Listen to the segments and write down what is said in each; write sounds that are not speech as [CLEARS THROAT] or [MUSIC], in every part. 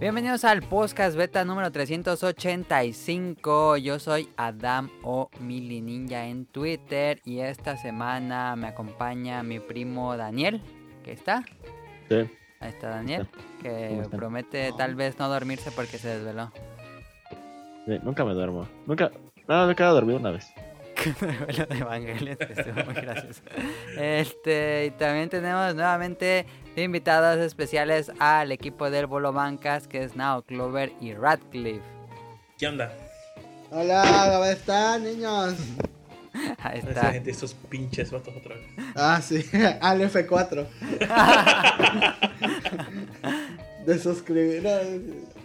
Bienvenidos al podcast beta número 385. Yo soy Adam o Mili Ninja en Twitter y esta semana me acompaña mi primo Daniel, que está. Sí. Ahí está Daniel, ¿Cómo que promete tal vez no dormirse porque se desveló. Sí, nunca me duermo. Nunca. No, me he quedado dormido una vez. [LAUGHS] De Evangelion, muy gracioso. Este, y también tenemos nuevamente invitados especiales al equipo del Bolo Bancas, que es Now Clover y Radcliffe. ¿Qué onda? Hola, ¿cómo están, niños? [LAUGHS] Ahí Esa está. gente, estos pinches vatos otra vez. Ah, sí, [LAUGHS] al F4. De suscribir. no,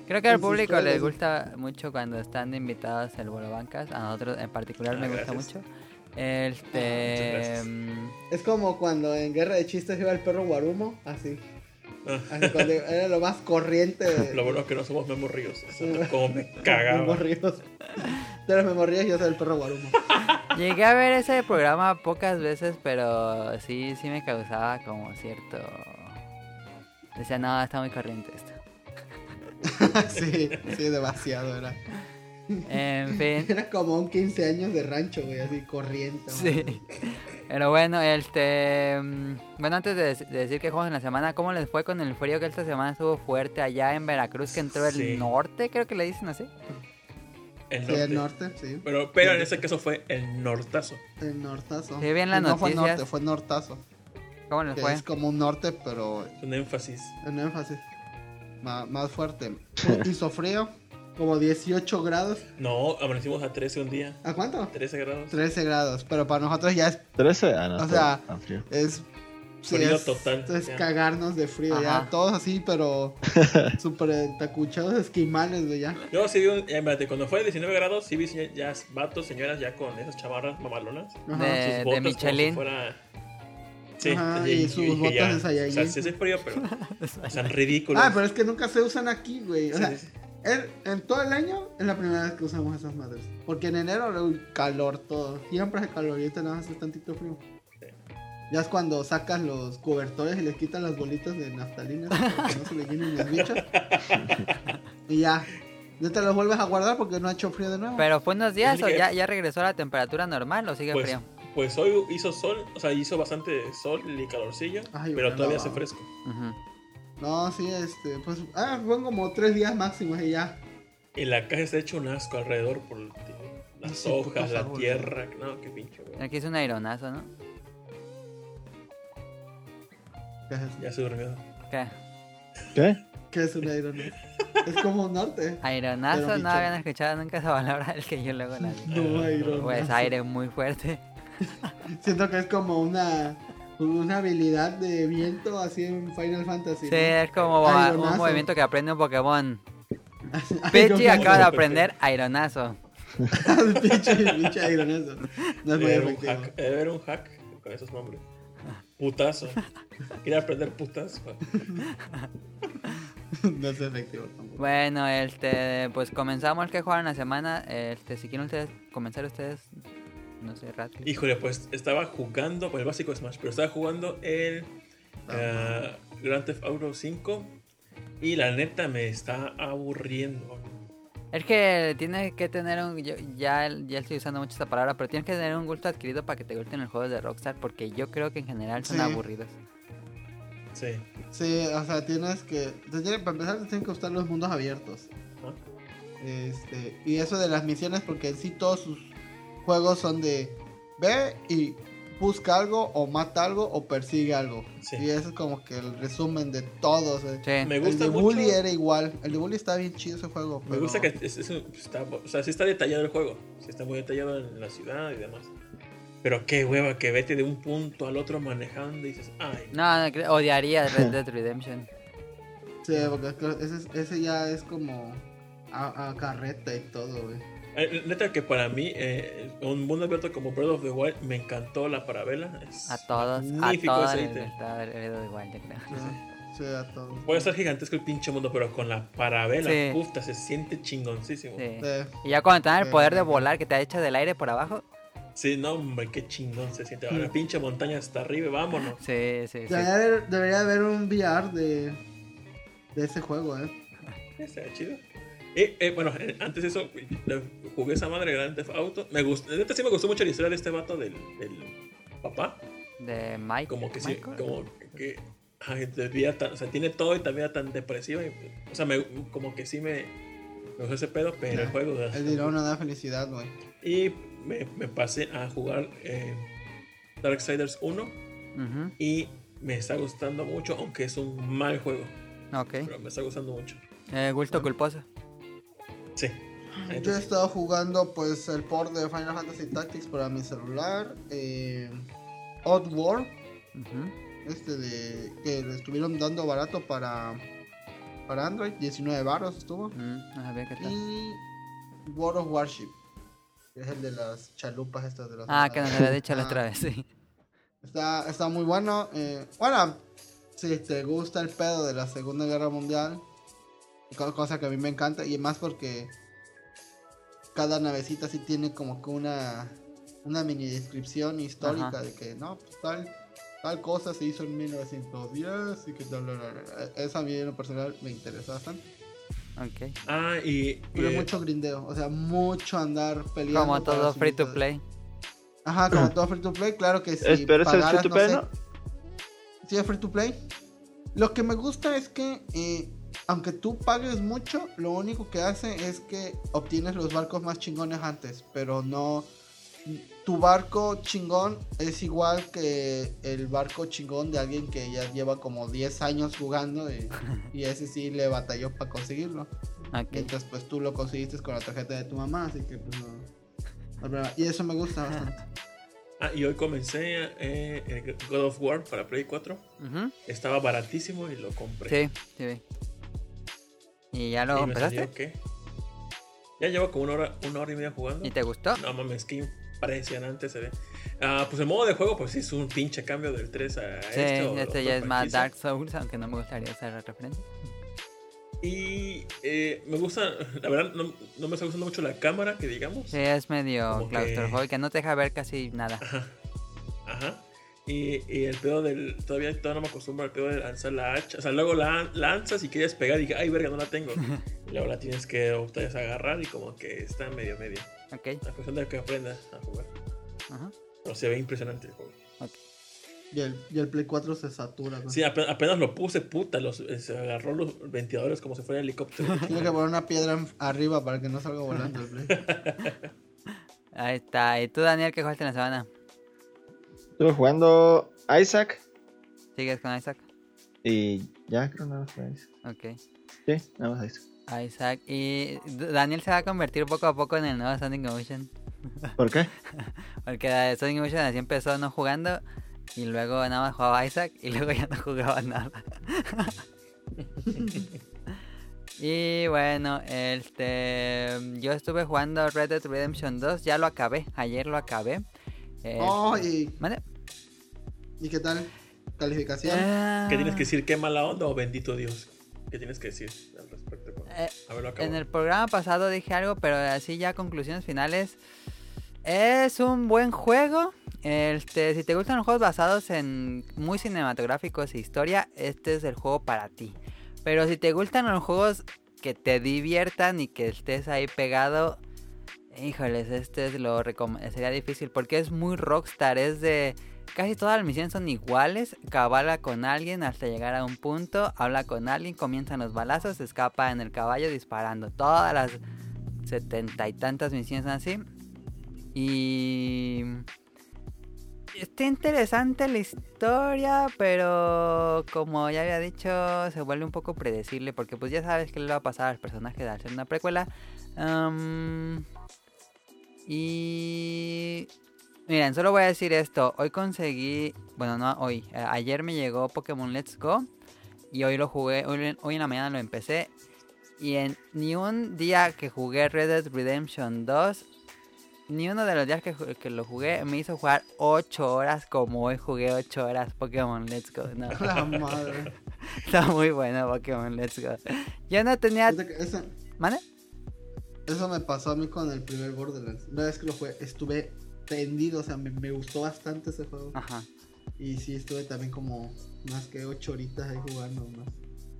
Creo que al público les gusta mucho cuando están invitados el Bolo Bancas. A nosotros en particular Ah, me gusta gracias. mucho. Este. mm, Es como cuando en Guerra de Chistes iba el perro Guarumo, así. Ah, Así cuando era lo más corriente de Lo bueno es que no somos Memo Ríos. Eso, como me [LAUGHS] Memo cagaba. Ríos. De los memorías yo soy el perro Guarumo. [LAUGHS] Llegué a ver ese programa pocas veces, pero sí, sí me causaba como cierto. Decía, no, está muy corriente esto. [LAUGHS] sí, sí, demasiado era. En [LAUGHS] fin. Era como un 15 años de rancho, güey, así corriente. Sí. Pero bueno, este. mm, Bueno, antes de, de decir que juegos en la semana, ¿cómo les fue con el frío que esta semana estuvo fuerte allá en Veracruz, que entró el norte? Creo que le dicen así. El Sí, norte. el norte, sí. Pero, pero en ese caso fue el nortazo. El nortazo. Sí, vi en las no fue noticias. norte, fue nortazo. ¿Cómo les Que fue? es como un norte, pero Un énfasis. en énfasis. Má- más fuerte. Hizo frío, como [LAUGHS] 18 grados. No, amanecimos a 13 un día. ¿A cuánto? 13 grados. 13 grados, pero para nosotros ya es. 13. Ah, no, O sea, frío. es sí, Frío es- total, Es ya. cagarnos de frío, Ajá. ya. Todos así, pero [LAUGHS] súper tacuchados esquimales, güey, ya. Yo sí vi un. eh, espérate, cuando fue 19 grados, sí vi ya vatos, señoras ya con esas chamarras mamalonas. Ajá. De- sus de botas como Michelin. si fuera- Sí, Ajá, [LAUGHS] y, y sus botas ya, de Saiyajin. O sea, sí hace frío, pero. [LAUGHS] O sea, ridículo. Ah, pero es que nunca se usan aquí, güey. O Sí, sea, sí, en, en todo el año es la primera vez que usamos esas madres. Porque en enero luego el calor todo. Siempre hace calor y ahorita nada más hace tantito frío. Ya es cuando sacas los cobertores y les quitan las bolitas de naftalina para que no se le llenen los bichos. [LAUGHS] y ya. No te los vuelves a guardar porque no ha hecho frío de nuevo. ¿Pero fue unos días o ya, ya regresó a la temperatura normal o sigue Pues, frío? Pues hoy hizo sol, o sea, hizo bastante sol y calorcillo, Ay, pero bueno, todavía hace fresco. No, sí, este. Pues. Ah, fueron como tres días máximos y ya. Y la casa está hecho un asco alrededor por las Sí, hojas, la tierra. No, qué pinche, güey. Aquí es un aironazo, ¿no? ¿Qué es, Ya se durmió. ¿Qué? ¿Qué? ¿Qué es un aeronazo? es como un norte. Aironazo, Pero no habían escuchado nunca esa palabra, [LAUGHS] el que yo luego la. No, aeronazo. Pues aire muy fuerte. [LAUGHS] Siento que es como una una habilidad de viento así en Final Fantasy. Sí, ¿no? es como un Aironazo. movimiento que aprende un Pokémon. [LAUGHS] No, acaba de aprender aironazo. [LAUGHS] pinche, pinche aeronazo. No es muy efectivo. hack, debe haber un hack con esos nombres. Putazo. Quiere aprender putazo. no es efectivo tampoco. Bueno, este, pues comenzamos que jugaron la semana. Este, si quieren ustedes comenzar ustedes, no sé, Radcliffe. Híjole, pues estaba jugando, pues el básico de Smash, pero estaba jugando el eh, Grand Theft Auto 5 y la neta me está aburriendo. Es que tienes que tener un. yo- ya, ya estoy usando mucho esta palabra, pero tienes que tener un gusto adquirido para que te gusten los juegos de Rockstar, porque yo creo que en general son Sí. aburridos. Sí. Sí, o sea, tienes que. te para empezar, te tienen que gustar los mundos abiertos. Ajá. Este, y eso de las misiones, porque en sí todos sus juegos son de ve y busca algo, o mata algo, o persigue algo. Sí. Y eso es como que el resumen de todos. eh. Sí. Me El gusta de mucho. Bully era igual. El de Bully está bien chido ese juego. Me pero- gusta que es, está, o sea, sí está detallado el juego. Sí está muy detallado en la ciudad y demás. Pero qué hueva que vete de un punto al otro manejando y dices, ay. No, no, odiaría Red Dead Redemption. [LAUGHS] Sí, porque es que ese, ese ya es como a, a carreta y todo, güey. Eh, Neta que para mí, eh, un mundo abierto como Breath of the Wild, me encantó la parabela. Es A todos, a magnífico todos ese ítem. Breath yo creo. Sí, sí, a todos. Puede ser gigantesco el pinche mundo, pero con la parabela, Sí. pufta, se siente chingoncísimo. Sí. Sí. Sí. Y ya cuando te dan el Sí, poder sí, de sí. volar que te echa del aire por abajo. no, hombre, qué chingón se siente. La pinche montaña hasta arriba, vámonos. Sí, sí, sí. Debería haber, debería haber un VR de, de ese juego, ¿eh? Está chido. Y, eh, bueno, eh, antes de eso, jugué esa madre Grand Theft Auto. Me gustó, neta sí me gustó mucho la historia de este vato del, del papá. De Mike. Como que sí, Michael. como que ay, vida tan, o sea, tiene todo y también tan depresiva. y, o sea, me, como que sí me, me gustó ese pedo, pero el juego. El dinero no da felicidad, güey. Y me, me pasé a jugar eh, Darksiders 1 Ujú, y me está gustando mucho, aunque es un mal juego. Ok. Pero me está gustando mucho. Eh, gusto culposo. Sí. Yo he estado jugando pues el port de Final Fantasy Tactics para mi celular. Eh, Odd War, este de que le estuvieron dando barato para para Android, 19 baros estuvo. Mm, qué tal. Y World of Warship, que es el de las chalupas estas de las Ah, que nos había dicho la Ah, otra vez, sí. Está, está muy bueno. eh, bueno, si te gusta el pedo de la Segunda Guerra Mundial, cosa que a mí me encanta, y más porque cada navecita sí tiene como que una, una mini descripción histórica Ajá. de que no, pues tal, tal cosa se hizo en 1910 y que tal. Eso a mí en lo personal me interesa bastante. Ok. ah, y. y, Pero mucho grindeo, o sea, mucho andar peleando. Como todo free to play. Ajá, como [CLEARS THROAT] todo free to play, claro que sí. Es- pero es free to play, sé, ¿no? Sí, es free to play. Lo que me gusta es que, eh, aunque tú pagues mucho, lo único que hace es que obtienes los barcos más chingones antes, pero no. Tu barco chingón es igual que el barco chingón de alguien que ya lleva como 10 años jugando y, y ese sí le batalló para conseguirlo. Ok. Entonces, pues tú lo conseguiste con la tarjeta de tu mamá, así que pues no. no. Y eso me gusta bastante. ah, y hoy comencé eh, God of War para Play 4. Ujú. Estaba baratísimo y lo compré. Sí, sí. ¿Y ya lo me empezaste? que. Ya llevo como una hora, una hora y media jugando. ¿Y te gustó? No mames, qué impresionante se ve. Ah, pues el modo de juego, pues sí, es un pinche cambio del 3 a Sí, este. o este ya es más. Dark Souls, aunque no me gustaría hacer referencia. Y eh, me gusta, la verdad, no, no me está gustando mucho la cámara, que digamos. Sí, es medio Como que- claustrofóbica, no te deja ver casi nada. Ajá. Ajá. Y, y el pedo del. Todavía, todavía no me acostumbro al pedo de lanzar la hacha. O sea, luego la lanzas y quieres pegar y dices, ay, verga, no la tengo. y luego la tienes que vez agarrar y como que está medio medio. Ok. La cuestión de que aprendas a jugar. Ajá. Pero se ve impresionante el juego. Y el, y el Play 4 se satura. ¿no? Sí, ape- apenas, lo puse, puta, los, eh, se agarró los ventiladores como si fuera helicóptero. [LAUGHS] Tiene que poner una piedra arriba para que no salga volando el Play. [LAUGHS] Ahí está. ¿Y tú, Daniel, qué jugaste en la semana? Estuve jugando Isaac ¿Sigues con Isaac? y ya creo nada más fue Isaac. Ok. Sí, nada más Isaac. Isaac. Y Daniel se va a convertir poco a poco en el nuevo Sonic Motion. [LAUGHS] ¿Por qué? Porque Sonic Motion así empezó no jugando. Y luego nada más jugaba Isaac. Y luego ya no jugaba nada. [LAUGHS] y bueno, este. Yo estuve jugando Red Dead Redemption 2. Ya lo acabé. Ayer lo acabé. Eh, Oh, y, ¿mande? ¿y qué tal? ¿Calificación? Ah, ¿Qué tienes que decir? ¿Qué mala onda o bendito Dios? ¿Qué tienes que decir al respecto? Eh, A ver, lo acabo. En el programa pasado dije algo, pero así ya conclusiones finales. Es un buen juego. Este, si te gustan los juegos basados en muy cinematográficos e historia, este es el juego para ti. Pero si te gustan los juegos que te diviertan y que estés ahí pegado, híjoles, este es lo sería difícil porque es muy rockstar, es de casi todas las misiones son iguales, cabala con alguien hasta llegar a un punto, habla con alguien, comienzan los balazos, se escapa en el caballo disparando. Todas las setenta y tantas misiones así. Y está interesante la historia, pero como ya había dicho, se vuelve un poco predecible porque pues ya sabes qué le va a pasar al personaje de hacer una precuela. Am, y miren, solo voy a decir esto. Hoy conseguí, bueno, no hoy, eh, ayer me llegó Pokémon Let's Go y hoy lo jugué, hoy, hoy en la mañana lo empecé. Y en ni un día que jugué Red Dead Redemption 2, ni uno de los días que, que lo jugué me hizo jugar 8 horas como hoy jugué 8 horas Pokémon Let's Go. No, [LAUGHS] La madre. [LAUGHS] está muy bueno Pokémon Let's Go. Yo no tenía... Que Eso, me pasó a mí con el primer Borderlands. Una vez que lo jugué, estuve tendido, o sea, me, me gustó bastante ese juego. Ajá. Y sí, estuve también como más que 8 horitas ahí jugando más.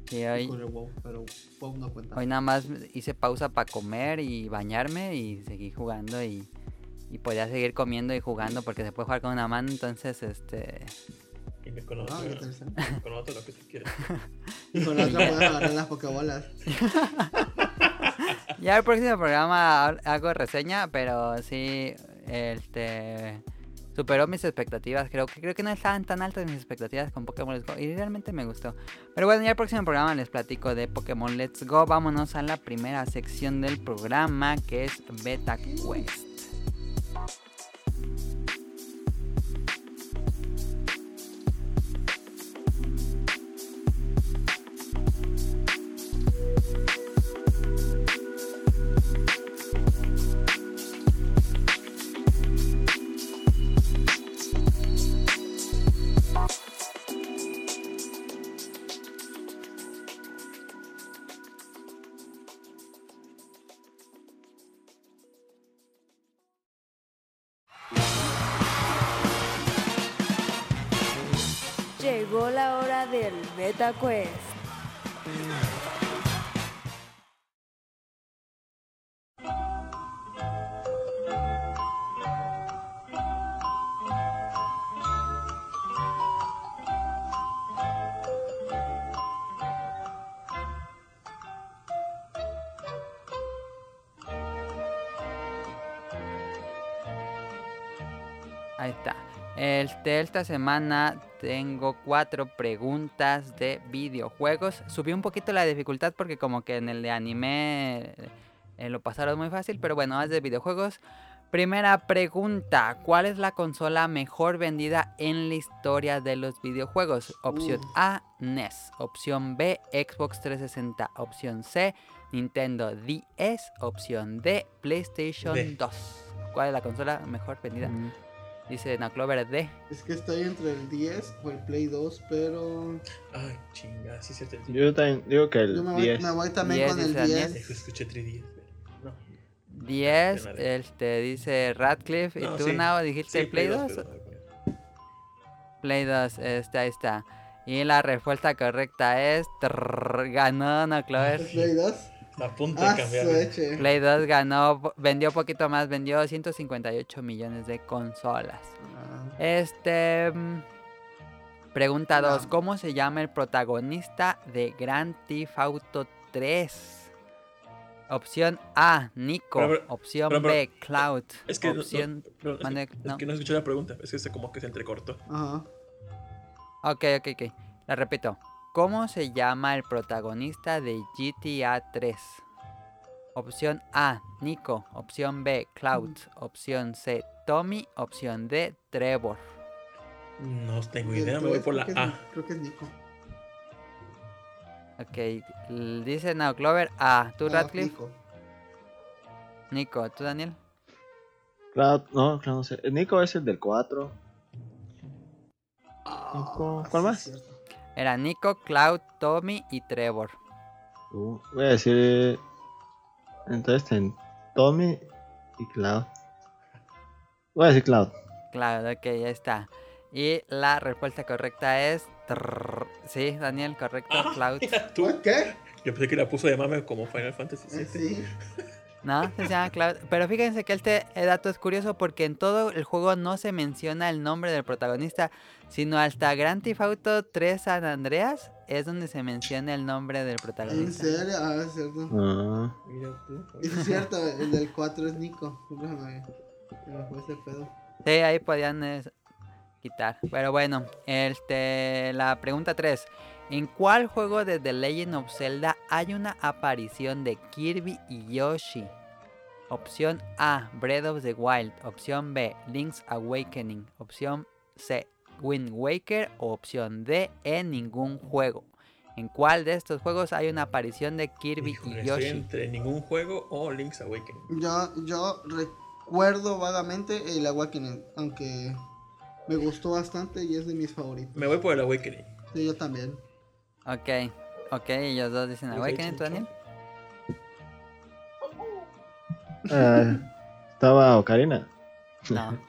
Sí, hoy, Con el WoW, pero WoW no cuenta. hoy nada más hice pausa para comer y bañarme y seguí jugando y, y podía seguir comiendo y jugando porque se puede jugar con una mano, entonces este... Y me conoce, Ah, me conoce lo que tú quieres. [LAUGHS] Y con la otra puedes agarrar las pokebolas. [LAUGHS] [LAUGHS] Ya el próximo programa ha- hago reseña, pero sí, este superó mis expectativas. Creo que creo que no estaban tan altas mis expectativas con Pokémon Let's Go y realmente me gustó. Pero bueno, ya el próximo programa les platico de Pokémon Let's Go. Vámonos a la primera sección del programa que es Beta Quest. La hora del Beta Este, esta semana tengo cuatro preguntas de videojuegos. Subí un poquito la dificultad porque como que en el de anime eh, lo pasaron muy fácil, pero bueno, es de videojuegos. Primera pregunta, ¿cuál es la consola mejor vendida en la historia de los videojuegos? Opción Uh. A, NES. Opción B, Xbox 360. Opción C, Nintendo DS. Opción D, PlayStation D. 2. ¿Cuál es la consola mejor vendida? Mm, Dice Naclover D. Es que estoy entre el 10 o el Play 2, pero. Ay, chinga, sí se te Yo también digo que Yo me el voy, 10. me voy también 10 con el dice Daniel. 10. Escuché 3 días. No. 10, Pena este, dice Radcliffe. ¿Y No, tú, sí. Nao, dijiste Sí, Play 2? pero- Play 2, este, ahí está. Y la respuesta correcta es... trrr, ganó Naclover. ¿El Play 2? A punto Ah, de cambiar. su eche. Play 2 ganó, vendió poquito más, vendió 158 millones de consolas. Ah, Este. mm, Pregunta 2. No. ¿Cómo se llama el protagonista de Grand Theft Auto 3? Opción A, Nico. Pero, pero, Opción pero, pero, B, Cloud. Es que, no- no, pero es, mande- que, no. es que no escuché la pregunta. Es que se como que se entrecortó. Ajá. Ok, ok, ok. La repito. ¿Cómo se llama el protagonista de GTA 3? Opción A, Nico. Opción B, Cloud. Opción C, Tommy. Opción D, Trevor. No tengo idea, me voy por la creo que es A. Creo que es Nico. Ok, dice Now Clover A. ¿Tú, Ah, Radcliffe? Nico. Nico, ¿tú, Daniel? Cloud, no, Cloud no sé. Nico es el del 4. Ah, ¿cuál más? Era Nico, Cloud, Tommy y Trevor. Uh, voy a decir. Entonces en Tommy y Cloud. Voy a decir Cloud. Cloud, ok, ya está. Y la respuesta correcta es... trrr, Sí, Daniel, correcto, Ah, Cloud. tú. ¿Qué? Yo pensé que la puso de mame como Final Fantasy Eh, VII. Sí. [LAUGHS] No, se llama Cloud. Pero fíjense que este dato es curioso porque en todo el juego no se menciona el nombre del protagonista, sino hasta Grand Theft Auto 3 San Andreas es donde se menciona el nombre del ¿En protagonista. serio? Ah, es cierto. Ah, es cierto, el del 4 es Nico. Siempre se me, pedo. Sí, ahí podían eh, quitar. Pero bueno, este, la pregunta 3. ¿En cuál juego de The Legend of Zelda hay una aparición de Kirby y Yoshi? Opción A, Breath of the Wild. Opción B, Link's Awakening. Opción C, Wind Waker. O opción D, en ningún juego. ¿En cuál de estos juegos hay una aparición de Kirby Híjole, y estoy Yoshi? entre ningún juego o Link's Awakening. Yo, yo recuerdo vagamente el Awakening, aunque me gustó bastante y es de mis favoritos. Me voy por el Awakening. Sí, yo también. Ok, ok, ellos dos dicen Awakening, ¿tú, Daniel? estaba Ocarina. No. [LAUGHS]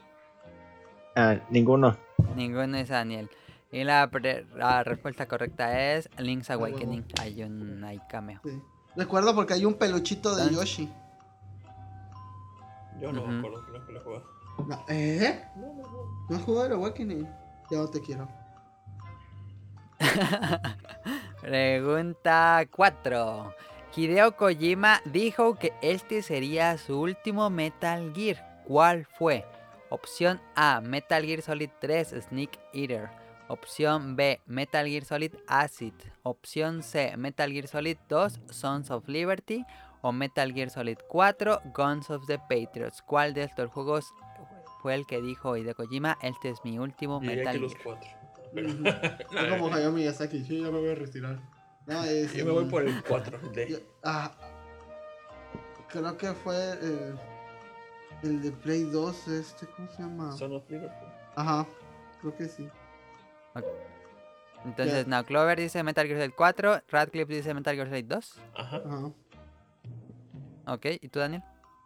Ah, ninguno. Ninguno es Daniel. Y la, pre- la respuesta correcta es Link's Awakening. Hay un hay cameo. Sí. Recuerdo porque hay un peluchito de Yoshi. Yo no me Ujú. acuerdo que no que lo jugaba. No, ¿Eh? No, no, no. ¿No has jugado el Awakening? Ya no te quiero. [LAUGHS] Pregunta 4. Hideo Kojima dijo que este sería su último Metal Gear. ¿Cuál fue? Opción A, Metal Gear Solid 3 Sneak Eater. Opción B, Metal Gear Solid Acid. Opción C, Metal Gear Solid 2 Sons of Liberty. O Metal Gear Solid 4 Guns of the Patriots. ¿Cuál de estos juegos fue el que dijo Hideo Kojima? Este es mi último Metal los Gear. cuatro. Pero- Ujú. [LAUGHS] Es como Hayao Miyazaki. Yo ya me voy a retirar. No, es Yo me voy por el 4 Yo- de. ah, creo que fue el, el de Play 2, este, ¿cómo se llama? Son of Liverpool. Ajá, creo que sí. Entonces, Ya. no, Clover dice Metal Gear Solid 4, Radcliffe dice Metal Gear Solid 2. Ajá. Ajá. Ok, ¿y tú, Daniel?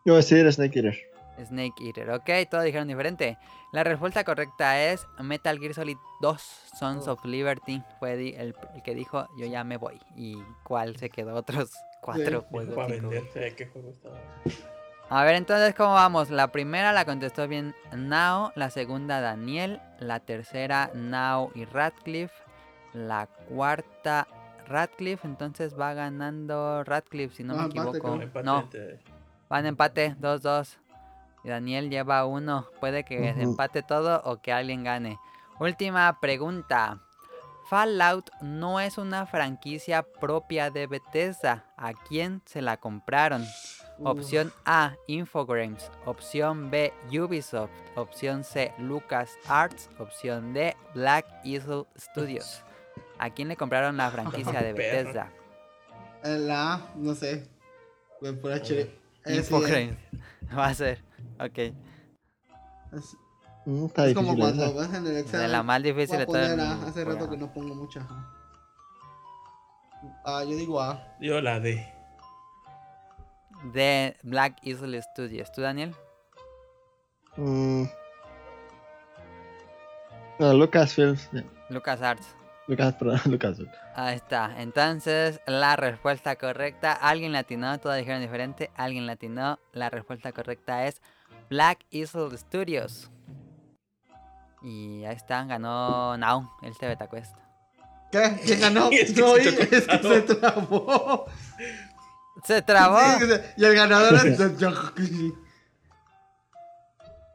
Yo voy a decir Snake Eater. Snake Eater, ok, todos dijeron diferente. La respuesta correcta es Metal Gear Solid 2, Sons Oh. of Liberty. Fue el, el que dijo yo ya me voy. ¿Y cuál se quedó? Otros cuatro Sí. juegos. para cinco. vender. ¿Sabes qué juego estaba? A ver, entonces, ¿cómo vamos? La primera la contestó bien Nao, la segunda Daniel, la tercera Nao y Radcliffe, la cuarta Radcliffe, entonces va ganando Radcliffe, si no Ah, me empate, equivoco. Empate No, van empate, 2-2. Y Daniel lleva uno. Puede que empate todo o que alguien gane. Última pregunta. Fallout no es una franquicia propia de Bethesda. ¿A quién se la compraron? Opción A, Infogrames. Opción B, Ubisoft. Opción C, Lucas Arts. Opción D, Black Eagle Studios. ¿A quién le compraron la franquicia de. [LAUGHS] Bethesda? Eh, La A, no sé. Por H. Sí, Infogrames. [LAUGHS] Va a ser. Ok. Es, Mm, está es como cuando esa. vas en el De examen. la más difícil de A, Hace rato que no pongo mucha. ajá. Ah, yo digo A. Yo la D. De Black Eagle Studios. ¿Tú, Daniel? Mm. No, Lucasfilms. ya. Lucas Arts. Lucas, perdón, Lucas. Ahí está. Entonces, la respuesta correcta. Alguien latinó, todos dijeron diferente. Alguien latinó. La respuesta correcta es Black Eagle Studios. Y ahí está, ganó Now, el TV Quest. ¿Qué? ¿Quién ganó? [LAUGHS] Es que no, se es que se trabó. ¡Se trabó! y el ganador es. [LAUGHS]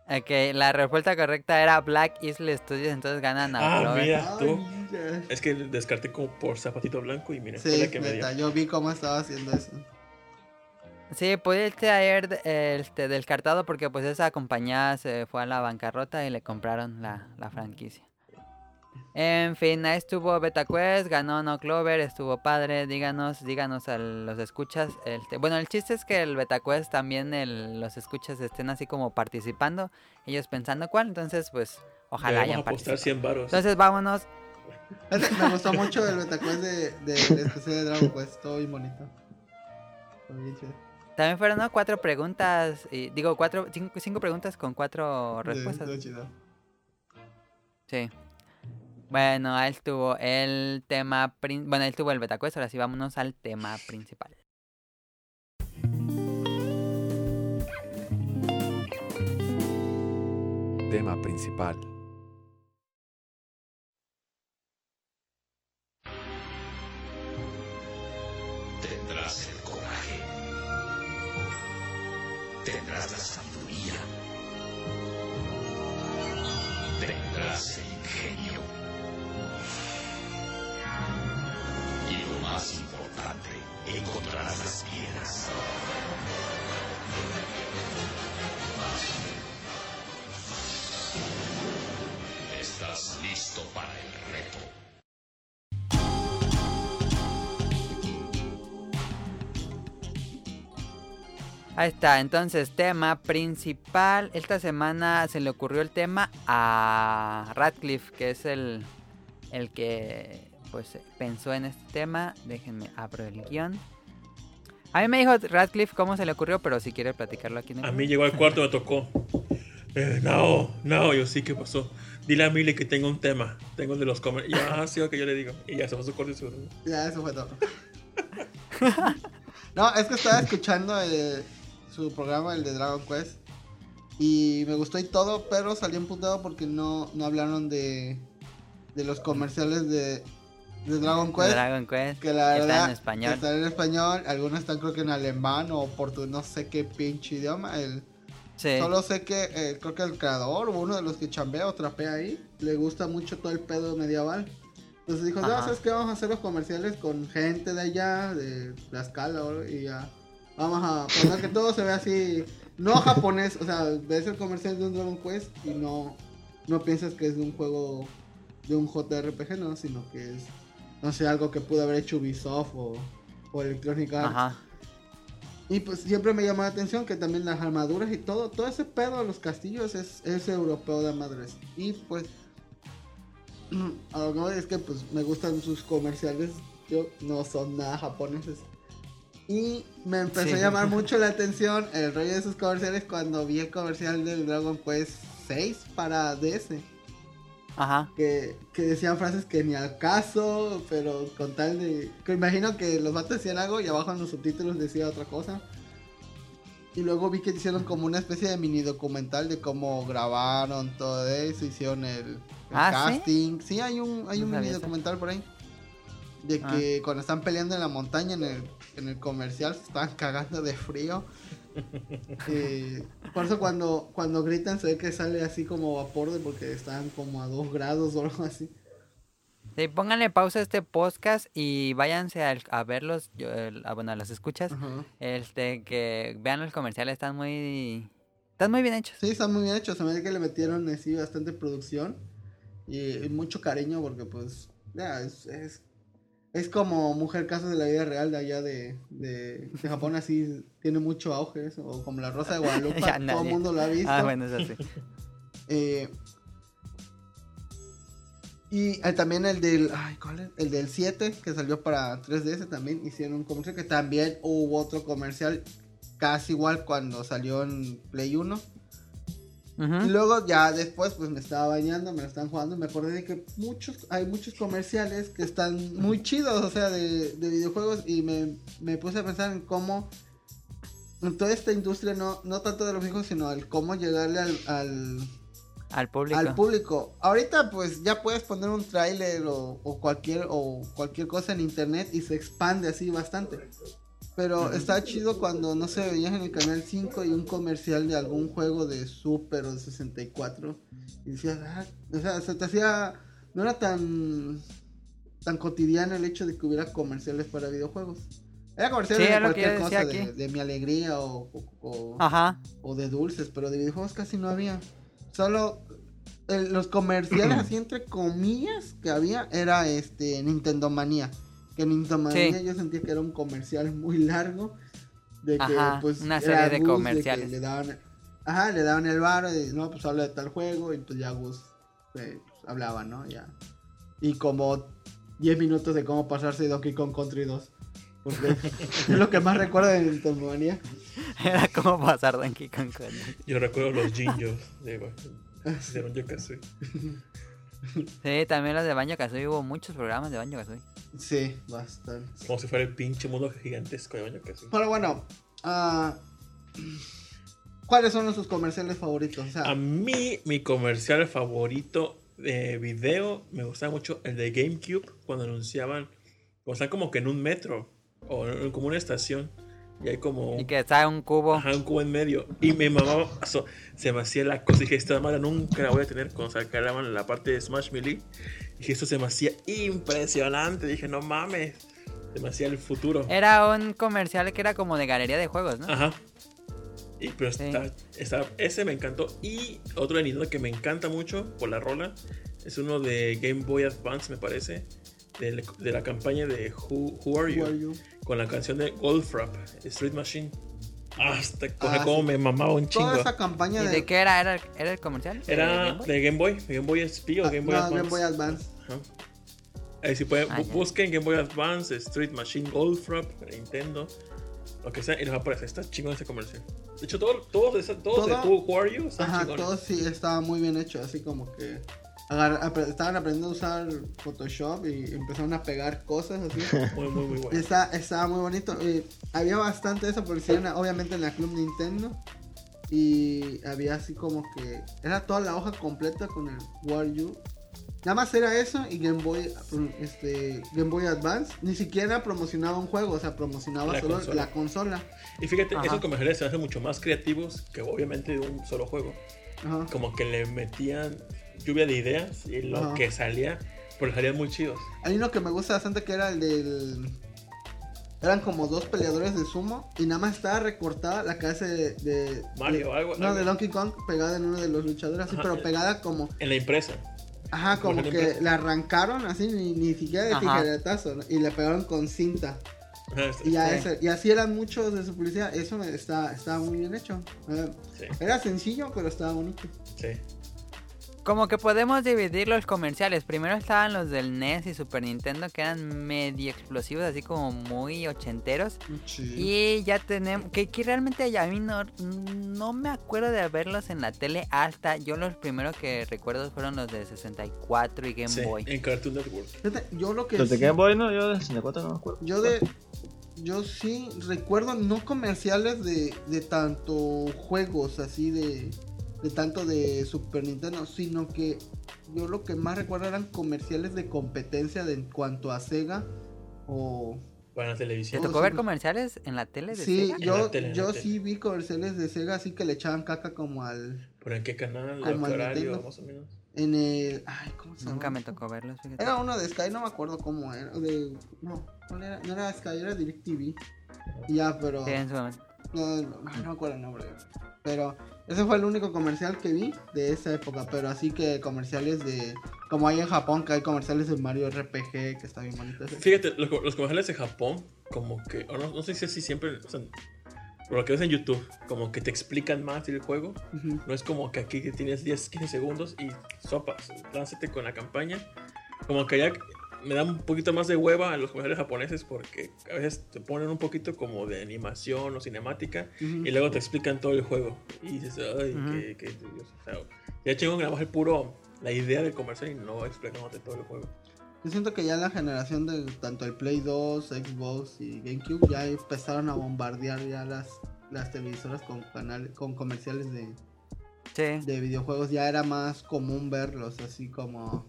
Ok, la respuesta correcta era Black Eagle Studios, entonces gana Now. Ah, mira, tú. Ay, Es que descarté como por zapatito blanco y mira, Sí, la que me dio. neta, yo vi cómo estaba haciendo eso. Sí, pudiste haber este, descartado porque pues esa compañía se fue a la bancarrota y le compraron la, la franquicia. En fin, ahí estuvo BetaQuest, ganó No Clover, estuvo padre, díganos, díganos a los escuchas. Este, bueno, el chiste es que el BetaQuest también el- los escuchas estén así como participando, ellos pensando cuál, entonces pues ojalá hayan participado. 100 varos. Entonces vámonos, Me gustó mucho el Betaquest de, de, del especial de Dragon Quest, todo bien bonito. Todo bien chido. también fueron ¿no? cuatro preguntas, y, digo cuatro, cinco, cinco preguntas con cuatro Sí, respuestas. chido. Sí. Bueno, ahí estuvo el tema. Bueno, ahí estuvo el betacuest. Ahora sí, vámonos al tema principal. Tema principal. Tendrás el coraje. Tendrás la sabiduría. Tendrás el ingenio. Y lo más importante, encontrarás las piedras. ¿Estás listo para el reto? Ahí está, entonces, tema principal. Esta semana se le ocurrió el tema a Radcliffe, que es el, el que pues pensó en este tema. Déjenme abro el guion. A mí me dijo Radcliffe cómo se le ocurrió, pero si quiere platicarlo aquí en el A mí llegó al cuarto y me tocó. Eh, no, no, yo sí, ¿qué pasó? Dile a Mili que tengo un tema. Tengo el de los comer. Ya, ah, [LAUGHS] sí, ok, yo le digo. Y ya se pasó corte su. Ya, eso fue todo. [LAUGHS] no, es que estaba escuchando el- su programa, el de Dragon Quest. Y me gustó y todo, pero salí emputado porque no, no hablaron de, de los comerciales de, de Dragon Quest. Dragon Quest. que la verdad está en español. están en español, algunos están creo que en alemán o portugués, no sé qué pinche idioma. El, Sí. Solo sé que eh, creo que el creador o uno de los que chambea o trapea ahí le gusta mucho todo el pedo medieval. Entonces dijo, no, Ajá. ¿sabes qué? Vamos a hacer los comerciales con gente de allá, de la escala, y ya. Vamos a poner que todo se ve así, no japonés, o sea, ves el comercial de un Dragon Quest y no, no piensas que es de un juego, de un JRPG, no, sino que es, no sé, algo que pudo haber hecho Ubisoft o, o Electronic Arts. Ajá. Y pues siempre me llamó la atención que también las armaduras y todo, todo ese pedo de los castillos es, es europeo de madres. Y pues, a lo que voy es que pues me gustan sus comerciales, yo no son nada japoneses. Y me empezó Sí. a llamar mucho la atención el rollo de sus comerciales cuando vi el comercial del Dragon Quest 6 para DS. Ajá. Que, que decían frases que ni al caso, pero con tal de... Que imagino que los vatos decían algo y abajo en los subtítulos decía otra cosa. Y luego vi que hicieron como una especie de mini documental de cómo grabaron todo eso, hicieron el, el Ah, casting. Sí, hay un, hay No un mini documental por ahí. De Ah. que cuando están peleando en la montaña en el, en el comercial se estaban cagando de frío. [LAUGHS] Eh, por eso cuando, cuando gritan se ve que sale así como vapor de porque están como a 2 grados o algo así. Sí, pónganle pausa a este podcast y váyanse al- a, verlos, yo, a, bueno, a los escuchas. Ajá. Este, que vean los comerciales, están muy... Están muy bien hechos. Sí, están muy bien hechos. Se me ve que le metieron así bastante producción y, y mucho cariño porque pues ya es, es, es como Mujer Casos de la vida real de allá de, de, de Japón, así tiene mucho auge eso, o como La Rosa de Guadalupe, [LAUGHS] Ya todo el mundo lo ha visto. Ah, bueno, eso sí. Eh, y eh, también el del, ay, ¿cuál es? El del 7 que salió para 3DS también hicieron un comercial que también hubo otro comercial casi igual cuando salió en Play 1. Y luego ya después pues me estaba bañando, me lo están jugando y me acordé de que muchos, hay muchos comerciales que están muy chidos, o sea, de, de videojuegos y me, me puse a pensar en cómo en toda esta industria, no, no tanto de los videojuegos, sino el cómo llegarle al, al, Al público. al público. Ahorita pues ya puedes poner un tráiler o, o cualquier o cualquier cosa en internet y se expande así bastante. Pero está chido cuando no sé, veías en el canal 5 y un comercial de algún juego de Super o de 64 y decías, ah, o sea, se te hacía no era tan tan cotidiano el hecho de que hubiera comerciales para videojuegos. Era comerciales Sí, de cualquier cosa, de, mi alegría o, o- o- Ajá. o de dulces, pero de videojuegos casi no había. Solo el- los comerciales [CLEARS THROAT] así entre comillas que había era este Nintendo Manía. Que Nintendo Manía Sí. yo sentía que era un comercial muy largo. De que Ajá, pues una era serie de Gus, comerciales. que le daban, ajá, le daban el bar y no, pues habla de tal juego y pues ya Gus eh, pues, hablaba, ¿no? Ya. Y como 10 minutos de cómo pasarse Donkey Kong Country 2. Porque [LAUGHS] [LAUGHS] es lo que más recuerdo de Nintendo Manía. Era como pasar Donkey Kong con... Yo recuerdo los Jinjos de, de Banjo Kazooie. Sí, también los de Banjo Kazooie. Hubo muchos programas de Banjo Kazooie. Sí, bastante. Como si fuera el pinche mundo gigantesco de Banjo Kazooie. Pero bueno, ah, ¿cuáles son sus comerciales favoritos? O sea, A mí, mi comercial favorito de video me gustaba mucho el de GameCube cuando anunciaban, o están como que en un metro o en- como una estación y hay como Y que está un cubo. ajá, un cubo en medio y me mamaba, so- se me hacía la cosa y dije, esta madre nunca la voy a tener cuando sacaran la parte de Smash Melee. Dije, esto se me hacía impresionante. Dije, no mames, se me hacía el futuro. Era un comercial que era como de galería de juegos, ¿no? Ajá. Y, pero Sí. está, está- ese me encantó. Y otro de Nintendo que me encanta mucho por la rola es uno de Game Boy Advance, me parece. De, de la campaña de Who, Who Are You? Who Are You? Con la canción de Goldfrapp, Street Machine. Hasta Ah, como sí. me mamaba un chingo. toda esa campaña ¿Y de, de qué era? ¿Era, era el comercial? ¿De Era Game Boy? de Game Boy, Game Boy SP o ah, Game Boy no, Advance. Game Boy Advance. Ajá. Ahí si pueden, Ah, busquen Game Boy Advance, Street Machine Goldfrapp, Nintendo. lo que sea, y les va a aparecer. Está chingón ese comercial. De hecho, todo- todos esa- todos Todo- de Who Who Are You están Ajá, chingones. todo sí estaba muy bien hecho, así como que estaban aprendiendo a usar Photoshop y empezaron a pegar cosas así. [LAUGHS] Muy, muy, muy bueno. Está, estaba muy bonito. eh, había bastante de publicidad, en la- obviamente en la Club Nintendo. Y había así como que. Era toda la hoja completa con el War You. Nada más era eso y Game Boy, este, Game Boy Advance. Ni siquiera promocionaba un juego, o sea, promocionaba La solo consola. la consola. Y fíjate, Ajá. esos comerciales se hacen mucho más creativos que obviamente de un solo juego. Ajá. Como que le metían lluvia de ideas y lo Ajá. que salía, pues salían muy chidos. Hay uno que me gusta bastante que era el del. Eran como dos peleadores de sumo y nada más estaba recortada la cabeza de. de- Mario, de- algo- No, algo. de Donkey Kong pegada en uno de los luchadores, así, Ajá. pero pegada como. En la impresa. Ajá, como que la arrancaron así, ni, ni siquiera de Ajá. tijeretazo, ¿no? y le pegaron con cinta. Y, ya Sí. ese- y así eran muchos de su publicidad. Eso me- está, estaba muy bien hecho. Eh, sí, Era sencillo, pero estaba bonito. sí. Como que podemos dividir los comerciales. Primero estaban los del NES y Super Nintendo que eran medio explosivos, así como muy ochenteros. Y ya tenemos, que, que realmente ya a mí no, no me acuerdo de verlos en la tele hasta, yo los primeros que recuerdo fueron los de 64 y Game sí, Boy. En Cartoon Network. Fíjate, yo lo que. Los de Game Boy, no, yo de 64 no me acuerdo. Yo de. Yo sí recuerdo no comerciales de, de tanto juegos así de. De tanto de Super Nintendo, sino que yo lo que más recuerdo eran comerciales de competencia de, en cuanto a Sega o. Para la ¿Te televisión. Oh, tocó sí, ver comerciales en la tele de Sí, Sega? En yo, la tele, yo tele. sí vi comerciales de Sega así que le echaban caca como al. ¿Pero en qué canal? Como ¿En qué al horario? Nintendo. Más o menos. En el. Ay, ¿cómo se llama? Nunca me tocó verlos, fíjate. Era uno de Sky, no me acuerdo cómo era. De, no, ¿cuál era? no era Sky, era DirecTV. Ya, pero. Sí, en su momento. No, no, no me acuerdo el nombre. Pero ese fue el único comercial que vi de esa época. Pero así que comerciales de. Como hay en Japón, que hay comerciales de Mario RPG, que está bien bonito. ese. Fíjate, los, los comerciales de Japón, como que, no, no sé si así siempre, o sea, por lo que ves en YouTube, como que te explican más el juego. No es como que aquí tienes 10, 15 segundos y sopas, lánzate con la campaña. Como que ya me da un poquito más de hueva a los comerciales japoneses porque a veces te ponen un poquito como de animación o cinemática y luego te explican todo el juego. Y dices, ay, qué, qué. O sea, ya chingón grabamos el puro, la idea del comercial y no explicándote todo el juego. Yo siento que ya la generación de tanto el Play 2, Xbox y GameCube ya empezaron a bombardear ya las, las televisoras con canales, con comerciales de, Sí. de videojuegos. Ya era más común verlos, así como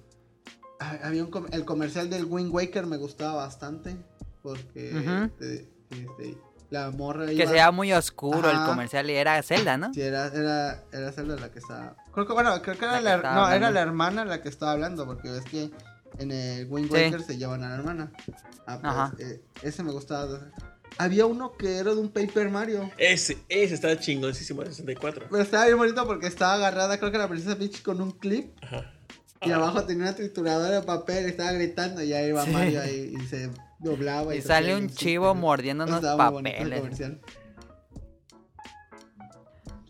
había un com- el comercial del Wind Waker me gustaba bastante porque este, este, la morra Que iba- se veía muy oscuro el comercial y era Zelda, ¿no? Sí, era, era, era Zelda la que estaba. Creo que, bueno, creo que era La que no, era la hermana la que estaba hablando, porque ves que en el Wind Sí. Waker se llevan a la hermana. Ah, pues, Ajá. eh, ese me gustaba. Había uno que era de un Paper Mario. Ese, ese estaba chingoncísimo de 64. Pero estaba bien bonito porque estaba agarrada, creo que la princesa Peach con un clip. Ajá. Y abajo tenía una trituradora de papel, estaba gritando y ahí iba Sí. Mario ahí y se doblaba. Y se sale un chivo mordiendo unos el papeles.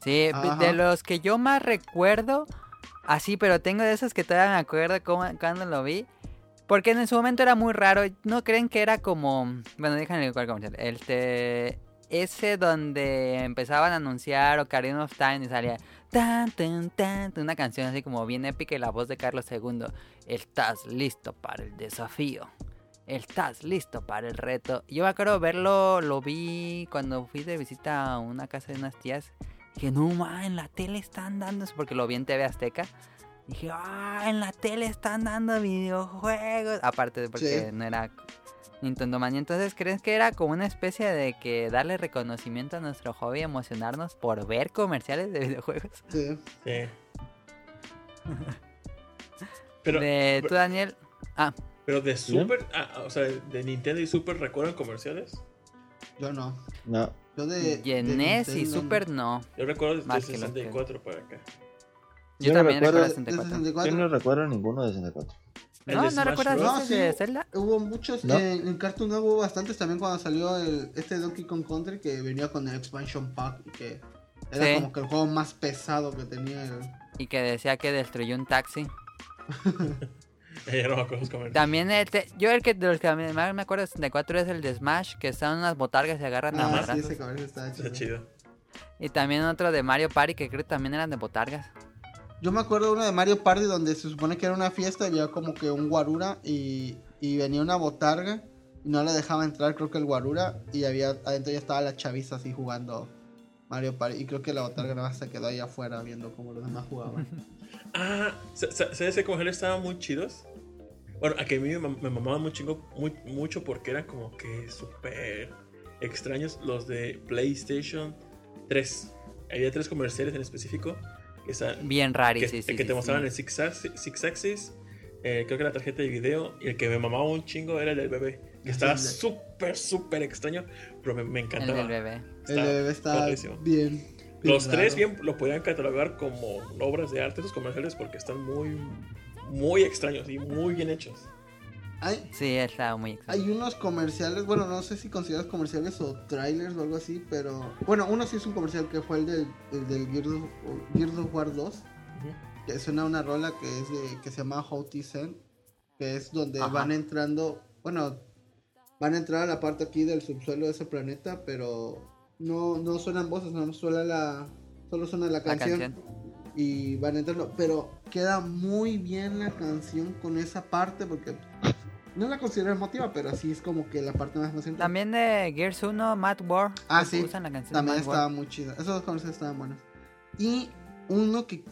Sí, Ajá. de los que yo más recuerdo, así, pero tengo de esos que todavía me acuerdo cómo, cuando lo vi. Porque en su momento era muy raro. ¿No creen que era como... Bueno, déjenme cuál comercial. Este... Ese donde empezaban a anunciar Ocarina of Time y salía... Tan, tan, tan, una canción así como bien épica y la voz de Carlos II. Estás listo para el desafío. Estás listo para el reto. Yo me acuerdo verlo, lo vi cuando fui de visita a una casa de unas tías. Dije, no, ma, en la tele están dando eso, porque lo vi en TV Azteca. Dije, ah, en la tele están dando videojuegos. Aparte de porque Sí. no era Nintendo Mania. Entonces, ¿crees que era como una especie de que darle reconocimiento a nuestro hobby, emocionarnos por ver comerciales de videojuegos? Sí. Sí. [LAUGHS] Pero, de tú, Daniel. Ah, pero de Super, ah, o sea, de Nintendo y Super, ¿recuerdan comerciales? Yo no. No. Yo de. y en de NES y Super no. Yo recuerdo de Más que los 64 para acá. Yo, Yo no también recuerdo recuerdo- De 64. 64. Yo no recuerdo ninguno de 64. El No, ¿no recuerdas. No, sí. de Zelda? Hubo muchos, No. eh, en Cartoon Network hubo bastantes también cuando salió el, este Donkey Kong Country que venía con el expansion pack y que era Sí. como que el juego más pesado que tenía el... Y que decía que destruyó un taxi. [LAUGHS] Ya no me acuerdo los comerciales. También este, yo el que de los que más me acuerdo de 64 es el de Smash, que son unas botargas y se agarran a Ah, sí, madrazos. ese Está chido. chido. Y también otro de Mario Party que creo que también eran de botargas. Yo me acuerdo uno de Mario Party donde se supone que era una fiesta había como que un guarura y, y venía una botarga y no le dejaba entrar creo que el guarura y había adentro ya estaba la chaviza así jugando Mario Party y creo que la botarga nada más se quedó ahí afuera viendo cómo los demás jugaban. [LAUGHS] Ah, sa- sa- ¿sabes qué comerciales estaban muy chidos? Bueno, a que a mí me, mam- me mamaban muy chingo, muy, mucho porque eran como que súper extraños los de PlayStation 3. Había tres comerciales en específico Bien que, sí, sí. que sí, te mostraban sí. el Six, Axis- Six Axis, eh, creo que la tarjeta de video, y el que me mamaba un chingo era el del bebé, que estaba el súper, súper extraño, pero me, me El encantaba. del bebé. El Estaba bebé está perrísimo. bien, bien Los tres bien lo podían catalogar como obras de arte, esos comerciales, porque están muy, muy extraños y muy bien hechos. Hay, Sí, estaba muy extraño. hay unos comerciales, bueno, no sé si consideras comerciales o trailers o algo así, pero bueno, uno sí es un comercial que fue el del, el del Gears of, Gears of War 2. que suena una rola que es de, que se llama How to Send, que es donde Ajá. van entrando, bueno, van a entrar a la parte aquí del subsuelo de ese planeta, pero no, no suenan voces, no suena la, solo suena la La canción, canción. y van entrando, pero queda muy bien la canción con esa parte porque no la considero emotiva, pero sí es como que la parte más emocionante. También de Gears 1, Mad War. Ah, sí. Usan la canción de También estaba muy chida. Esos dos comerciales estaban buenos. Y uno que,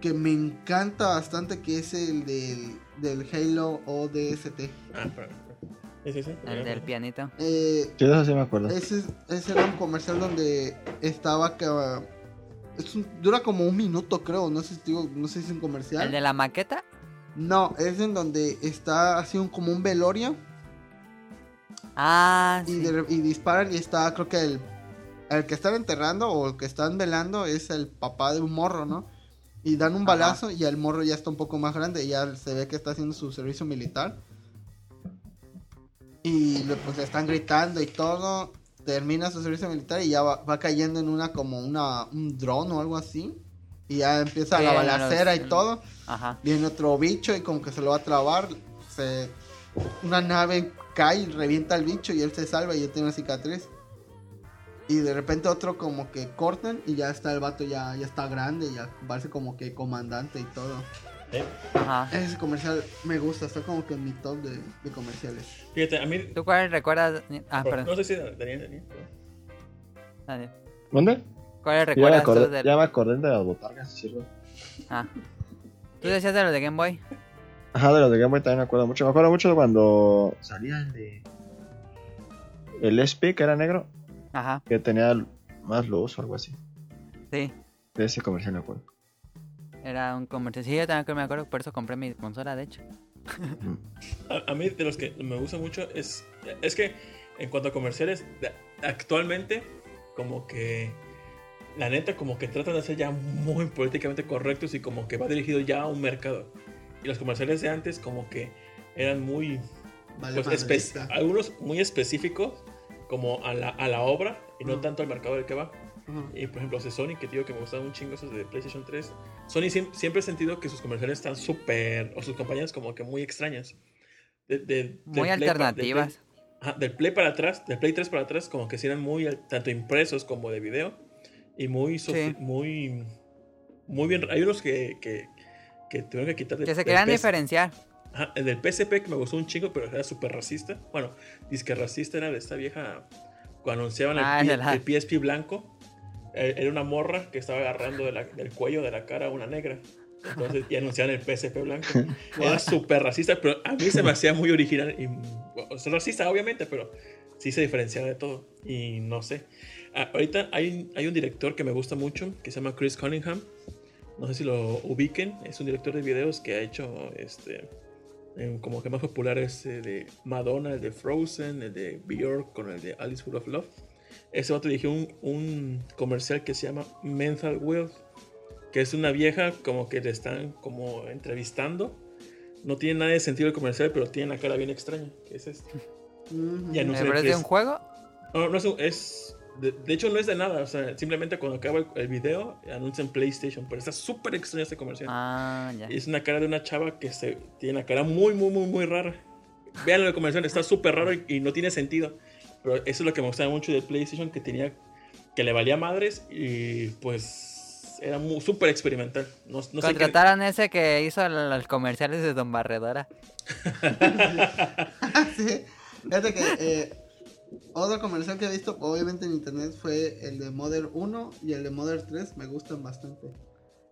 que me encanta bastante, que es el del, del Halo ODST. Ah, pero. Sí, sí, sí. El del pianito. Eh, Sí, de eso sí me acuerdo. ese, ese era un comercial donde estaba que... es un- dura como un minuto, creo. No sé si, digo- no sé si es un comercial. ¿El de la maqueta? No, es en donde está así un, como un velorio Ah, y, sí. de- y disparan y está, creo que el, el que están enterrando o el que están velando es el papá de un morro, ¿no? Y dan un Ajá. balazo y el morro ya está un poco más grande y ya se ve que está haciendo su servicio militar. Y le- pues le están gritando y todo. Termina su servicio militar y ya va, va cayendo en una como una un dron o algo así. Y ya empieza Sí, la los- balacera y todo. Ajá. Viene otro bicho y como que se lo va a trabar. Se... Una nave cae y revienta al bicho y él se salva y ya tiene una cicatriz. Y de repente otro como que cortan y ya está el vato ya, ya está grande, ya parece como que comandante y todo. ¿Eh? Ajá. Ese comercial me gusta, está como que en mi top de, de comerciales. Fíjate, a mí. ¿Tú cuál recuerdas? Ah, No perdón. sé si Daniel, Daniel. Dale. ¿Dónde? ¿Cuál Ya me, recuerdas acordé, del... ya me acordé de las botargas, sí, sirve. Ah. ¿Tú decías de los de Game Boy? Ajá, de los de Game Boy también me acuerdo mucho. Me acuerdo mucho de cuando salía el de. El SP, que era negro, Ajá. que tenía más luz o algo así. Sí. De ese comercial me acuerdo. Era un comercial. Sí, yo también que me acuerdo, por eso compré mi consola, de hecho. [LAUGHS] A, a mí de los que me gusta mucho es. Es que en cuanto a comerciales, actualmente, como que. La neta, como que tratan de ser ya muy políticamente correctos y como que va dirigido ya a un mercado. Y los comerciales de antes, como que eran muy. Vale, Pues, algunos muy específicos, como a la, a la obra y no Ujú. tanto al mercado del que va. Ujú. Y por ejemplo, los de Sony, que digo que me gustaban un chingo esos de PlayStation 3. Sony siem- siempre he sentido que sus comerciales están súper. o sus campañas como que muy extrañas. De- de- del Muy Play pa- del alternativas. Play- ajá, del Play para atrás, del Play 3 para atrás, como que sí eran muy tanto impresos como de video. Y muy. Sí. muy muy bien. Hay unos que. que que tuvieron que quitar de- Que se querían diferenciar. Ajá, el del PSP que me gustó un chingo, pero era súper racista. Bueno, disque racista era de esta vieja. Cuando anunciaban el, Ah, la- el PSP blanco, eh, era una morra que estaba agarrando de la- del cuello de la cara a una negra. Entonces, y anunciaban el PSP blanco. [LAUGHS] Era súper racista, pero a mí se me hacía muy original. Y, o sea, racista, obviamente, pero sí se diferenciaba de todo. Y no sé. Ah, ahorita hay, hay un director que me gusta mucho, que se llama Chris Cunningham. No sé si lo ubiquen. Es un director de videos que ha hecho este eh, como que más popular es el de Madonna, el de Frozen, el de Björk con el de Alice Full of Love. Ese otro dirigió un, un comercial que se llama Mental Wealth, que es una vieja como que le están como entrevistando. No tiene nada de sentido el comercial, pero tiene la cara bien extraña, que es este. [LAUGHS] Ya no ¿Me parece Chris. un juego? No, no es, un- es de, de hecho no es de nada, o sea, simplemente cuando acaba el, el video anuncian PlayStation, pero está súper extraño este comercial. Ah, ya. Y es una cara de una chava que se tiene la cara muy, muy, muy, muy rara. Vean el comercial, está súper raro y, y no tiene sentido. Pero eso es lo que me gustaba mucho del PlayStation, que tenía, que le valía madres y pues era súper experimental. No, no sé qué- Contrataron ese que hizo los comerciales de Don Barredora. [LAUGHS] sí. Fíjate que eh, otro comercial que he visto, obviamente en internet, fue el de Mother 1 y el de Mother 3. Me gustan bastante.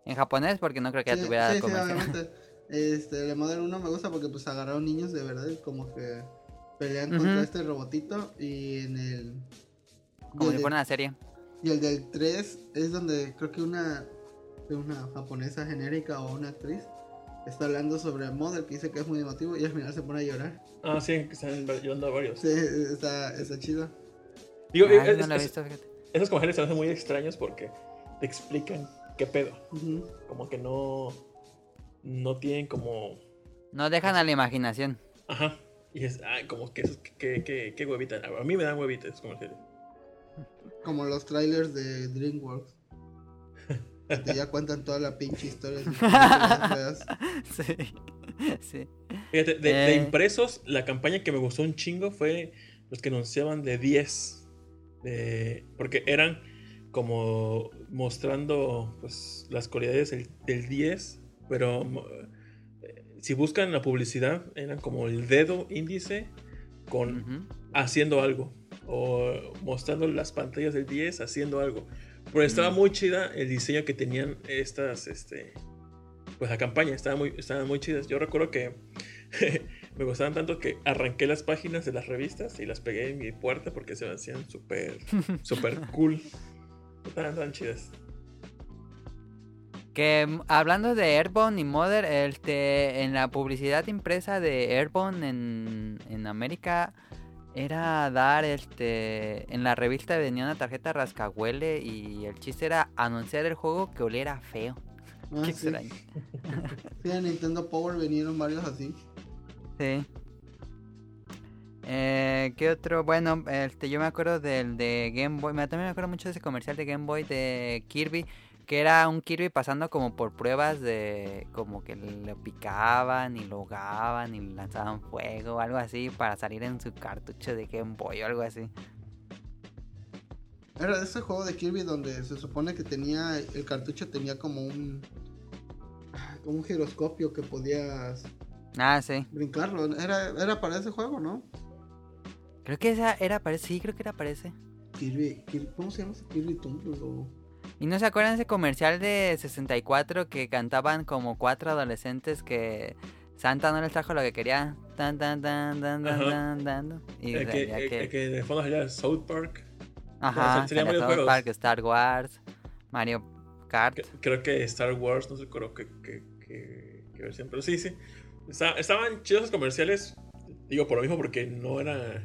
En japonés, porque no creo que ya Sí, tuviera sí, sí, comercial. obviamente. Este, el de Mother 1 me gusta porque pues agarraron niños de verdad y como que pelean contra este robotito y en el... Como si fuera una serie. Y el del 3 es donde creo que una, una japonesa genérica o una actriz está hablando sobre Mother que dice que es muy emotivo y al final se pone a llorar. Ah, sí, que están a varios. Sí, está, está chido. Digo, es- no lo he es- visto, fíjate. esos comerciales se me hacen muy extraños porque te explican qué pedo. Como que no. No tienen como. No dejan a la imaginación. Ajá. Y es. Ay, como que esos. Que, que, que huevita. A mí me dan huevita esos comerciales. Como los trailers de DreamWorks. Te ya cuentan toda la pinche historia. [LAUGHS] [LAUGHS] sí. sí. Fíjate, de, de Eh. impresos, la campaña que me gustó un chingo fue los que anunciaban de 10. De, porque eran como mostrando pues, las cualidades del, del 10, pero eh, si buscan la publicidad, eran como el dedo índice con haciendo algo. O mostrando las pantallas del 10 haciendo algo. Pero estaba Mm. muy chida el diseño que tenían estas, este, pues la campaña, estaba muy, estaban muy chidas. Yo recuerdo que [LAUGHS] me gustaban tanto que arranqué las páginas de las revistas y las pegué en mi puerta porque se me hacían súper, [LAUGHS] súper cool. Estaban tan chidas. Que mm, hablando de Airborne y Mother, este, en la publicidad impresa de Airborne en, en América era dar este en la revista venía una tarjeta rascahuele y el chiste era anunciar el juego que oliera feo. [LAUGHS] Ah, Qué sí. extraño. [LAUGHS] Sí, en Nintendo Power vinieron varios así. Sí. Eh, ¿Qué otro? Bueno, este, yo me acuerdo del de Game Boy. me- También me acuerdo mucho de ese comercial de Game Boy de Kirby. Que era un Kirby pasando como por pruebas de. Como que lo picaban y lo ahogaban y le lanzaban fuego. Algo así para salir en su cartucho de Game Boy o algo así. Era ese juego de Kirby donde se supone que tenía. El cartucho tenía como un. Como un giroscopio que podías Ah, sí. brincarlo. Era, era para ese juego, ¿no? Creo que esa era para ese. Sí, creo que era para ese. Kirby. Kirby ¿Cómo se llama? ese? Kirby Tumble o. ¿Y no se acuerdan ese comercial de 64 que cantaban como cuatro adolescentes que Santa no les trajo lo que quería? Tan, tan, tan, tan, tan, tan, tan. Y El que, ya el- que- el que de fondo salía South Park. Ajá, varios South juegos. Park, Star Wars, Mario Kart. Creo que Star Wars, no sé creo que, que, que- que versión, pero sí, sí. Está- estaban chidos los comerciales, digo por lo mismo porque no era...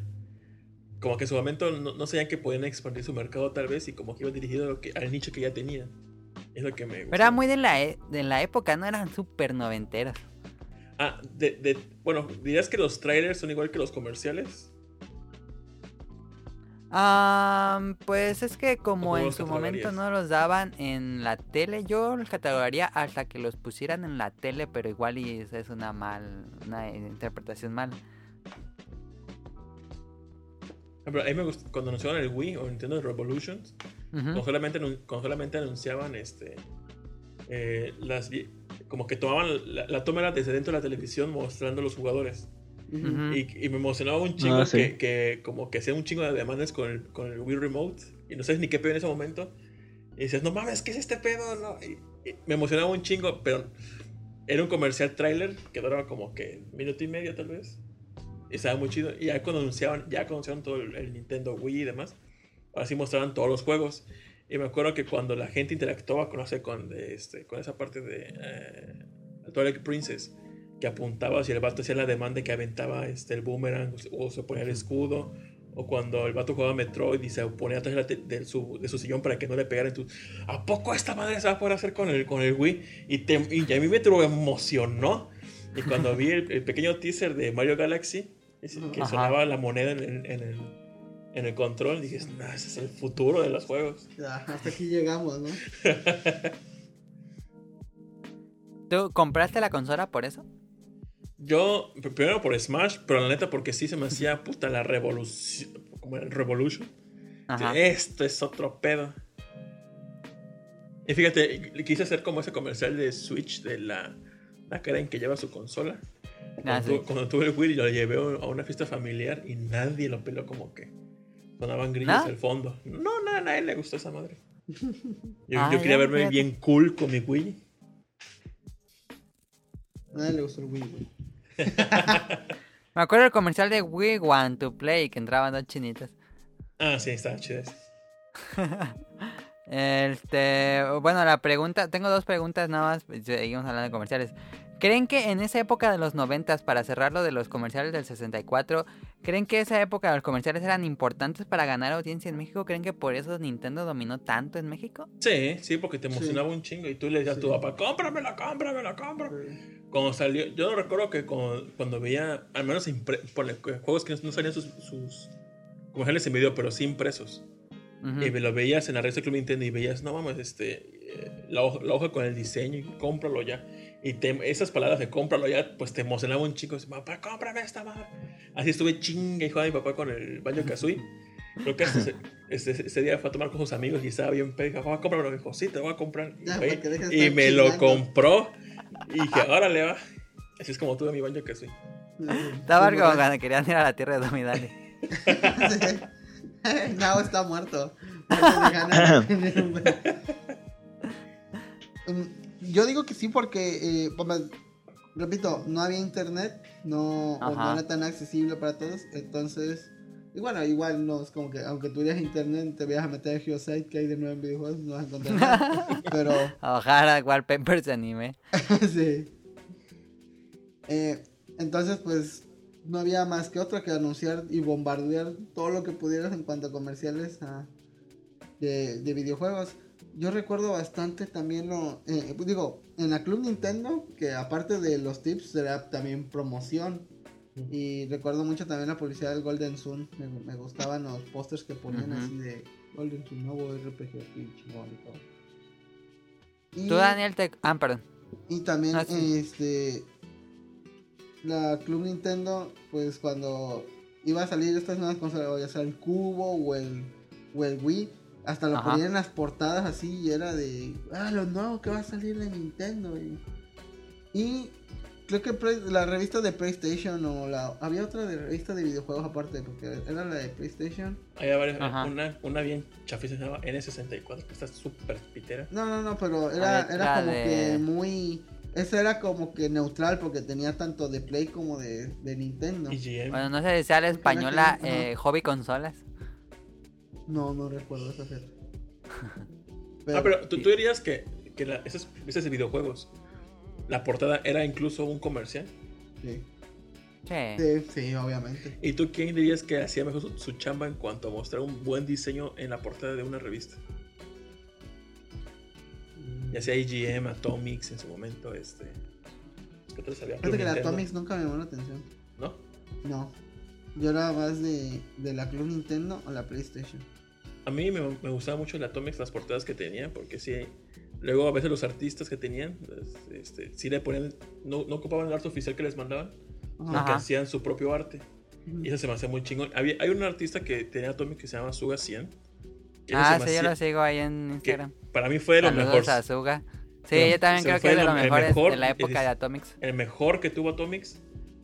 Como que en su momento no, no sabían que podían expandir su mercado tal vez y como que iba dirigido a lo que- al nicho que ya tenían. Es lo que me gusta. Pero era muy de la, e- de la época, no eran súper noventeros. Ah, de, de- bueno, ¿dirías que los trailers son igual que los comerciales? Ah, pues es que como en su momento no los daban en la tele, yo los catalogaría hasta que los pusieran en la tele, pero igual y es una mal, una interpretación mal. Pero a mí me gusta, cuando anunciaban el Wii o Nintendo Revolutions, Ujú. cuando, solamente, solamente anunciaban este eh, las como que tomaban la, la toma era desde dentro de la televisión mostrando los jugadores Ujú. Ujú. y, y me emocionaba un chingo Ah, sí. que, que como que hacía un chingo de demandas con el, con el Wii Remote y no sabes ni qué pedo en ese momento y dices no mames qué es este pedo no y, y me emocionaba un chingo pero era un comercial trailer que duraba como que minuto y medio tal vez estaba muy chido y ya cuando anunciaban ya anunciaron todo el, Nintendo Wii y demás ahora sí mostraban todos los juegos y me acuerdo que cuando la gente interactuaba con, no sé, con, este, con esa parte de eh, Twilight Princess, que apuntaba si el vato hacía la demanda que aventaba este, el boomerang o se ponía el escudo, o cuando el vato jugaba Metroid y se ponía atrás de, de su, de su sillón para que no le pegaran, tú, ¿a poco esta madre se va a poder hacer con el, con el Wii? Y, te- y a mí me emocionó. Y cuando vi el, el pequeño teaser de Mario Galaxy, que Ajá. sonaba la moneda en, el- en el, en el control. Dije, nah, ese es el futuro de los juegos. Ya, hasta aquí llegamos, ¿no? [LAUGHS] ¿Tú compraste la consola por eso? Yo, pr- primero por Smash, pero la neta porque sí se me hacía [LAUGHS] puta la revolución. Como el Revolution. Ajá. Esto es otro pedo. Y fíjate, le quise hacer como ese comercial de Switch de la, la cara en que lleva su consola. Ah, Cuando, sí. tuve, cuando tuve el Wii, lo llevé a una fiesta familiar y nadie lo peló como que sonaban grillos ¿No? al fondo. No, nada, a nadie le gustó esa madre. [LAUGHS] Yo, Ah, yo quería verme fíjate. bien cool con mi Wii. A nadie le gustó el Wii, güey. [LAUGHS] Me acuerdo del comercial de We Want to Play que entraban dos chinitas. Ah, sí, estaba chido ese. [LAUGHS] Este, bueno, la pregunta, tengo dos preguntas nada más, pues, seguimos hablando de comerciales. ¿Creen que en esa época de los noventas, para cerrar lo de los comerciales del 64, creen que esa época de los comerciales eran importantes para ganar audiencia en México? ¿Creen que por eso Nintendo dominó tanto en México? Sí, sí, porque te Sí. emocionaba un chingo y tú le decías a tu Sí. papá, cómpramela, cómpramela, cómpramela. Cuando salió, yo recuerdo que cuando, cuando veía, al menos impre- ponle, juegos que no salían sus, sus comerciales en video, pero sí impresos. Y lo veías en la revista Club Nintendo y veías, no mames, este, eh, la, hoja, la hoja con el diseño y cómpralo ya. Y te- esas palabras de cómpralo ya, pues te emocionaba un chico. Dice, papá, cómprame esta madre. Así estuve chinga y jugaba mi papá con el baño Kazooie. Creo que ese, [LAUGHS] ese- ese día fue a tomar con sus amigos y estaba bien pedo. Dijo, papá, cómpramelo. Dijo, sí, te lo voy a comprar. Y, Ya, de me lo compró. Y dije, órale, va. Así es como tuve mi baño Kazooie. Estaba como cuando querían ir a la tierra de Domidale. [LAUGHS] [LAUGHS] Nao está muerto. Muerto Yo digo que sí porque, eh, pues, repito, no había internet, no, no era tan accesible para todos, entonces, y bueno, igual no es como que, aunque tuvieras internet, te vayas a meter a Geosite que hay de nuevo en videojuegos, no vas a encontrar nada, [LAUGHS] pero... A bajar a wallpapers anime. [LAUGHS] sí. Eh, entonces, pues, no había más que otra que anunciar y bombardear todo lo que pudieras en cuanto a comerciales ah, de, de videojuegos. Yo recuerdo bastante también lo, eh, digo, en la Club Nintendo, que aparte de los tips, era también promoción. Y recuerdo mucho también la publicidad del Golden Sun. Me, me gustaban los pósters que ponían así de Golden Sun, nuevo RPG aquí, chingón y todo. Y- Tú, Daniel, te... Ah, perdón. y también, Ah, sí. este. La Club Nintendo, pues cuando iba a salir estas nuevas consolas, ya sea el Cubo o el, o el Wii, hasta lo Ajá. ponían en las portadas así y era de. Ah, lo nuevo que va a salir de Nintendo. Y, y creo que Play- la revista de PlayStation o la. Había otra de revista de videojuegos aparte, porque era la de PlayStation. Había varias, una, una bien chafisa se llamaba N64, que está súper pitera. No, no, no, pero era, ver, era la como de- que muy. Esa era como que neutral porque tenía tanto de Play como de, de Nintendo. EGM. Bueno, no sé si sea la española eh, Hobby Consolas. No, no recuerdo esa fecha. [LAUGHS] ah, pero tú, tú dirías que, que la, esos, esos de videojuegos, la portada era incluso un comercial. Sí. Sí. sí, sí, obviamente. ¿Y tú quién dirías que hacía mejor su, su chamba en cuanto a mostrar un buen diseño en la portada de una revista? Ya sea EGM, Atomics en su momento, este. ¿Qué otros había? Que la Nintendo, Atomics nunca me llamó la atención. ¿No? No. Yo era más de, de la Club Nintendo o la PlayStation. A mí me, me gustaba mucho la Atomics, las portadas que tenía, porque sí. Luego a veces los artistas que tenían, pues, este, sí le ponían, no, no ocupaban el arte oficial que les mandaban, sino que hacían su propio arte. Y eso se me hacía muy chingón. Había, hay un artista que tenía Atomic que se llama Suga 100. que ese Ah, sí, yo lo sigo ahí en Instagram. para mí fue de lo Saludos mejor. a Suga. Sí, Pero yo también creo que es de lo- los el mejores mejor de la época de Atomics. El mejor que tuvo Atomics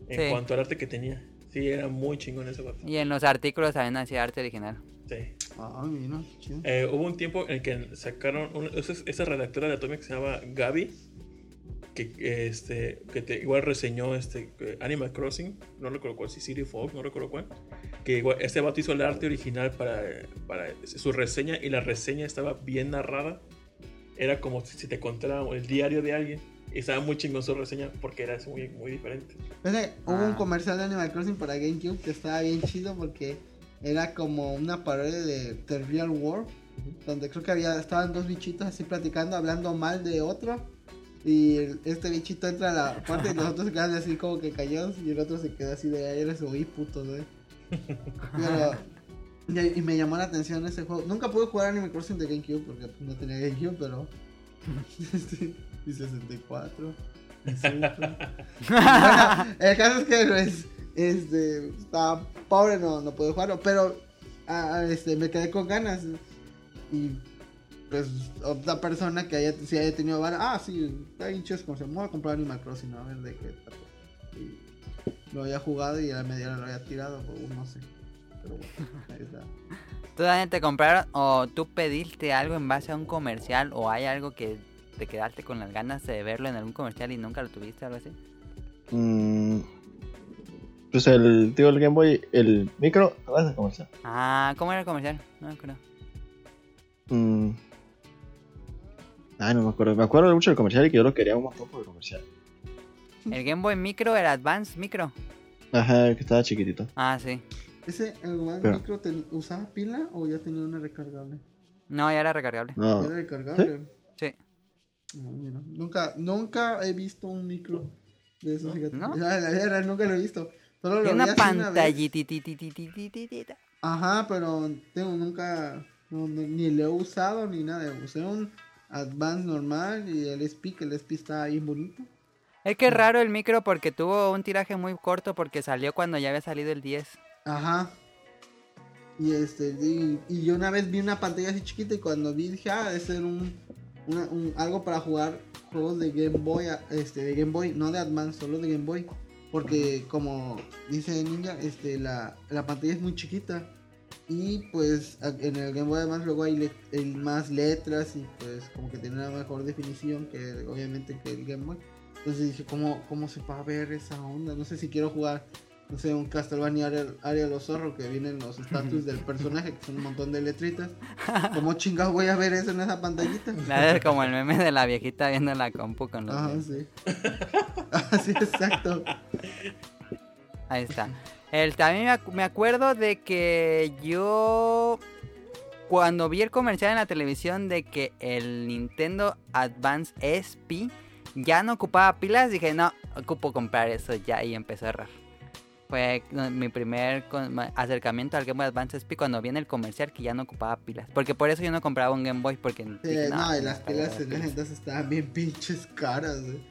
en Sí. cuanto al arte que tenía. Sí, era muy chingón ese vato. Y en los artículos también hacía arte original. Sí. Ah, mira, chido. Eh, hubo un tiempo en el que sacaron un- esa, esa redactora de Atomic se llama Gaby que, que, este que te- igual reseñó este que Animal Crossing no recuerdo cuál si City Folk no recuerdo cuál que igual este vato hizo el arte original para, para su reseña y la reseña estaba bien narrada era como si te contara el diario de alguien y estaba muy chingón su reseña porque era muy, muy diferente hubo Ah. un comercial de Animal Crossing para GameCube que estaba bien chido porque era como una parodia de The Real World. Donde creo que había, estaban dos bichitos así platicando, hablando mal de otro. Y este bichito entra a la parte y los otros se quedan así como que callados. Y el otro se queda así de, "Ay, eres oí puto, güey. Pero Y, y me llamó la atención ese juego. Nunca pude jugar Animal Crossing de GameCube porque pues, no tenía GameCube, pero. [LAUGHS] Y 64. [LAUGHS] Y bueno, el caso es que pues, este, estaba pobre, no, no pude jugarlo, pero ah, ah, este, me quedé con ganas. Y pues otra persona que haya, si haya tenido vara, ah, sí, está chido, como se me voy a comprar Animal Crossing, a ver de qué. Y lo había jugado y a la media hora lo había tirado, o no sé. Pero bueno, ahí está. ¿Tú Daniel te compraron o tú pediste algo en base a un comercial o hay algo que te quedaste con las ganas de verlo en algún comercial y nunca lo tuviste algo así? Mm, pues el, digo, el Game Boy, el micro, ¿te vas a comercial? Ah, ¿cómo era el comercial? No me acuerdo. Mm. Ay, no me acuerdo. Me acuerdo mucho del comercial y que yo lo quería un montón por el comercial. El Game Boy Micro era Advance Micro. Ajá, el que estaba chiquitito. Ah, sí. ¿Ese el Pero- micro ten- usaba pila o ya tenía una recargable? No, ya era recargable. No, Era recargable. Sí. No, mira, Nunca, nunca he visto un micro de esos, fíjate. ¿No? [LAUGHS] La verdad, nunca lo he visto. Solo lo una pantallititititititita. Ajá, pero tengo nunca, no, no, ni lo he usado ni nada. Usé un Advance normal y el SP, que el SP está bien bonito. Es que es raro el micro porque tuvo un tiraje muy corto porque salió cuando ya había salido el 10. Ajá. Y este, y, y yo una vez vi una pantalla así chiquita y cuando vi dije, ah, debe ser un, una- un- algo para jugar juegos de Game Boy, este, de Game Boy, no de Advance, solo de Game Boy. Porque como dice Ninja, este, la, la pantalla es muy chiquita. Y pues en el Game Boy Advance luego hay, le- hay más letras y pues como que tiene una mejor definición que obviamente que el Game Boy. Entonces dije, ¿cómo, cómo se va a ver esa onda? No sé si quiero jugar no sé, un Castlevania área, de los zorros que vienen los estatus del personaje, que son un montón de letritas. ¿Cómo [LAUGHS] chingados voy a ver eso en esa pantallita? La es como el meme de la viejita viendo la compu con los dedos. sí. [LAUGHS] Así, exacto. Ahí está. El, también me acuerdo de que yo cuando vi el comercial en la televisión de que el Nintendo Advance SP ya no ocupaba pilas, dije, no, ocupo comprar eso ya y empezó a errar. Fue mi primer acercamiento al Game Boy Advance SP cuando vi en el comercial que ya no ocupaba pilas. Porque por eso yo no compraba un Game Boy, porque... Sí, dije, no, y no las está pilas las en ese pilas". entonces estaban bien pinches caras. güey.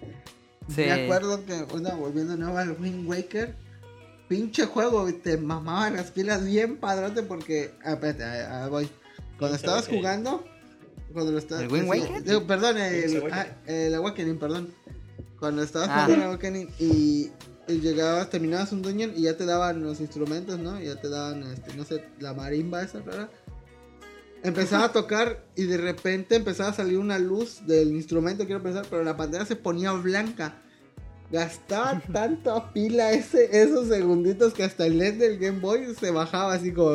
Sí. Me acuerdo que, bueno, volviendo de nuevo al Wind Waker, pinche juego, te mamaban las pilas bien padrote porque. Ah, espérate, voy. Cuando estabas jugando. Cuando lo estabas. ¿El Wind Waker? digo, perdón, el, Awakening. ah, el Awakening, perdón. Cuando estabas Ah. jugando el Awakening y, y llegabas, terminabas un dungeon y ya te daban los instrumentos, ¿no? Ya te daban, este, no sé, la marimba esa rara. Empezaba a tocar y de repente empezaba a salir una luz del instrumento, quiero pensar, pero la pantalla se ponía blanca. Gastaba [LAUGHS] tanta pila ese, esos segunditos que hasta el LED del Game Boy se bajaba así como...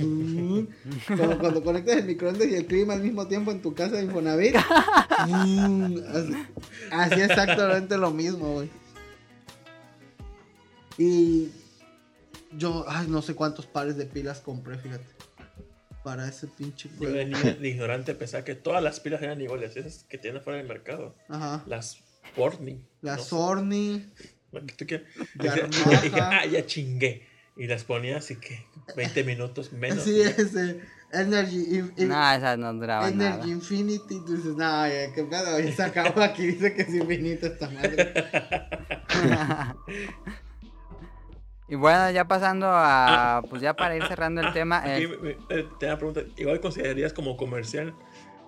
[LAUGHS] Como cuando conectas el microondas y el clima al mismo tiempo en tu casa de Infonavit. [LAUGHS] así, así exactamente lo mismo, güey. Y yo, ay, no sé cuántos pares de pilas compré, fíjate. Para ese pinche Yo de niño de ignorante pensaba que todas las pilas eran iguales, esas que tienen fuera del mercado. Ajá. Las Portney. La no. Ya [LAUGHS] Dije, ah, ya chingué. Y las ponía así que 20 minutos menos. Sí, ese. Energy. in- No, esas no duraban nada. Energy Infinity. Tú dices, no, ya, qué pedo. Ya se acabó aquí. [LAUGHS] Dice que es infinito esta madre. [LAUGHS] y bueno, ya pasando a... Pues ya para ir cerrando el tema... Aquí eh, me- te da pregunta. Igual considerarías como comercial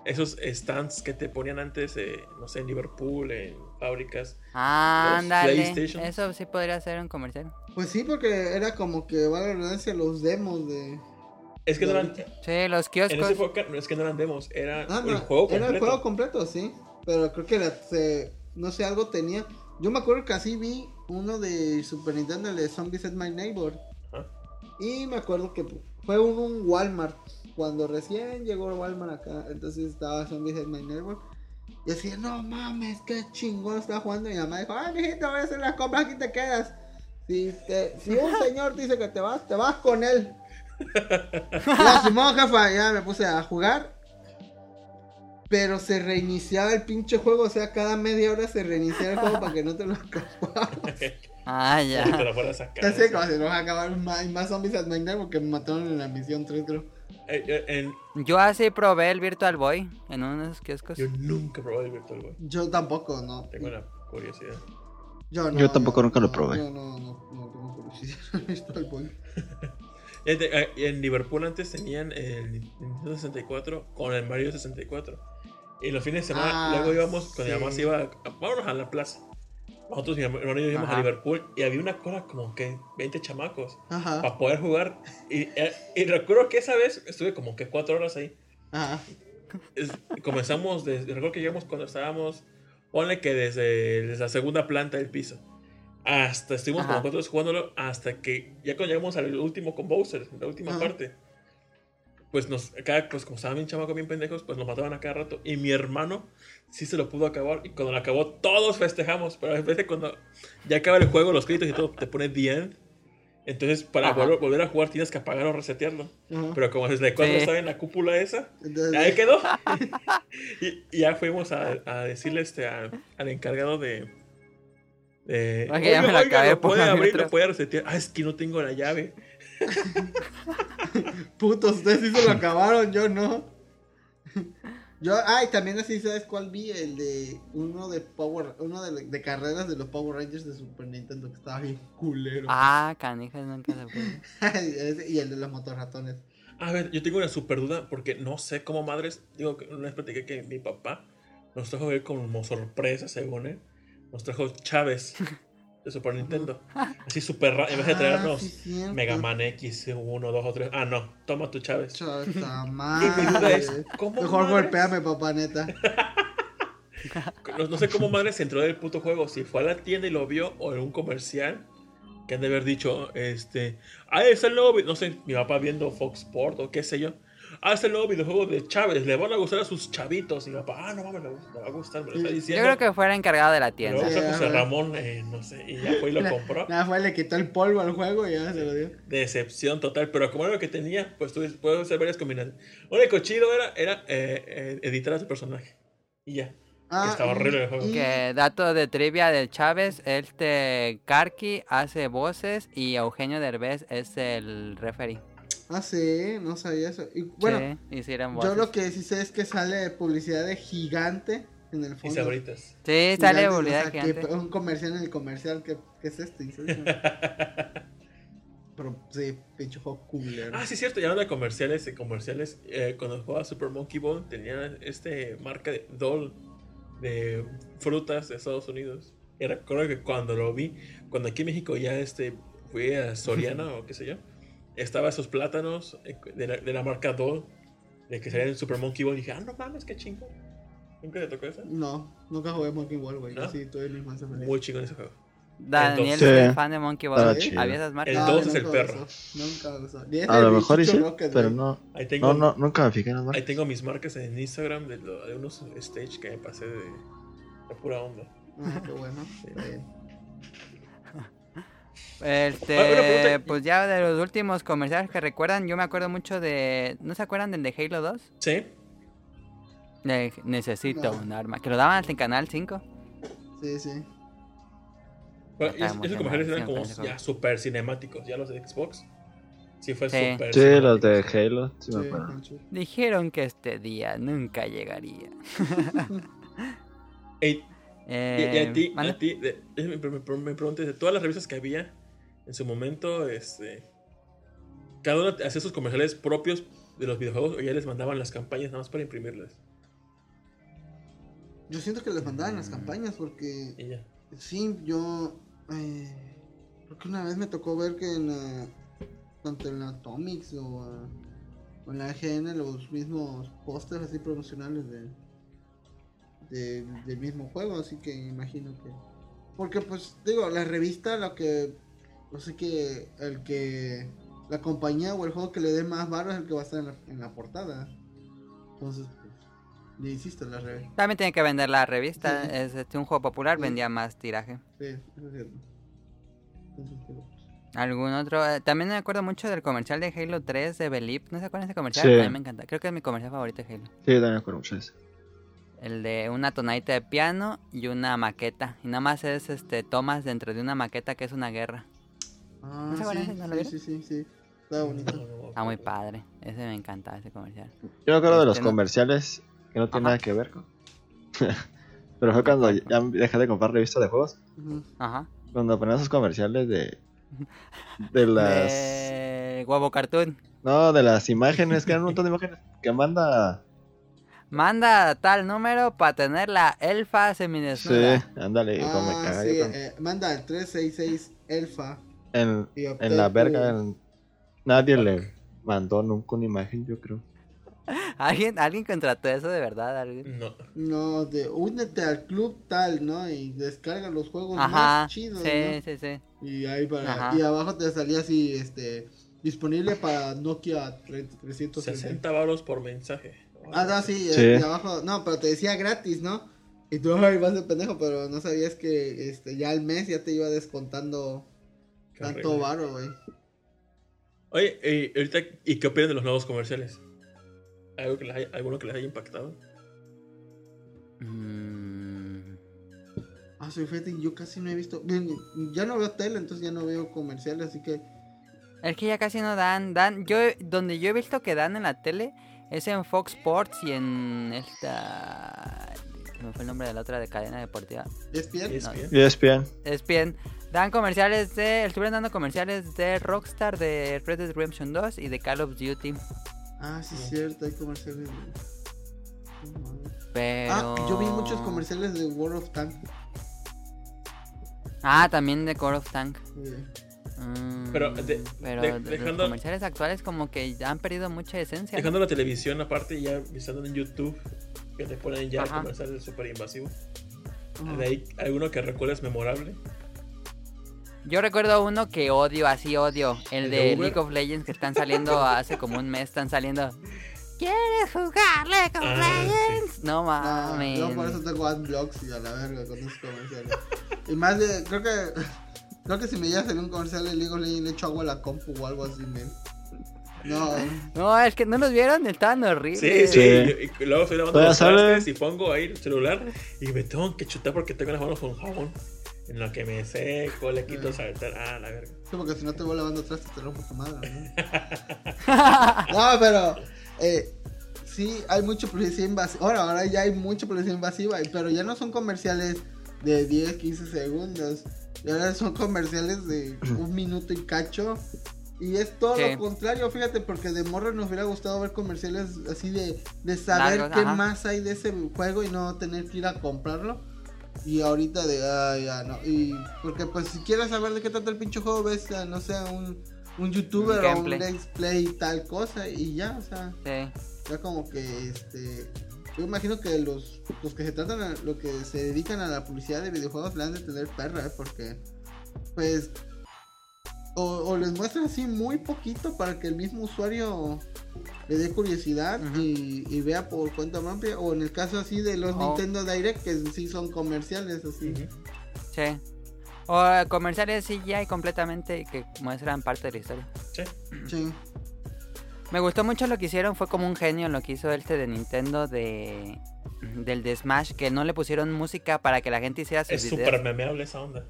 esos stands que te ponían antes, eh, no sé, en Liverpool, en fábricas. Ah, ándale. PlayStation. Eso sí podría ser un comercial. Pues sí, porque era como que, vale la los demos de. Es que no eran. Sí, los En kioscos. esa época no es que no eran demos, era Ah, el juego completo. Era el juego completo, sí. Pero creo que la- se- no sé, algo tenía. Yo me acuerdo que así vi uno de Super Nintendo, el de Zombies at My Neighbor. Y me acuerdo que fue un, un Walmart. Cuando recién llegó Walmart acá, entonces estaba Zombies at My Neighbor. Y decía, no mames, qué chingón estaba jugando. Y mi mamá dijo, ay, mijito, voy a hacer las compras, aquí te quedas. Si, te- si un [LAUGHS] señor dice que te vas, te vas con él. Ya, Simón, jefa, ya me puse a jugar. Pero se reiniciaba el pinche juego, o sea, cada media hora se reiniciaba el juego para que no te lo [LAUGHS] acabaras. Ah, Y te ya. la fuera a sacar. Está seco, se nos va a acabar más, más zombies at Minecraft porque me mataron en la misión 3, creo. Eh, eh, en- Yo así probé el Virtual Boy en uno de esos kioscos. yo nunca probé el Virtual Boy. Yo tampoco, no. Tengo la curiosidad. Yo, no, Yo tampoco nunca lo no, probé. Yo no, no, no tengo curiosidad. [LAUGHS] El boy. Eh, En Liverpool antes tenían el Nintendo 64 con el Mario 64. Y los fines de semana, Ah, luego íbamos, cuando mi mamá sí. se iba, a, vámonos a la plaza. Nosotros, mi hermano y yo íbamos Ajá. a Liverpool y había una cola como que 20 chamacos Ajá. para poder jugar. Y, eh, y recuerdo que esa vez estuve como que 4 horas ahí. Ajá. Es- comenzamos, desde, recuerdo que llegamos cuando estábamos, ponle que desde, desde la segunda planta del piso. Hasta estuvimos como cuatro jugándolo hasta que ya cuando llegamos al último con Bowser, la última Ajá. parte. Pues nos, acá, pues como estaban bien chamacos, bien pendejos, pues nos mataban a cada rato. Y mi hermano sí se lo pudo acabar. Y cuando lo acabó, todos festejamos. Pero a veces cuando ya acaba el juego, los créditos y todo, te pone The End. Entonces, para volver, volver a jugar, tienes que apagar o resetearlo. Ajá. Pero como desde cuando Sí. estaba en la cúpula esa, Entonces, Ahí quedó. [LAUGHS] y, y ya fuimos a, a decirle este, a- al encargado de. Oiga, ya me la acabé, ¿lo puede abrir, otro". lo puede resetear. Ah, es que no tengo la llave. [LAUGHS] Putos, ustedes sí se lo acabaron, yo no. Yo, ay, también así, ¿sabes cuál vi? El de uno de Power, uno de, de carreras de los Power Rangers de Super Nintendo que estaba bien culero. Ah, canijas, nunca se [LAUGHS] y el de los motorratones. A ver, yo tengo una super duda porque no sé cómo madres. Digo, que una vez platiqué que mi papá nos trajo a ver como sorpresa, según él. Nos trajo Chávez de Super Nintendo. [LAUGHS] Así súper raro. En vez de Ah, traernos sí. Mega Man X 1, 2 o 3. Ah, no. Toma tu Chávez. Y madre. [LAUGHS] mi duda es: ¿cómo Mejor madres? golpéame, papá, neta. No, no sé cómo [LAUGHS] madre se entró del puto juego. Si fue a la tienda y lo vio o en un comercial. Que han de haber dicho, este. Ah, es el nuevo. vi-". No sé, mi papá viendo Fox Sport o qué sé yo. Ah, es el nuevo videojuego de Chávez. Le van a gustar a sus chavitos. Y mi papá, ah, no mames, le va a gustar. Me lo está Sí. Yo diciendo. creo que fue el encargado de la tienda. Sí, José. Ramón, eh, no sé. Y ya fue y lo [LAUGHS] compró. Nada, fue, le quitó el polvo al juego y ya se lo dio. Decepción total. Pero como era lo que tenía, pues tuve, puedo hacer varias combinaciones. Lo único chido era, era eh, eh, editar a tu personaje. Y ya. Ah, Estaba horrible el juego. Que dato de trivia del Chávez, este Karki hace voces y Eugenio Derbez es el referee. Ah, sí, no sabía eso. Y bueno, sí, hicieron yo lo que sí sé es que sale publicidad de gigante en el Y fondo. sabritas. Sí, sale Gigante, publicidad o sea, gigante. que Un comercial en el comercial, ¿qué, qué es esto? Y se- [LAUGHS] Pero sí, pinche juego culero. Ah, sí, cierto. Ya de comerciales, de comerciales. eh, cuando jugaba Super Monkey Ball, tenía este marca de Doll de frutas de Estados Unidos. Y recuerdo que cuando lo vi, cuando aquí en México ya este, fui a Soriana [LAUGHS] o qué sé yo, estaba esos plátanos eh, de la, de la marca Doll, de que salían en Super Monkey Ball. Y dije, ah, no mames, qué chingo. ¿Nunca te tocó eso? No, nunca jugué Monkey Ball, güey. ¿No? Sí, tuve mi infancia feliz. Muy chingón ese juego. Daniel Sí. es fan de Monkey Ball. Chido. Había esas marcas. El No, dos es el nunca perro. usó, Nunca usó. A lo mejor sí, Chucho Rocket, pero no. Ahí tengo, No, no, nunca me fijé en las ahí marcas. tengo mis marcas en Instagram de, lo- de unos stage que me pasé de, de pura onda. Ah, qué bueno. Ah, una Este, pues ya de los últimos comerciales que recuerdan, yo me acuerdo mucho de. ¿No se acuerdan del de Halo 2? ¿Sí? De necesito No. un arma. Que lo daban en Canal 5. Sí, sí. Bueno, esos- comerciales eran como ya super cinemáticos, ya los de Xbox. Sí, fue Sí. super Sí, los de. Halo. Sí, me acuerdo. Dijeron que este día nunca llegaría. Ey, y, y Eh, a ti, a ti de- me, me, me- me pregunté, de todas las revistas que había en su momento, este, cada uno hacía sus comerciales propios de los videojuegos o ya les mandaban las campañas nada más para imprimirlas. Yo siento que les mandaban las campañas porque Y ya. sí, yo eh, creo que una vez me tocó ver que en la, tanto en la Atomics o, o en la AGN los mismos pósters así promocionales de, de- del mismo juego, así que imagino que porque pues digo, la revista lo que así que el que la compañía o el juego que le dé más barro es el que va a estar en la, en la portada. Entonces, pues, le hiciste la revista. También tiene que vender la revista. Sí. Es este, un juego popular, Sí. vendía más tiraje. Sí, eso es cierto. Entonces, pues, ¿Algún otro? Eh, También me acuerdo mucho del comercial de Halo 3 de Belip. ¿No se acuerdan de ese comercial? Sí. A mí me encanta. Creo que es mi comercial favorito de Halo. Sí, también me acuerdo mucho de eso. El de una tonadita de piano y una maqueta. Y nada más es este tomas dentro de una maqueta que es una guerra. Ah, sí, ¿No lo sí, sí, sí, sí. Está bonito. Está muy padre. Ese me encanta, ese comercial. Yo me acuerdo de los Este, no- comerciales que no tienen Ajá. nada que ver con. [LAUGHS] Pero fue cuando ya dejé de comprar revistas de juegos. Ajá. Cuando ponían esos comerciales de. [LAUGHS] De las. De huevo cartoon. No, de las imágenes, que eran un montón de imágenes. Que manda. Manda tal número para tener la elfa Sí, semidesnuda. ándale, como me Ah, caga sí, yo eh, manda al 366 Elfa. en, la verga. en- Nadie le mandó nunca una imagen, yo creo. [LAUGHS] ¿Alguien, ¿Alguien contrató eso de verdad? ¿Alguien? No. No, de únete al club tal, ¿no? Y descarga los juegos Ajá. más chidos, Sí, ¿no? sí, sí. Y ahí para Ajá. y abajo te salía así este disponible para Nokia 30 360. 60 baros por mensaje. Ah, no, sí, Sí. eh, y abajo, no, pero te decía gratis, ¿no? Y tú [LAUGHS] ay, vas de pendejo, pero no sabías que este ya al mes ya te iba descontando Qué tanto horrible. varo, güey. Oye, y, ahorita, ¿y qué opinan de los nuevos comerciales? ¿Algo que les haya- ¿Alguno que les haya impactado? Mm, Ah, soy fíjate, yo casi no he visto, bien, ya no veo tele, entonces ya no veo comerciales, así que Es que ya casi no dan, dan, yo, donde yo he visto que dan en la tele es en Fox Sports y en esta, se me fue el nombre de la otra de cadena deportiva, ESPN. ESPN. Y ESPN. es bien, dan comerciales de, estuvieron dando comerciales de Rockstar, de Red Dead Redemption 2 y de Call of Duty, Ah, sí, es cierto, hay comerciales. No pero... Ah, yo vi muchos comerciales de World of Tanks. Ah, también de Core of Tank. güey. Mm, Pero, de- pero de- de- los dejando- comerciales actuales como que ya han perdido mucha esencia. Dejando la televisión aparte ya estando en YouTube, que te ponen ya Ajá. comerciales súper invasivos. ¿De ahí alguno que recuerdes memorable? Yo recuerdo uno que odio, así odio. El ¿El de, de? League of Legends que están saliendo [LAUGHS] hace como un mes, están saliendo. ¿Quieres jugar League of Ah, Legends? No No, mames. yo por eso tengo adblocks y a la verga con esos comerciales. y más de, creo que, creo que si me llega a salir un comercial de League of Legends le echo agua a la compu o algo así, men. No, No, es que no los vieron, estaban Sí, horribles. sí. Sí. Y, y luego estoy lavando los trastes y pongo ahí el celular y me tengo que chutar porque tengo las manos con jabón. En lo que me seco, le quito saltar. Ah, la verga. sí, porque si no te voy lavando atrás te rompo tu madre, ¿no? [LAUGHS] no, pero, eh, sí, hay mucha publicidad invasiva. Ahora, ahora ya hay mucha publicidad invasiva, pero ya no son comerciales de 10, 15 segundos. Y ahora son comerciales de [CLEARS THROAT] un minuto y cacho. Y es todo Sí. lo contrario, fíjate, porque de morro nos hubiera gustado ver comerciales así de, de saber Largos, qué ajá. más hay de ese juego y no tener que ir a comprarlo. Y ahorita de, ah, ya no. Y porque pues si quieres saber de qué trata el pinche juego, ves, a, no sé, un, un youtuber Un o un let's play tal cosa y ya, o sea, Sí. ya como que este... Yo imagino que los, los que se tratan, a, lo que se dedican a la publicidad de videojuegos le han de tener perra, ¿eh? porque pues o, o les muestran así muy poquito para que el mismo usuario le dé curiosidad y, y vea por cuenta propia, o en el caso así de los Nintendo Direct, que sí son comerciales así. Sí. O eh, comerciales CGI completamente que muestran parte de la historia. Sí. Sí. Me gustó mucho lo que hicieron, fue como un genio lo que hizo este de Nintendo de del de Smash, que no le pusieron música para que la gente hiciera sus Es videos. súper memeable esa onda.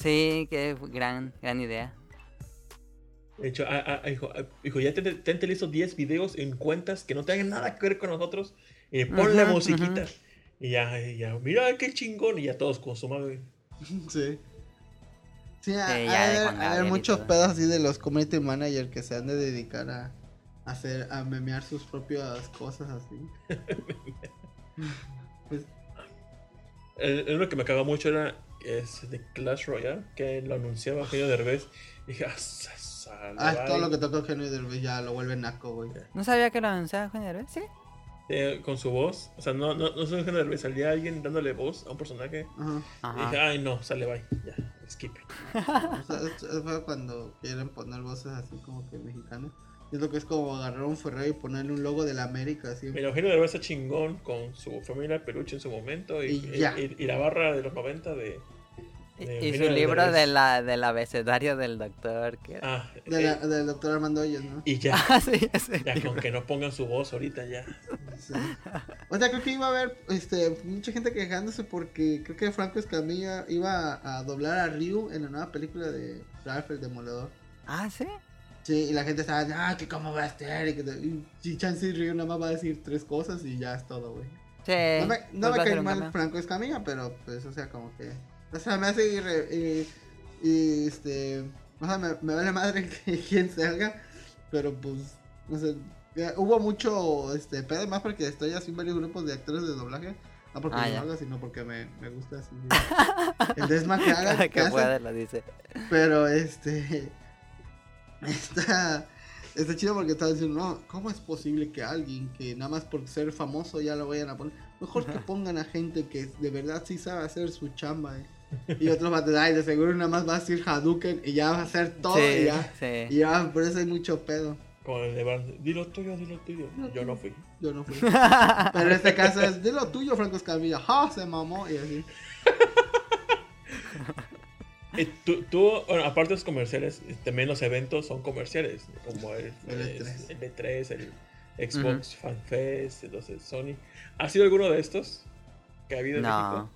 sí. Fue gran, gran idea. De hecho, ah, ah, hijo, ah, hijo, ya te, te, listo 10 videos en cuentas que no tengan nada que ver con nosotros. Y ponle musiquita. Y ya, y ya, mira qué chingón. Y ya todos con su madre. Sí. Sí, ya Gabriel y muchos pedos así de los community managers que se han de dedicar a hacer, a memear sus propias cosas así. [LAUGHS] Pues, El, el uno que me cagó mucho era es de Clash Royale, que lo anunciaba Eugenio Derbez. Y dije, ah, sale, ah, bye". todo lo que toca Eugenio Derbez ya lo vuelve naco, güey. No sabía que lo anunciaba Juan Derbez, ¿sí? Eh, con su voz. O sea, no, no, no soy Eugenio Derbez, salía alguien dándole voz a un personaje. Ajá. Y dije, ay, no, sale, bye. Ya, skip. O sea, cuando quieren poner voces así como que mexicanas. Es lo que es como agarrar un Ferrari y ponerle un logo de la América así. Mira, Eugenio Derbez está chingón con su familia peluche en su momento. Y, Y y- y la barra de los 90 de. Y, de y su libro Derbez. de la, del abecedario del doctor. Que... Ah, De la- eh, del doctor Armando Hoyos, ¿no? y ya. [LAUGHS] Ah, sí, ese Ya libro. con que no pongan su voz ahorita ya. Sí. O sea, creo que iba a haber este, mucha gente quejándose porque creo que Franco Escamilla iba a, a doblar a Ryu en la nueva película de Ralph el Demoledor. Ah, sí. Sí, y la gente estaba, ah, que cómo va a estar. Y, que, y, y Chance Ryu nada más va a decir tres cosas y ya es todo, güey. Sí. No me, no pues me cae mal cambio. Franco Escamilla, pero pues, o sea, como que. O sea, me hace ir. Y, y, este. O sea, me, me vale madre [LAUGHS] que quien salga, pero pues. No sé. Hubo mucho este pedo más porque estoy así en varios grupos de actores de doblaje. No porque Ah, lo haga, sino porque me, me gusta así. [LAUGHS] el desma que. Cada que que puede lo dice. Pero este. [LAUGHS] Está. Está chido porque estaba diciendo, no, ¿cómo es posible que alguien que nada más por ser famoso ya lo vayan a poner? Mejor que pongan a gente que de verdad sí sabe hacer su chamba. eh". Y otros van a decir, ay, de seguro nada más va a decir Hadouken y ya va a hacer todo y ya. sí. Y ya, por eso hay mucho pedo. Como el de Barnes, dilo tuyo, dilo tuyo. Yo no fui. Yo no fui. [LAUGHS] Pero en este caso es, de lo tuyo, Franco Escamilla. ¡Ja! Se mamó. Y así. Tú, tú, bueno, aparte de los comerciales, también los eventos son comerciales, como el, El eh, E3. el E3, el Xbox Fan Fest, entonces Sony. ¿Ha sido alguno de estos que ha habido en No. México?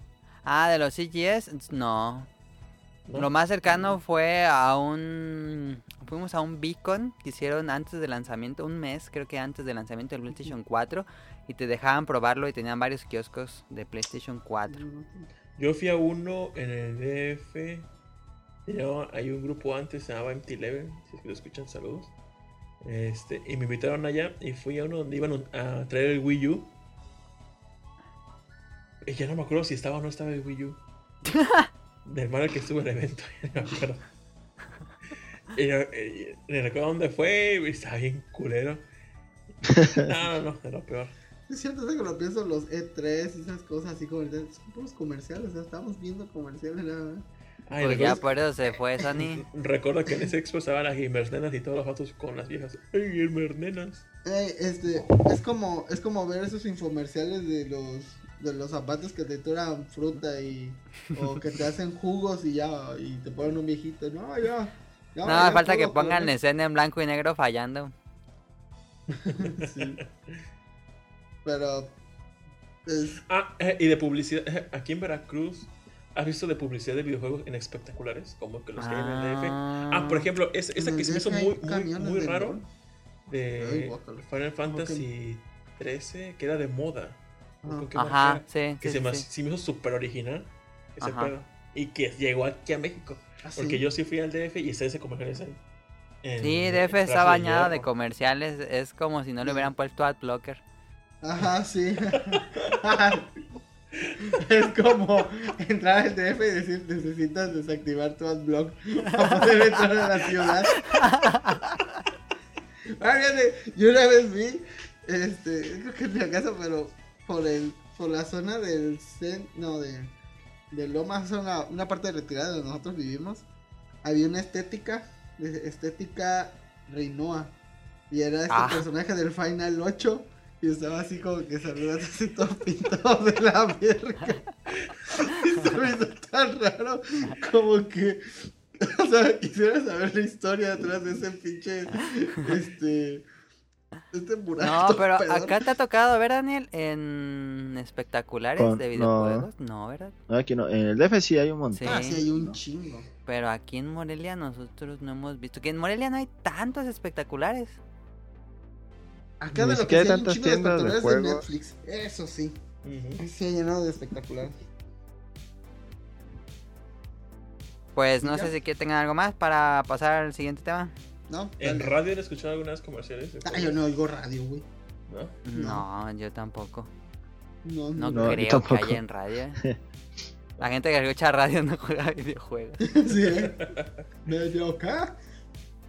Ah, de los CGS, no. ¿No? Lo más cercano fue a un... Fuimos a un beacon que hicieron antes del lanzamiento, un mes creo que antes del lanzamiento del PlayStation 4 y te dejaban probarlo y tenían varios kioscos de PlayStation 4. Yo fui a uno en el DF. Tenía- hay un grupo antes, se llamaba MT11, si es que lo escuchan, saludos. Este, y me invitaron allá y fui a uno donde iban a traer el Wii U. Y ya no me acuerdo si estaba o no estaba el Wii U. [LAUGHS] Del mal que estuvo en el evento, [LAUGHS] ya no me acuerdo. Y yo, eh, ni recuerdo dónde fue, y estaba bien culero. No, no, no, lo peor. Es cierto, es que lo pienso, los E3 y esas cosas así como son puros comerciales, o sea, estamos viendo comerciales nada más. Ay, Pues ya recuerdo- por eso se fue Sony. [LAUGHS] Recuerdo que en ese expo estaban las gamers nenas y todos los vatos con las viejas. ¡Ey, gamer nenas! Ey, este, es como, es como ver esos infomerciales de los, de los zapatos que te tiran fruta y, o que te hacen jugos y ya, y te ponen un viejito, no, ya. ya, No, ya falta que pongan comer". escena en blanco y negro fallando. [LAUGHS] Sí. Pero, es, Ah, eh, y de publicidad. eh, Aquí en Veracruz, ¿has visto de publicidad de videojuegos en espectaculares? Como que los que hay en el DF. Ah, por ejemplo, es, esa que se me hizo muy, muy, muy raro. De. Final Fantasy 13, que era de moda. Ajá. Sí, Que sí, se, sí, me, me hizo súper original. Ese Ajá. pedo. Y que llegó aquí a México. así. Porque yo sí fui al DF y está ese comercial ahí. En- Sí, DF está bañado de comerciales. Es como si no le hubieran puesto adblocker. Ajá, sí. [LAUGHS] es como entrar al DF y decir necesitas desactivar tu adblock para poder entrar a la ciudad. [LAUGHS] Ah, fíjate, yo una vez vi, este, creo que en mi casa, pero por el, por la zona del cen, no, de, de Lomas, zona, una parte de retirada donde nosotros vivimos, había una estética, estética Reinoa, y era este Ah. personaje del Final 8, y estaba así como que saludando así todo [LAUGHS] pintado de la verga. [LAUGHS] Y se me hizo tan raro como que [LAUGHS] o sea, quisiera saber la historia detrás de ese pinche. Este. Este No, pero acá te ha tocado ver, Daniel, en espectaculares Con- de videojuegos. No, ¿verdad? No, aquí no. En el DF sí hay un montón. Sí. Ah, sí, hay un chingo. Pero aquí en Morelia nosotros no hemos visto. Que en Morelia no hay tantos espectaculares. Acá de lo que hay un tantas de tiendas de espectaculares de juegos. Netflix. Eso sí. Ujú. Sí, ha llenado de espectaculares. Pues no ¿Ya? sé si que tengan algo más para pasar al siguiente tema. ¿No? ¿En Dale. radio han escuchado algunas comerciales? de Ah, yo no oigo radio, güey. ¿No? No, yo tampoco. No, No, no. No, yo creo que haya en radio. [LAUGHS] La gente que escucha radio no juega videojuegos. [LAUGHS] sí, ¿eh? ¿Medio acá?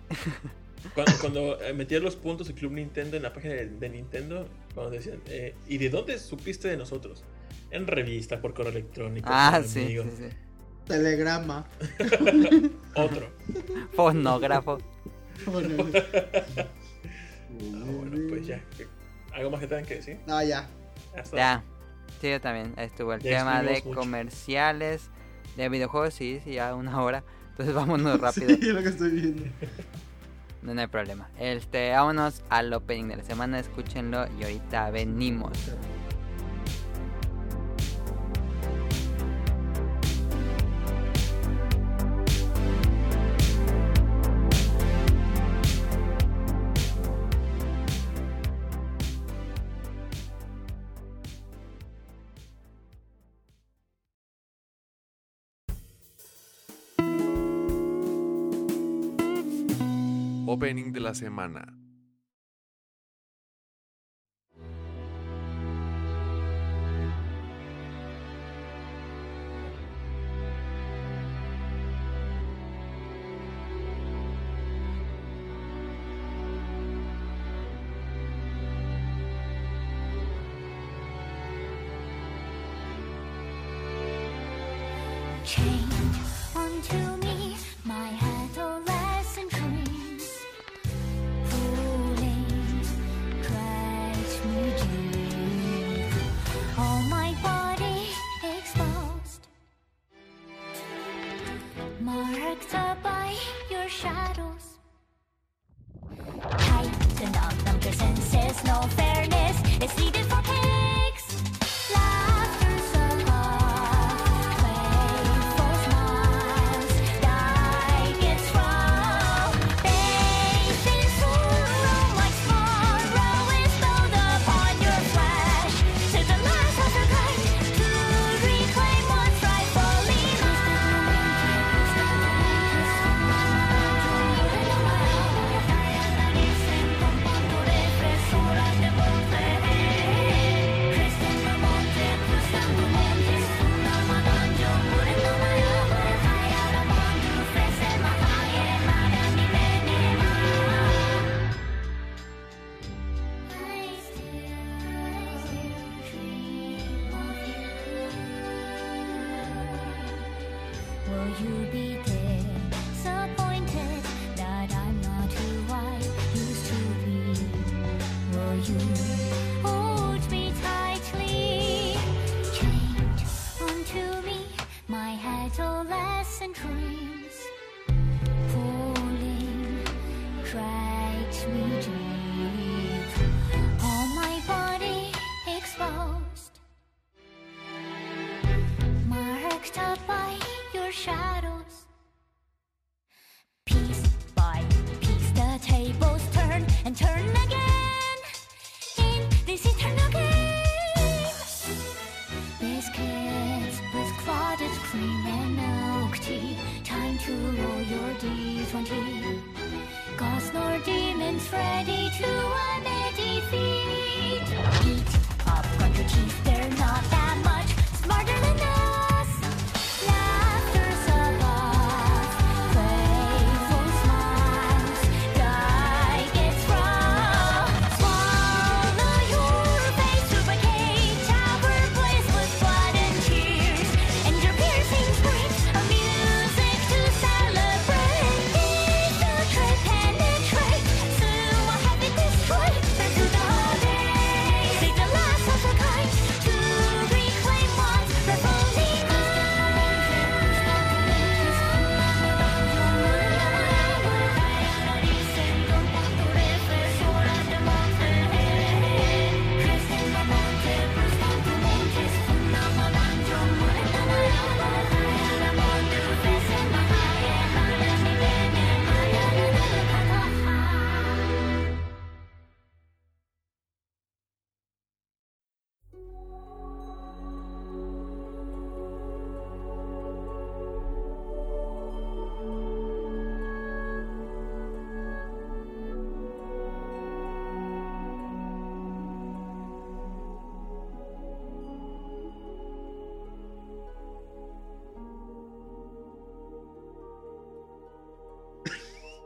[LAUGHS] Cuando, cuando eh, metían los puntos del Club Nintendo en la página de, de Nintendo, cuando decían, eh, ¿y de dónde supiste de nosotros? En revista, por correo electrónico, Ah, sí. Telegrama. Otro. Fonógrafo bueno, ah, bueno, pues ya. ¿Algo más que tengan que decir? No, ya. Ya. Sí, yo también. Estuvo el ya tema de comerciales, de videojuegos, sí, sí, ya una hora. Entonces vámonos [LAUGHS] rápido. sí, lo que estoy viendo. No hay problema. Este, vámonos al opening de la semana, escúchenlo y ahorita venimos. la semana.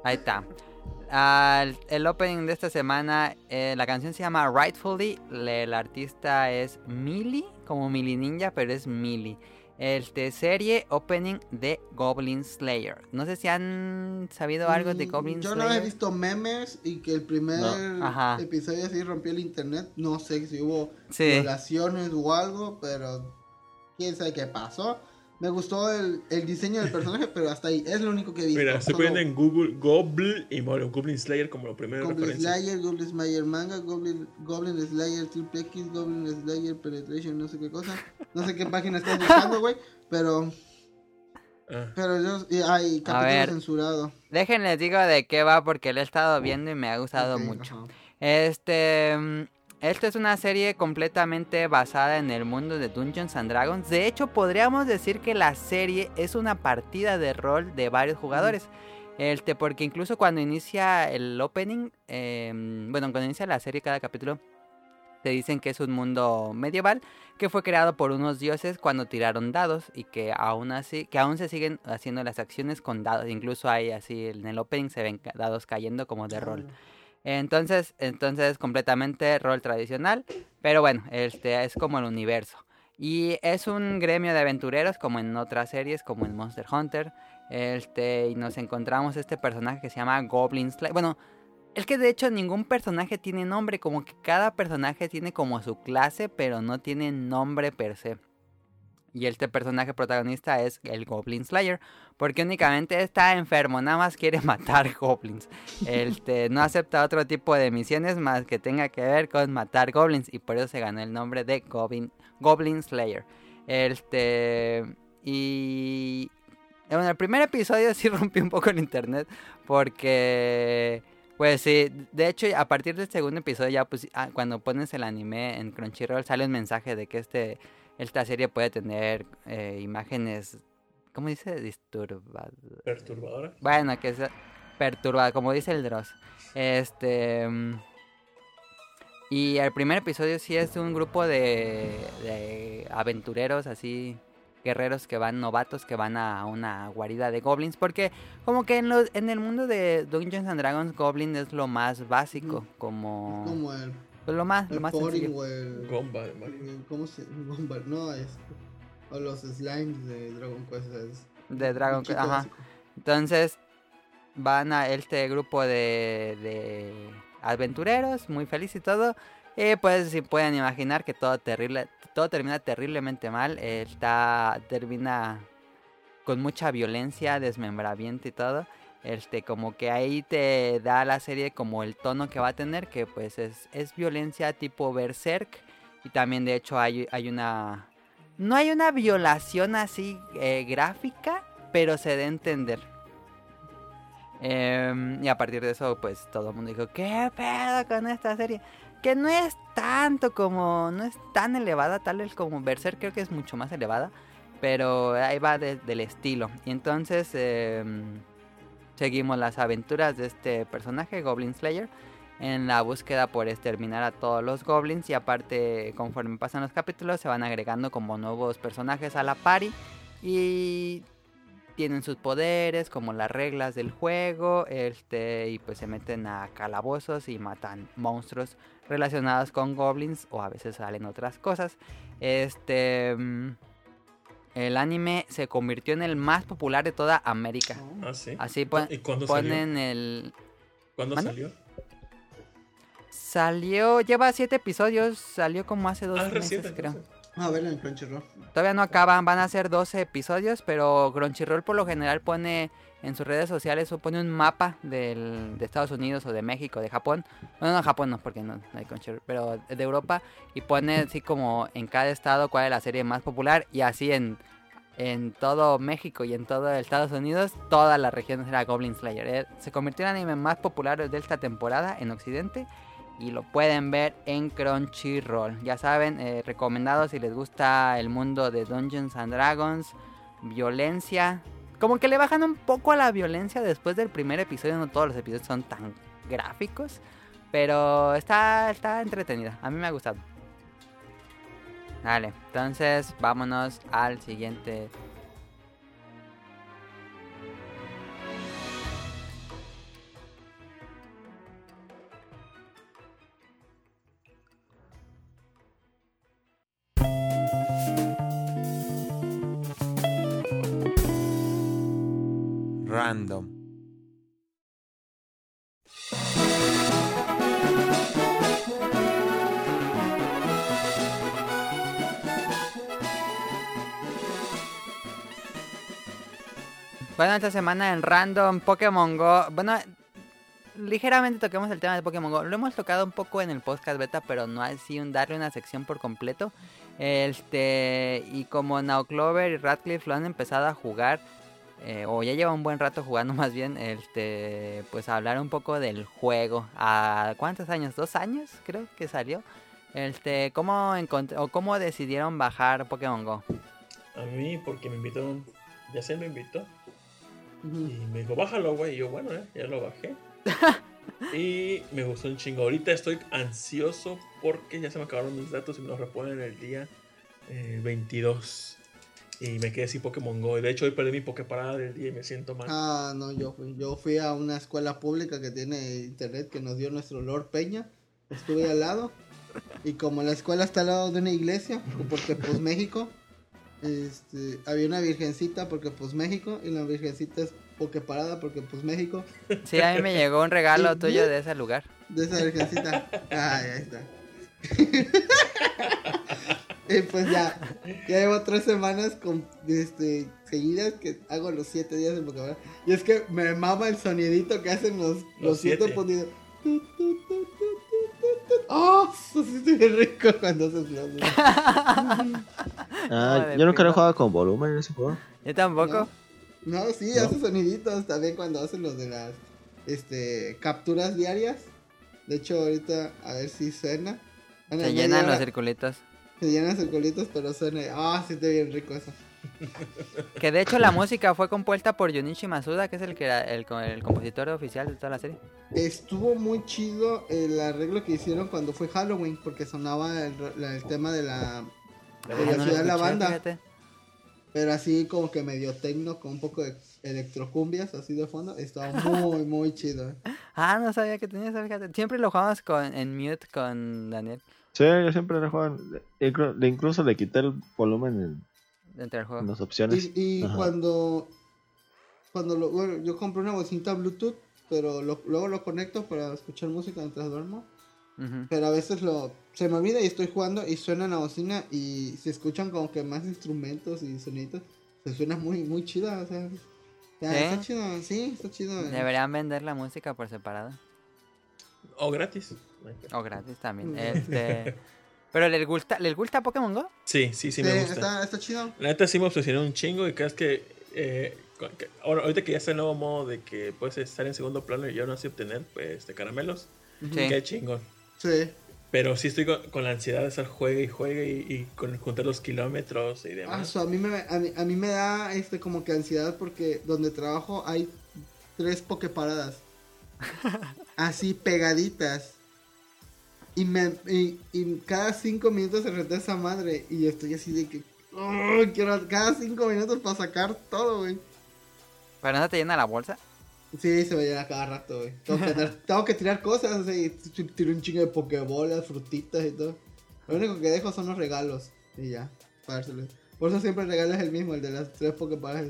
Ahí está. Uh, el opening de esta semana, eh, la canción se llama Rightfully. Le, el artista es Millie, como Millie Ninja, pero es Millie. Este serie opening de Goblin Slayer. No sé si han sabido mm, algo de Goblin Yo Slayer. Yo no he visto memes y que el primer no. episodio así rompió el internet. No sé si hubo sí. violaciones o algo, pero quién sabe qué pasó. Me gustó el, el diseño del personaje, pero hasta ahí. Es lo único que visto. Mira, estoy Solo poniendo en Google Goblin y Mario Goblin Slayer como la primera Goblin referencia. Slayer, Goblin Slayer Manga, Goblin, Goblin Slayer Triple X, Goblin Slayer Penetration, no sé qué cosa. No sé qué página estás buscando, güey. Pero, Ah, pero yo. Hay capítulo ver. censurado. Déjenles digo de qué va porque lo he estado viendo y me ha gustado Ok, mucho. ajá. Este, mm, esta es una serie completamente basada en el mundo de Dungeons and Dragons. De hecho, podríamos decir que la serie es una partida de rol de varios jugadores. Este, porque incluso cuando inicia el opening, eh, bueno, cuando inicia la serie, cada capítulo, te dicen que es un mundo medieval que fue creado por unos dioses cuando tiraron dados y que aún así, que aún se siguen haciendo las acciones con dados. Incluso hay así en el opening se ven dados cayendo como de rol. Entonces, entonces completamente rol tradicional, pero bueno, este es como el universo. Y es un gremio de aventureros como en otras series, como en Monster Hunter. Este, y nos encontramos este personaje que se llama Goblin Slayer. Bueno, es que de hecho ningún personaje tiene nombre, como que cada personaje tiene como su clase, pero no tiene nombre per se. Y este personaje protagonista es el Goblin Slayer, porque únicamente está enfermo, nada más quiere [LAUGHS] matar goblins. Este, no acepta otro tipo de misiones más que tenga que ver con matar goblins y por eso se ganó el nombre de Goblin, Goblin Slayer. Este, y bueno, el primer episodio [LAUGHS] sí rompió un poco el internet porque pues sí, de hecho a partir del segundo episodio ya pues ah, cuando pones el anime en Crunchyroll sale un mensaje de que este esta serie puede tener eh, imágenes ¿cómo dice? disturbadas. perturbadora. Bueno, que es perturbada, como dice el Dross. Este. mm, Y el primer episodio sí es un grupo de, de aventureros, así, guerreros que van, novatos, que van a una guarida de goblins. Porque, como que en, los, en el mundo de Dungeons and Dragons, Goblin es lo más básico, como. Como el, pues lo más, lo más sencillo. o el. Gomba de Mario. el- ¿Cómo se Gomba? No, es. O los slimes de Dragon Quest. Es De Dragon Quest, ajá. básico. Entonces van a este grupo de, de aventureros, muy feliz y todo. Y pues si pueden imaginar que todo terrible, todo termina terriblemente mal. eh, Está, termina con mucha violencia, desmembramiento y todo. Este, como que ahí te da la serie como el tono que va a tener, que pues es, es violencia tipo berserk. Y también de hecho hay, hay una... No hay una violación así eh, gráfica, pero se da a entender. Em, y a partir de eso, pues todo el mundo dijo, ¿qué pedo con esta serie? Que no es tanto como, no es tan elevada, tal vez como Berserk creo que es mucho más elevada, pero ahí va de- del estilo. Y entonces em, seguimos las aventuras de este personaje, Goblin Slayer, en la búsqueda por exterminar a todos los goblins y aparte conforme pasan los capítulos se van agregando como nuevos personajes a la party y tienen sus poderes como las reglas del juego este y pues se meten a calabozos y matan monstruos relacionados con goblins o a veces salen otras cosas. Este mm, el anime se convirtió en el más popular de toda América Ah, sí. así pon- ¿Y cuándo salió? ponen el ¿Cuándo salió? Salió, lleva siete episodios, salió como hace dos Ah, meses reciente. creo. entonces. A ver en Crunchyroll. Todavía no acaban, van a ser 12 episodios, pero Crunchyroll por lo general pone en sus redes sociales o pone un mapa del, de Estados Unidos o de México, de Japón. Bueno, no, Japón no, porque no, hay Crunchyroll, pero de Europa y pone así como en cada estado cuál es la serie más popular y así en, en todo México y en todo Estados Unidos, todas las regiones era Goblin Slayer. Eh, Se convirtió en el anime más popular de esta temporada en Occidente y lo pueden ver en Crunchyroll. Ya saben, eh, recomendado si les gusta el mundo de Dungeons and Dragons, violencia. Como que le bajan un poco a la violencia después del primer episodio, no todos los episodios son tan gráficos, pero está, está entretenida, a mí me ha gustado. Vale, entonces vámonos al siguiente. Random. Bueno, esta semana en Random Pokémon Go. Bueno, ligeramente toquemos el tema de Pokémon Go. Lo hemos tocado un poco en el podcast beta, pero no así un darle una sección por completo. Este, y como Now y Radcliffe lo han empezado a jugar, eh, o ya lleva un buen rato jugando [LAUGHS] más bien, este, pues hablar un poco del juego. ¿A cuántos años? ¿Dos años? Creo que salió. Este, ¿cómo, o ¿Cómo decidieron bajar Pokémon Go? A mí, porque me invitaron, ya se me invitó. Y me dijo, bájalo, güey. Y yo, bueno, eh, ya lo bajé. [LAUGHS] y me gustó un chingo. Ahorita estoy ansioso porque ya se me acabaron mis datos y me los reponen el día eh, 22. Y me quedé sin Pokémon Go. Y de hecho, hoy perdí mi Poképarada del día y me siento mal. Ah, no, yo fui. Yo fui a una escuela pública que tiene internet que nos dio nuestro Lord Peña. Estuve al lado. Y como la escuela está al lado de una iglesia, porque pues México, este, había una virgencita porque pues México, y la virgencita es Poképarada porque pues México, Sí, a mí me llegó un regalo [LAUGHS] tuyo bien. de ese lugar. de esa virgencita. Ay, ahí está. [LAUGHS] [LAUGHS] y pues ya, ya llevo tres semanas con, este, seguidas que hago los siete días de Pokémon. Y es que me mama el sonidito que hacen los, los, Los siete siete. ponidos. ¡Oh! Eso sí bien rico cuando haces los. [LAUGHS] Ah, yo nunca lo he jugado con volumen en ese juego. Yo tampoco. No, sí, No. hace soniditos también cuando hacen los de las este, capturas diarias. De hecho, ahorita a ver si suena. Bueno, Se llenan los circulitos. [LAUGHS] Se llenan circulitos, pero suena. Ah, sí, está bien rico eso. [LAUGHS] Que de hecho la música fue compuesta por Junichi Masuda, que es el que era el, el compositor oficial de toda la serie. Estuvo muy chido el arreglo que hicieron cuando fue Halloween, porque sonaba el, el tema de la. De la no ciudad de la escuché, banda. fíjate. Pero así como que medio tecno, con un poco de electrocumbias así de fondo. Estaba muy, muy chido. [LAUGHS] Ah, no sabía que tenía eso, fíjate. Siempre lo jugamos con, en mute con Daniel Sí, yo siempre lo le- Incluso le quité el volumen en, dentro del en juego. las opciones. Y, cuando. Cuando lo. Bueno, yo compré una bocinita Bluetooth, pero lo- luego lo conecto para escuchar música mientras duermo. Pero a veces lo se me olvida y estoy jugando y suena la bocina y se escuchan como que más instrumentos y sonidos. Se suena muy muy chida, o sea, ¿Sí? está chido, sí, está chido. eh. Deberían vender la música por separado. O gratis. O gratis también. Mm. Este. [LAUGHS] Pero ¿les gusta, ¿les gusta Pokémon Go? Sí, sí, sí, Sí, me gusta. está, está chido. La neta sí me obsesioné un chingo y crees que, eh, con- que- ahora, ahorita que ya está el nuevo modo de que puedes estar en segundo plano y aún así obtener pues, este, caramelos, Sí. qué chingón. Sí. Pero sí estoy con, con la ansiedad de estar juegue y juegue y, y con juntar los kilómetros y Ah, demás. so, a, mí me, a, mí, a mí me da este como que ansiedad porque donde trabajo hay tres pokeparadas. Así pegaditas. Y, me, y, y cada cinco minutos se reta esa madre. Y estoy así de que. "Oh, quiero cada cinco minutos para sacar todo, güey. ¿Pero no te llena la bolsa? Sí, se me llena cada rato, güey. Tengo [LAUGHS] tengo que tirar cosas, así, tiro un chingo de pokebolas, frutitas y todo. Lo único que dejo son los regalos. Y ya, para dárselos. Por eso siempre el regalo es el mismo, el de las tres pokebolas.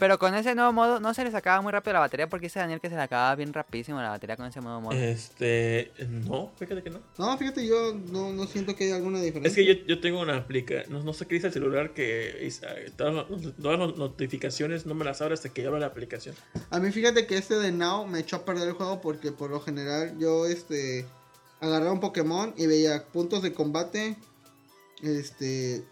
Pero con ese nuevo modo no se les acaba muy rápido la batería porque dice Daniel que se le acaba bien rapidísimo la batería con ese nuevo modo. Este, no, fíjate que no. No, fíjate, yo no, no siento que haya alguna diferencia. Es que yo, yo tengo una aplica, no, no sé qué dice el celular que todas, las- todas las notificaciones no me las abre hasta que yo abra la aplicación. A mí fíjate que este de Now me echó a perder el juego porque por lo general yo este agarraba un Pokémon y veía puntos de combate. Este.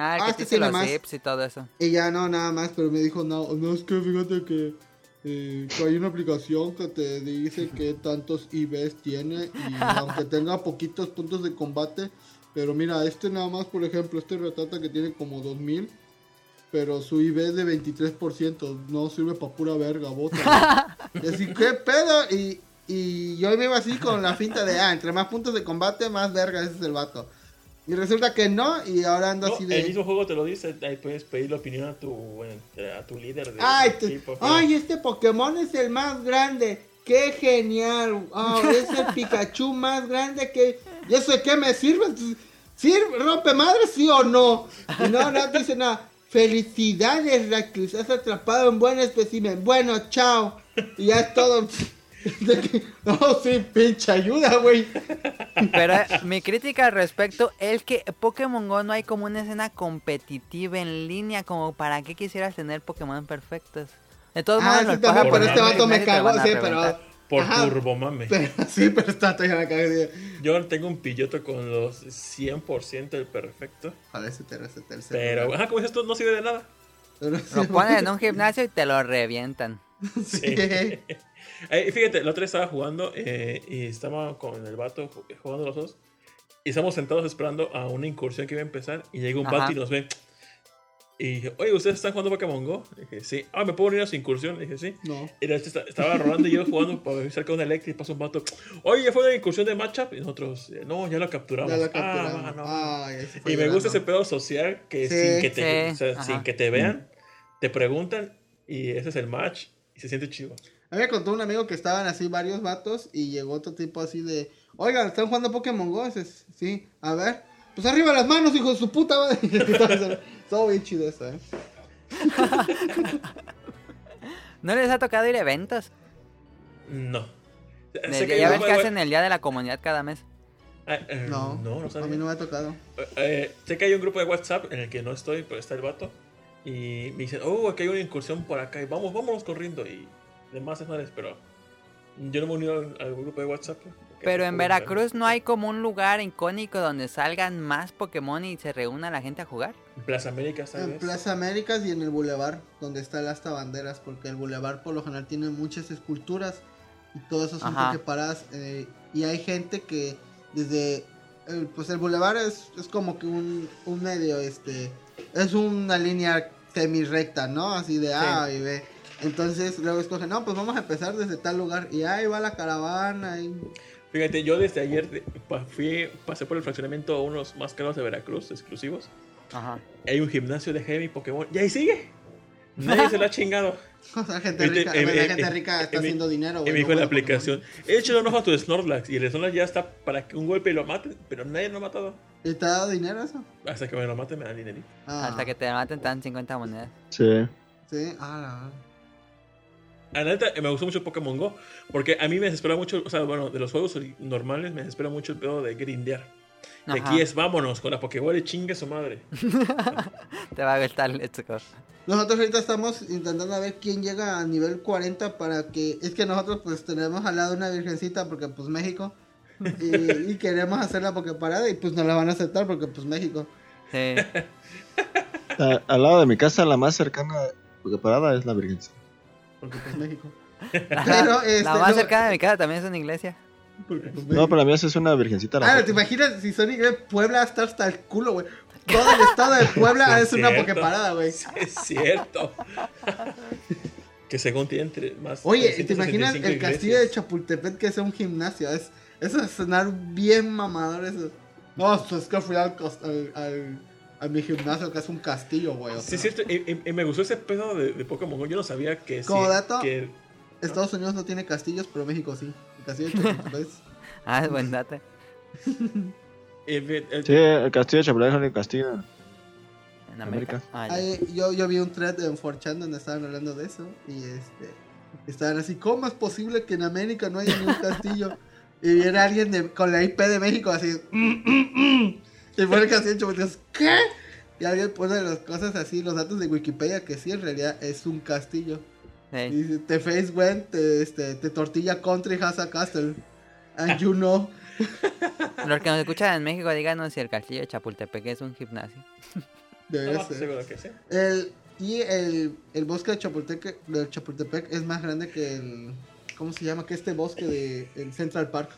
Ah, Ah, que este tiene más. y todo eso. Y ya no, nada más, pero me dijo, no, no es que fíjate que, eh, que hay una aplicación que te dice que tantos IVs tiene y [LAUGHS] aunque tenga poquitos puntos de combate, pero mira, este nada más, por ejemplo, este retrata que tiene como 2000, pero su IV es de 23%, no sirve para pura verga, bota. [LAUGHS] y así, ¿qué pedo? Y, y yo me iba así con la finta de, ah, entre más puntos de combate, más verga ese es el vato. Y resulta que no, y ahora ando No, así de... El mismo juego te lo dice, ahí puedes pedir la opinión a tu, bueno, a tu líder de Ay, pero- ay, este Pokémon es el más grande. ¡Qué genial! Ah, es el [LAUGHS] Pikachu más grande que... ¿Y eso de qué me sirve? ¿Sirve, rompe madre, sí o no? Y no, no dice nada. Felicidades, Radcliffe. Has atrapado un buen espécimen. Bueno, chao. Y ya es todo. De que- No, sí, pinche ayuda, güey. Pero eh, mi crítica al respecto es que Pokémon Go no hay como una escena competitiva en línea como para qué quisieras tener Pokémon perfectos. De todos Ah, modos, sí, también, pero por este vato me cagó, sí, pero-. Por Ajá. turbomame. Pero, sí, pero está ya la cagué. Yo tengo un pilloto con los 100% del perfecto. Ojalá ese te recete el Pero, ajá, como dices tú, no sirve de nada. Lo ponen en un gimnasio y te lo revientan. [LAUGHS] sí. Eh, fíjate, la otra vez estaba jugando eh, y estaba con el vato ju- jugando los dos. Y estamos sentados esperando a una incursión que iba a empezar. Y llega un Ajá. vato y nos ve. Y dije, oye, ¿ustedes están jugando Pokémon Go? Y dije, sí. Ah, ¿me puedo unir a su incursión? Y dije, sí. No. Y la- esta- estaba Rolando y yo jugando para ver cerca de una Electric y pasa un vato. Oye, ¿ya fue una incursión de matchup? Y nosotros, eh, no, ya lo capturamos. Ya lo Ah, capturamos. no. Ay, ese fue Y me gusta ese pedo social que Sí. sin que te, Sí, o sea, sin que te vean, te preguntan y ese es el match y se siente chido. A mí me contó un amigo que estaban así varios vatos y llegó otro tipo así de, oigan, ¿están jugando Pokémon Go? Dices, sí, a ver, pues arriba las manos, hijo de su puta madre. [LAUGHS] Estuvo bien chido eso, eh. [LAUGHS] ¿No les ha tocado ir a eventos? No. Sé ya ves que hacen el Día de la Comunidad cada mes. Ah, eh, No, no, no a mí no me ha tocado. Eh, sé que hay un grupo de WhatsApp en el que no estoy, pero está el vato. Y me dicen, oh, aquí hay una incursión por acá. Y vamos, vámonos corriendo. Y demás madres, pero yo no me he unido al, al grupo de WhatsApp. Pero en Veracruz no hay como un lugar icónico donde salgan más Pokémon y se reúna la gente a jugar. En Plaza América, ¿sabes? En Plaza Américas y en el Boulevard, donde está el Asta Banderas, porque el Boulevard por lo general tiene muchas esculturas y todo eso son Ajá. Poképaradas. eh, y hay gente que desde. el- pues el Boulevard es, es como que un, un medio, este. Es una línea semi recta, ¿no? Así de A y B. Entonces luego escogen, no, pues vamos a empezar desde tal lugar. Y ahí va la caravana. Y... Fíjate, yo desde ayer fui, pasé por el fraccionamiento a unos más caros de Veracruz, exclusivos. Ajá. Hay un gimnasio de Heavy Pokémon. Y ahí sigue. Nadie se lo ha chingado. [LAUGHS] O sea, gente rica, eh, la gente eh, rica está eh, haciendo dinero. Y güey, me dijo no la aplicación, échale un ojo a tu Snorlax. Y el Snorlax ya está para que un golpe lo mate, pero nadie lo ha matado. ¿Y te ha dado dinero eso? Hasta que me lo mate me dan dinerito. Ah, Hasta que te maten tan 50 monedas. Sí. Sí, ah, A la neta, me gustó mucho Pokémon Go. Porque a mí me desespera mucho, o sea, bueno, de los juegos normales me desespera mucho el pedo de grindear. Y aquí es, vámonos, con la Pokéball y chingue su madre. [LAUGHS] Te va a gustar Let's Go. Nosotros ahorita estamos intentando a ver quién llega a nivel 40 para que... Es que nosotros pues tenemos al lado una virgencita porque pues México. Y, y queremos hacer la Poképarada y pues nos la van a aceptar porque pues México. Sí. [LAUGHS] A- al lado de mi casa, la más cercana, porque parada es la Virgencita. Porque pues México. [LAUGHS] La, Pero, este, la más no- cercana de mi casa también es una iglesia. Porque pues No, la mía sí es una Virgencita. Ah. ¿te imaginas si Sonic de Puebla está hasta el culo, güey? Todo el estado de Puebla [LAUGHS] Sí, es una cierto. Poképarada, güey. Es cierto. [LAUGHS] que según tiene entre más. Oye, ¿te imaginas 365 el castillo de. Chapultepec que es un gimnasio? Es, eso es sonar bien mamador eso. No, pues es que fui al, al, al- a mi gimnasio que es un castillo, güey. Sí, es cierto. Y, y- y me gustó ese pedo de, de Pokémon Go. Yo no sabía que Como sí, dato- que- Estados Unidos no tiene castillos, pero México sí. El castillo de [LAUGHS] Chapultepec. Ah, es buen dato. eh, el- Sí, el castillo de Chapultepec es el castillo. En América. América. Ah. Ahí, yo, yo vi un thread en 4chan donde estaban hablando de eso. Y este. Estaban así, ¿cómo es posible que en América no haya ni un castillo? Y viene alguien de- con la IP de México así. "Mm, mm, mm". Y pone de Chapultepec. ¿Qué? Y alguien pone las cosas así, los datos de Wikipedia, que sí, en realidad es un castillo. Y Sí. dice, te face went, te, este, te tortilla country has a castle. And you know. [LAUGHS] Los que nos escuchan en México, díganos si el castillo de Chapultepec es un gimnasio. Debería no, ser. seguro que sí. El, y el, el bosque de Chapultepec, de Chapultepec es más grande que el. ¿Cómo se llama? Que este bosque de el Central Park.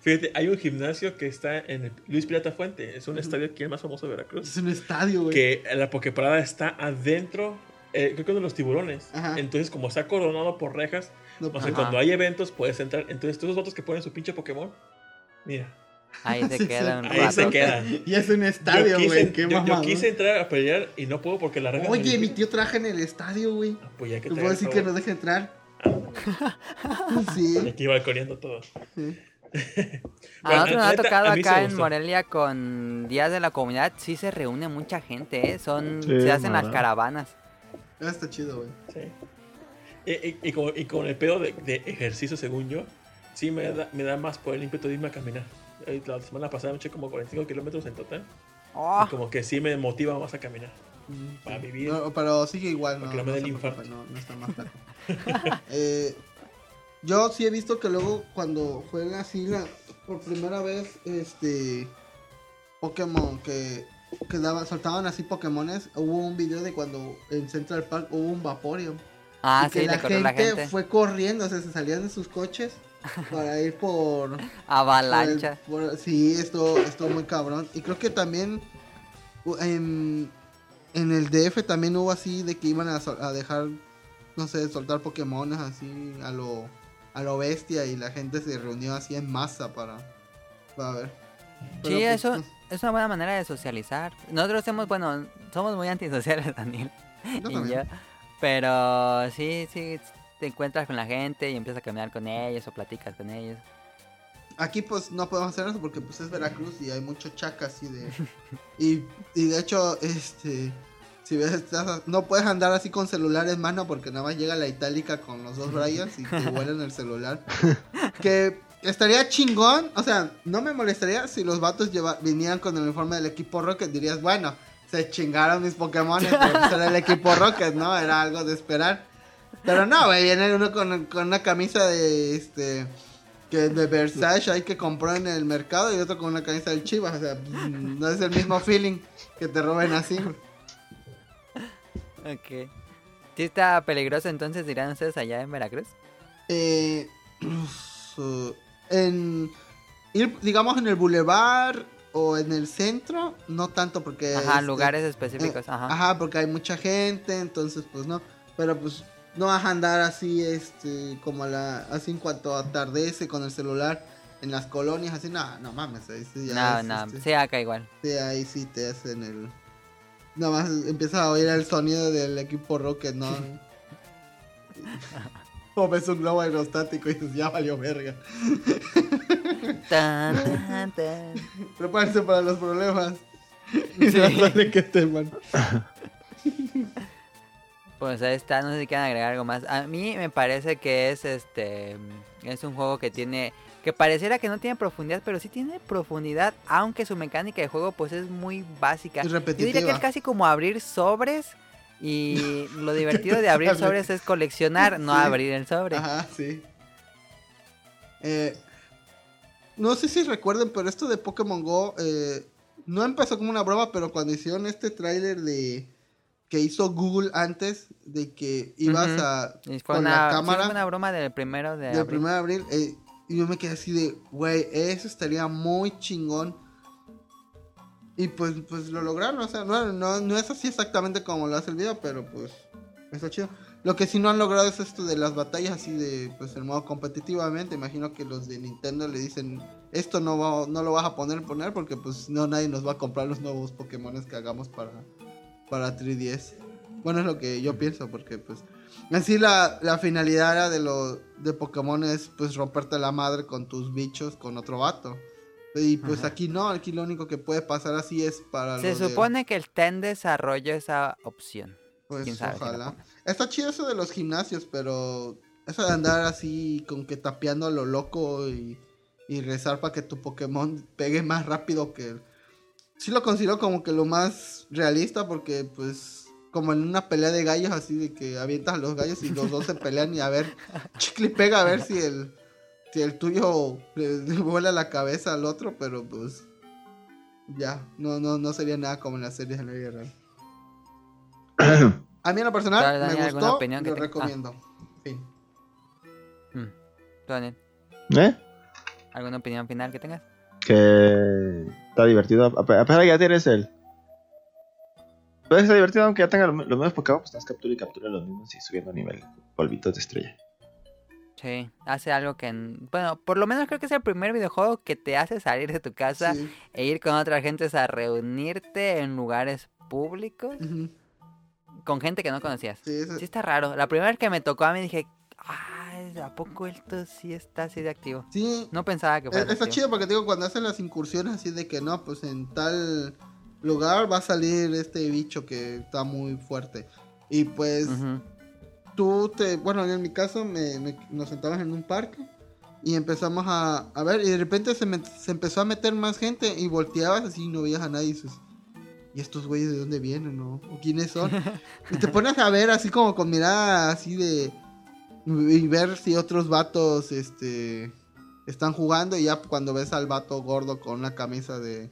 Fíjate, hay un gimnasio que está en el Luis Pirata Fuente. Es un estadio aquí el más famoso de Veracruz. Es un estadio, güey. Que la Poképarada está adentro. eh, creo que de los tiburones. Ajá. Entonces, como está coronado por rejas, No, o sea, Ajá. cuando hay eventos puedes entrar. Entonces, todos los votos que ponen su pinche Pokémon, mira, Ahí se [LAUGHS] Sí, queda un sí. ahí rato. se quedan. [LAUGHS] y es un estadio, güey. Qué yo- yo quise entrar a pelear y no puedo porque la regla. Oye, mi tío traje en el estadio, güey. Ah, Pues ya que ¿Te puedo decir que nos deje entrar? Y [LAUGHS] Sí. aquí balconeando todo. sí. [LAUGHS] A nosotros nos ha tocado acá me en. Morelia con Días de la Comunidad. Sí se reúne mucha gente, ¿eh? Son, Sí, se hacen las mara. caravanas. Ah, Está chido, güey. Sí. Y, y- y con, y con el pedo de, de ejercicio, según yo, sí me da, me da más por el ímpetu de irme a caminar. Eh, La semana pasada me eché como 45 kilómetros en total. Oh, Y como que sí me motiva más a caminar. Mm, Para vivir. No, pero sigue igual, no, Para que no me no dé se el preocupe, infarto. no, no está más. [LAUGHS] Eh, yo sí he visto que luego cuando juega así la, por primera vez este Pokémon que, que daban, soltaban así Pokémones, hubo un video de cuando en Central Park hubo un Vaporeon. Ah, y que sí, la le corrió gente, la gente. fue corriendo, o sea, se salían de sus coches [LAUGHS] para ir por... por el- Avalancha. por- sí, esto, esto muy cabrón. Y creo que también en, en el DF también hubo así de que iban a, a dejar, no sé, soltar Pokémones así a lo, a lo bestia y la gente se reunió así en masa para, para ver. Pero, Sí, pues, eso no- es una buena manera de socializar. Nosotros somos, bueno, somos muy antisociales, [LAUGHS] Daniel. yo y yo. Pero sí, sí, te encuentras con la gente y empiezas a caminar con ellos o platicas con ellos. Aquí pues no podemos hacer eso porque pues es Veracruz y hay mucho chaca así de... [LAUGHS] y, y de hecho, este... Si ves, estás- no puedes andar así con celular en mano porque nada más llega la itálica con los dos Bryans y te [LAUGHS] vuelan el celular. Que estaría chingón, o sea, no me molestaría si los vatos lleva- vinieran con el uniforme del equipo Rocket. Dirías, bueno, se chingaron mis Pokémon, pero pues era el equipo Rocket, ¿no? Era algo de esperar. Pero no, güey, viene uno con, con una camisa de este que de Versace hay que compró en el mercado y otro con una camisa del Chivas, o sea, mm, no es el mismo feeling que te roben así. Ok. ¿Sí está peligroso entonces, dirán ustedes allá en Veracruz? Eh, [CLEARS THROAT] en ir, digamos, en el bulevar o en el centro, no tanto porque... Ajá, este, lugares específicos, eh, ajá. Ajá, porque hay mucha gente, entonces pues no. Pero pues no vas a andar así, este, como a la, así en cuanto atardece con el celular en las colonias, así, no, no mames, ahí sí ya No, es, no, este, sí, acá igual. sí, ahí sí te hacen el... Nada más empiezas a oír el sonido del equipo Rocket, ¿no? [LAUGHS] o ves un globo aerostático y dices, ya valió verga. [LAUGHS] Tan, tan, tan. Prepárense para los problemas. Y no sale que teman. Pues ahí está, no sé si quieren agregar algo más. A mí me parece que es este es un juego que tiene que pareciera que no tiene profundidad, pero sí tiene profundidad, aunque su mecánica de juego pues es muy básica. Es Yo diría que repetitiva. es casi como abrir sobres y [LAUGHS] lo divertido de abrir sobres es coleccionar, no Sí. abrir el sobre. Ajá, sí. Eh, no sé si recuerden, pero esto de Pokémon Go eh, no empezó como una broma, pero cuando hicieron este tráiler de que hizo Google antes de que ibas a con una, la sí, cámara fue una broma del primero de del abril. 1 de abril, eh, y yo me quedé así de, güey, eso estaría muy chingón. Y pues, pues lo lograron, o sea, no, no, no es así exactamente como lo hace el video, pero pues está chido. Lo que sí no han logrado es esto de las batallas así de, pues el modo competitivamente. Imagino que los de Nintendo le dicen, esto no, va, no lo vas a poner, poner, porque pues no nadie nos va a comprar los nuevos Pokémon que hagamos para, para 3DS. Bueno, es lo que yo pienso, porque pues en sí la, la finalidad era de lo de Pokémon es pues romperte la madre con tus bichos con otro vato. Y pues Ajá. aquí no, aquí lo único que puede pasar así es para Se lo de- supone que está en desarrollo esa opción. pues quién sabe ojalá. Está chido eso de los gimnasios, pero eso de andar así con que tapeando a lo loco y, y rezar para que tu Pokémon pegue más rápido que... Sí lo considero como que lo más realista porque pues como en una pelea de gallos así de que avientas a los gallos y los dos se pelean y a ver, [LAUGHS] chicle y pega a ver si el, si el tuyo le, le vuela la cabeza al otro, pero pues ya, no, no, no sería nada como en las series de la vida real. A mí en lo personal Dale, me ¿alguna gustó, opinión que lo tenga? Ah. recomiendo. Fin. Mm. ¿Tú, Daniel, ¿Eh? ¿Alguna opinión final que tengas? Que está divertido. A pe- a pesar de que ya tienes el. Puede ser divertido aunque ya tenga los, mismos Pokémon, pues estás captura y captura los mismos y subiendo nivel. Polvitos de estrella. Sí, hace algo que... en- Bueno, por lo menos creo que es el primer videojuego que te hace salir de tu casa Sí. e ir con otras gentes a reunirte en lugares públicos con gente que no conocías. Sí, eso- Sí está raro. La primera vez que me tocó a mí dije, ay, ¿a poco esto sí está así de activo? sí, No pensaba que fuera Está activo. chido porque digo, cuando hacen las incursiones así de que no, pues en tal lugar va a salir este bicho que está muy fuerte. Y pues Ujú. tú te, bueno, en mi caso me, me- nos sentamos en un parque y empezamos a, a ver y de repente se, me- se empezó a meter más gente y volteabas así y no veías a nadie. Y dices, ¿y estos güeyes de dónde vienen, no? ¿O quiénes son? [LAUGHS] y te pones a ver así como con mirada así de... Y ver si otros vatos, este... Están jugando y ya cuando ves al vato gordo con una camisa de...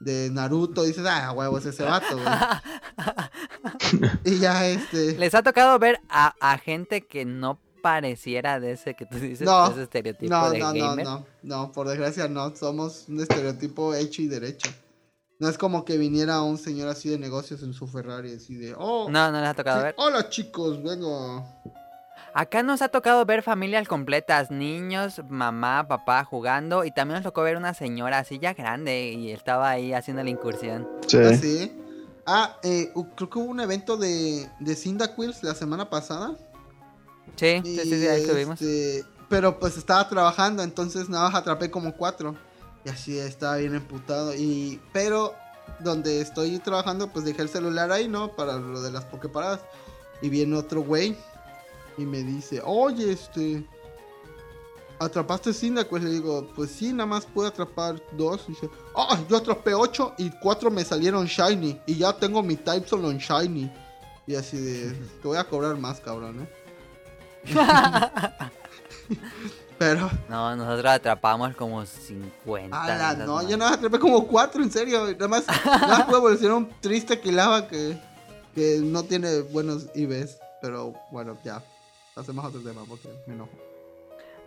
De Naruto, dices, ah, huevo, es ese vato, güey. [LAUGHS] y ya, este... ¿Les ha tocado ver a, a gente que no pareciera de ese que tú dices, No, ese estereotipo No, de no, no, gamer? no, no, por desgracia no, somos un estereotipo hecho y derecho. No es como que viniera un señor así de negocios en su Ferrari, así de, oh, No, no les ha tocado sí, ver. hola chicos, vengo. Acá nos ha tocado ver familias completas, niños, mamá, papá jugando y también nos tocó ver una señora así ya grande y estaba ahí haciendo la incursión. Sí. Así. Ah, eh, creo que hubo un evento de, de Cyndaquils la semana pasada. Sí, sí, sí, sí, ahí estuvimos. este, pero pues estaba trabajando, entonces nada más atrapé como cuatro. Y así estaba bien emputado. Y, pero donde estoy trabajando, pues dejé el celular ahí, ¿no? Para lo de las pokeparadas. Y viene otro güey y me dice, oye, este... ¿Atrapaste Cyndaquil? Le digo, pues sí, nada más pude atrapar dos. Y dice, ah, yo atrapé ocho y cuatro me salieron Shiny. Y ya tengo mi Type solo en Shiny. Y así de, [LAUGHS] te voy a cobrar más, cabrón, ¿eh? [LAUGHS] [LAUGHS] Pero, No, nosotros atrapamos como 50. de ala, no, madres. yo nada más atrapé como cuatro, en serio. Nada más, nada más puedo evolucionar un triste Kilava que, que no tiene buenos IVs. Pero bueno, ya. Hacemos otro tema porque me enojo.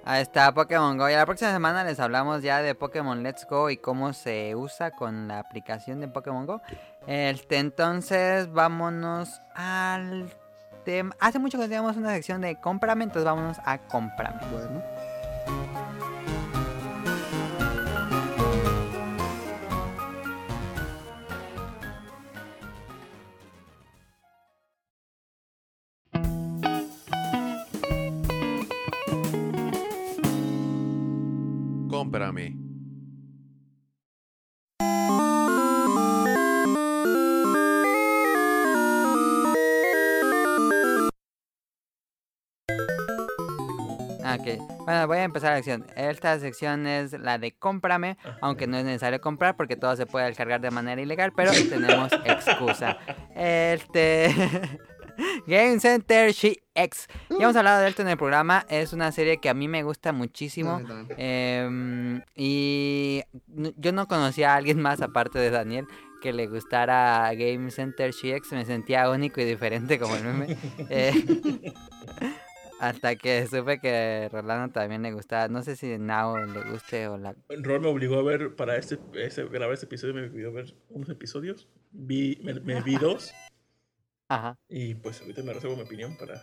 Ahí está Pokémon Go. Y la próxima semana les hablamos ya de Pokémon Let's Go y cómo se usa con la aplicación de Pokémon Go. Este, entonces, vámonos al tema. Hace mucho que teníamos una sección de cómprame, entonces vámonos a cómprame. Bueno. Cómprame. Ah, Ok, bueno, voy a empezar la sección. Esta sección es la de cómprame, aunque no es necesario comprar porque todo se puede descargar de manera ilegal, pero tenemos [LAUGHS] excusa. Este. [LAUGHS] Game Center GX. Ya hemos hablado de esto en el programa. Es una serie que a mí me gusta muchísimo. Em, y yo no conocía a alguien más aparte de Daniel que le gustara Game Center GX. Me sentía único y diferente como el meme. [LAUGHS] Eh, [LAUGHS] hasta que supe que Rolando también le gustaba. No sé si Now le guste o la... Rol me obligó a ver para este, ese, grabar este episodio, me pidió ver unos episodios. Vi, me, me vi dos. Ajá. Y pues ahorita me reservo mi opinión para.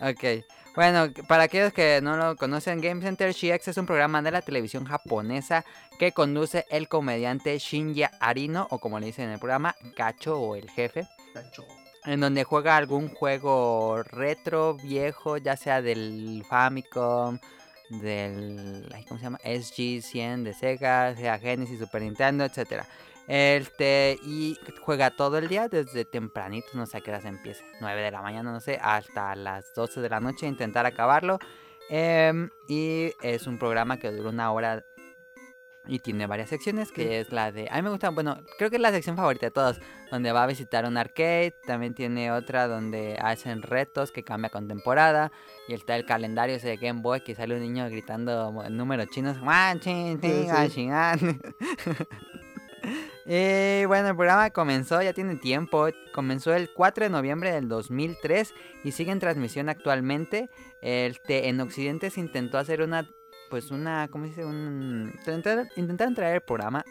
Ok. Bueno, para aquellos que no lo conocen, Game Center GX es un programa de la televisión japonesa que conduce el comediante Shinji Arino, o como le dicen en el programa, Gacho o el jefe. Cacho. en donde juega algún juego retro viejo, ya sea del Famicom, del ¿cómo se llama? SG100 de Sega, sea Genesis, Super Nintendo, etcétera. Este, y juega todo el día desde tempranito, no sé a qué hora se empieza, 9 de la mañana, no sé, hasta las 12 de la noche, intentar acabarlo. Em, y es un programa que dura una hora y tiene varias secciones, que es la de... A mí me gusta, bueno, creo que es la sección favorita de todos, donde va a visitar un arcade, también tiene otra donde hacen retos que cambia con temporada, y está el calendario ese de Game Boy que sale un niño gritando números chinos. "Guan, chin, Sí, sí. [LAUGHS] guan, chin, an". Y bueno, el programa comenzó, ya tiene tiempo, comenzó el 4 de noviembre del 2003 y sigue en transmisión actualmente. En Occidente se intentó hacer una, pues una, ¿cómo se dice? Un, intentaron, traer el programa.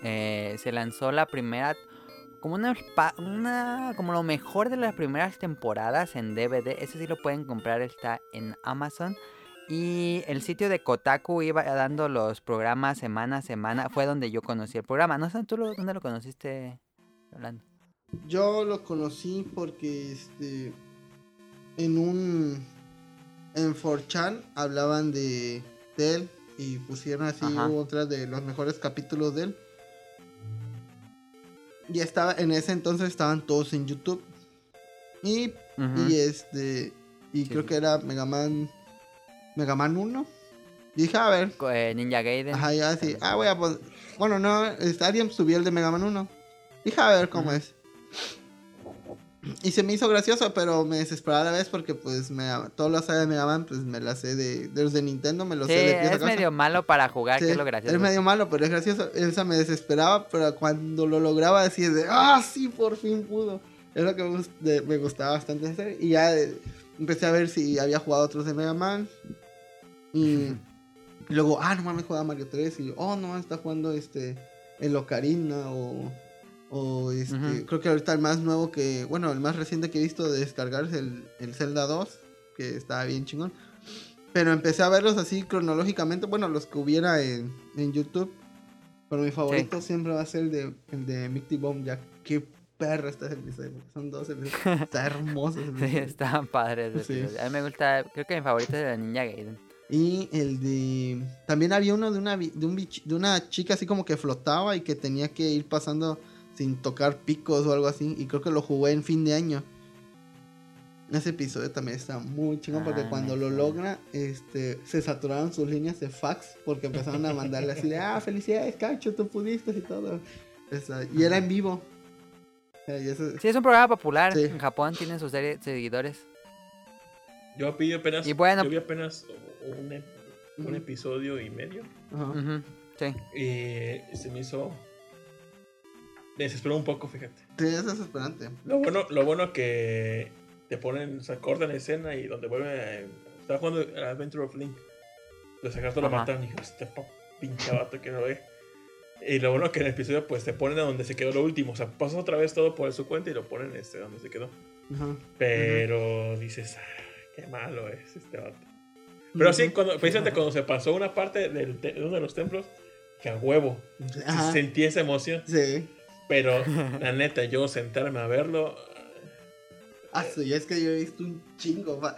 Eh, se lanzó la primera, como una, una, como lo mejor de las primeras temporadas en DVD. Ese sí lo pueden comprar, está en Amazon. Y el sitio de Kotaku iba dando los programas semana a semana. Fue donde yo conocí el programa. No sé, ¿tú lo, dónde lo conociste, Rolando? Yo lo conocí porque este en un en 4chan hablaban de, de él y pusieron así Ajá. otra de los mejores capítulos de él. Y estaba en ese entonces estaban todos en YouTube. Y, y este y Sí, creo que era Mega Man Mega Man 1. Y dije, a ver, eh, Ninja Gaiden. Ajá, ya sí. Ah, voy a poner. Bueno, no, alguien subió el de Mega Man 1. Dije a ver cómo es. Y se me hizo gracioso, pero me desesperaba a la vez porque pues me, todas las sagas de Mega Man pues me las sé de, de los de Nintendo, me los Sí, sé de a es medio malo para jugar, Sí, que es lo gracioso. Es medio malo, pero es gracioso. Esa me desesperaba, pero cuando lo lograba decía de, ah, sí, por fin pudo. Es lo que me gustaba bastante hacer. Y ya eh, empecé a ver si había jugado otros de Mega Man. Y luego, ah, no mames, jugaba Mario 3. Y, oh, no, está jugando este, el Ocarina o... O este, creo que ahorita el más nuevo que, bueno, el más reciente que he visto de descargar es el, el Zelda 2, que está bien chingón. Pero empecé a verlos así cronológicamente, bueno, los que hubiera en, en YouTube. Pero mi favorito siempre va a ser el de, el de Mighty Bomb Jack. Qué perro está ese episodio. Son dos episodios. [LAUGHS] Está hermoso ese Sí, episodio. padres. Sí. episodios. A mí me gusta, creo que mi favorito es el de Ninja Gaiden. Y el de. También había uno de una, de, un bich- de una chica así como que flotaba y que tenía que ir pasando sin tocar picos o algo así. Y creo que lo jugué en fin de año. Ese episodio también está muy chingón porque Ah, cuando lo logra, este, se saturaron sus líneas de fax porque empezaron a mandarle así de, ah, felicidades, Cacho, tú pudiste y todo. Esa- y era en vivo. Eso- Sí, es un programa popular. Sí. En Japón tienen sus serie- seguidores. Yo vi apenas. Y bueno- Yo vi apenas un, ep- un Ujú. episodio y medio. Ajá. Ujú, Sí. Y se me hizo. Desesperó un poco, fíjate. Sí, es esperante. Lo bueno, lo bueno que te ponen, se cortan la escena y donde vuelve. a- Estaba jugando Adventure of Link. Lo sacaste lo mataron y dije, este pinche vato que no ve. Y lo bueno que en el episodio pues te ponen a donde se quedó lo último. O sea, pasas otra vez todo por su cuenta y lo ponen este donde se quedó. Ajá. Pero dices, "Ah, qué malo es este vato. Pero sí, cuando, precisamente cuando se pasó una parte del te- de uno de los templos, que a huevo, Ajá. sentí esa emoción. Sí. Pero [LAUGHS] la neta, yo sentarme a verlo, Ah, sí, es que yo he visto un chingo. va-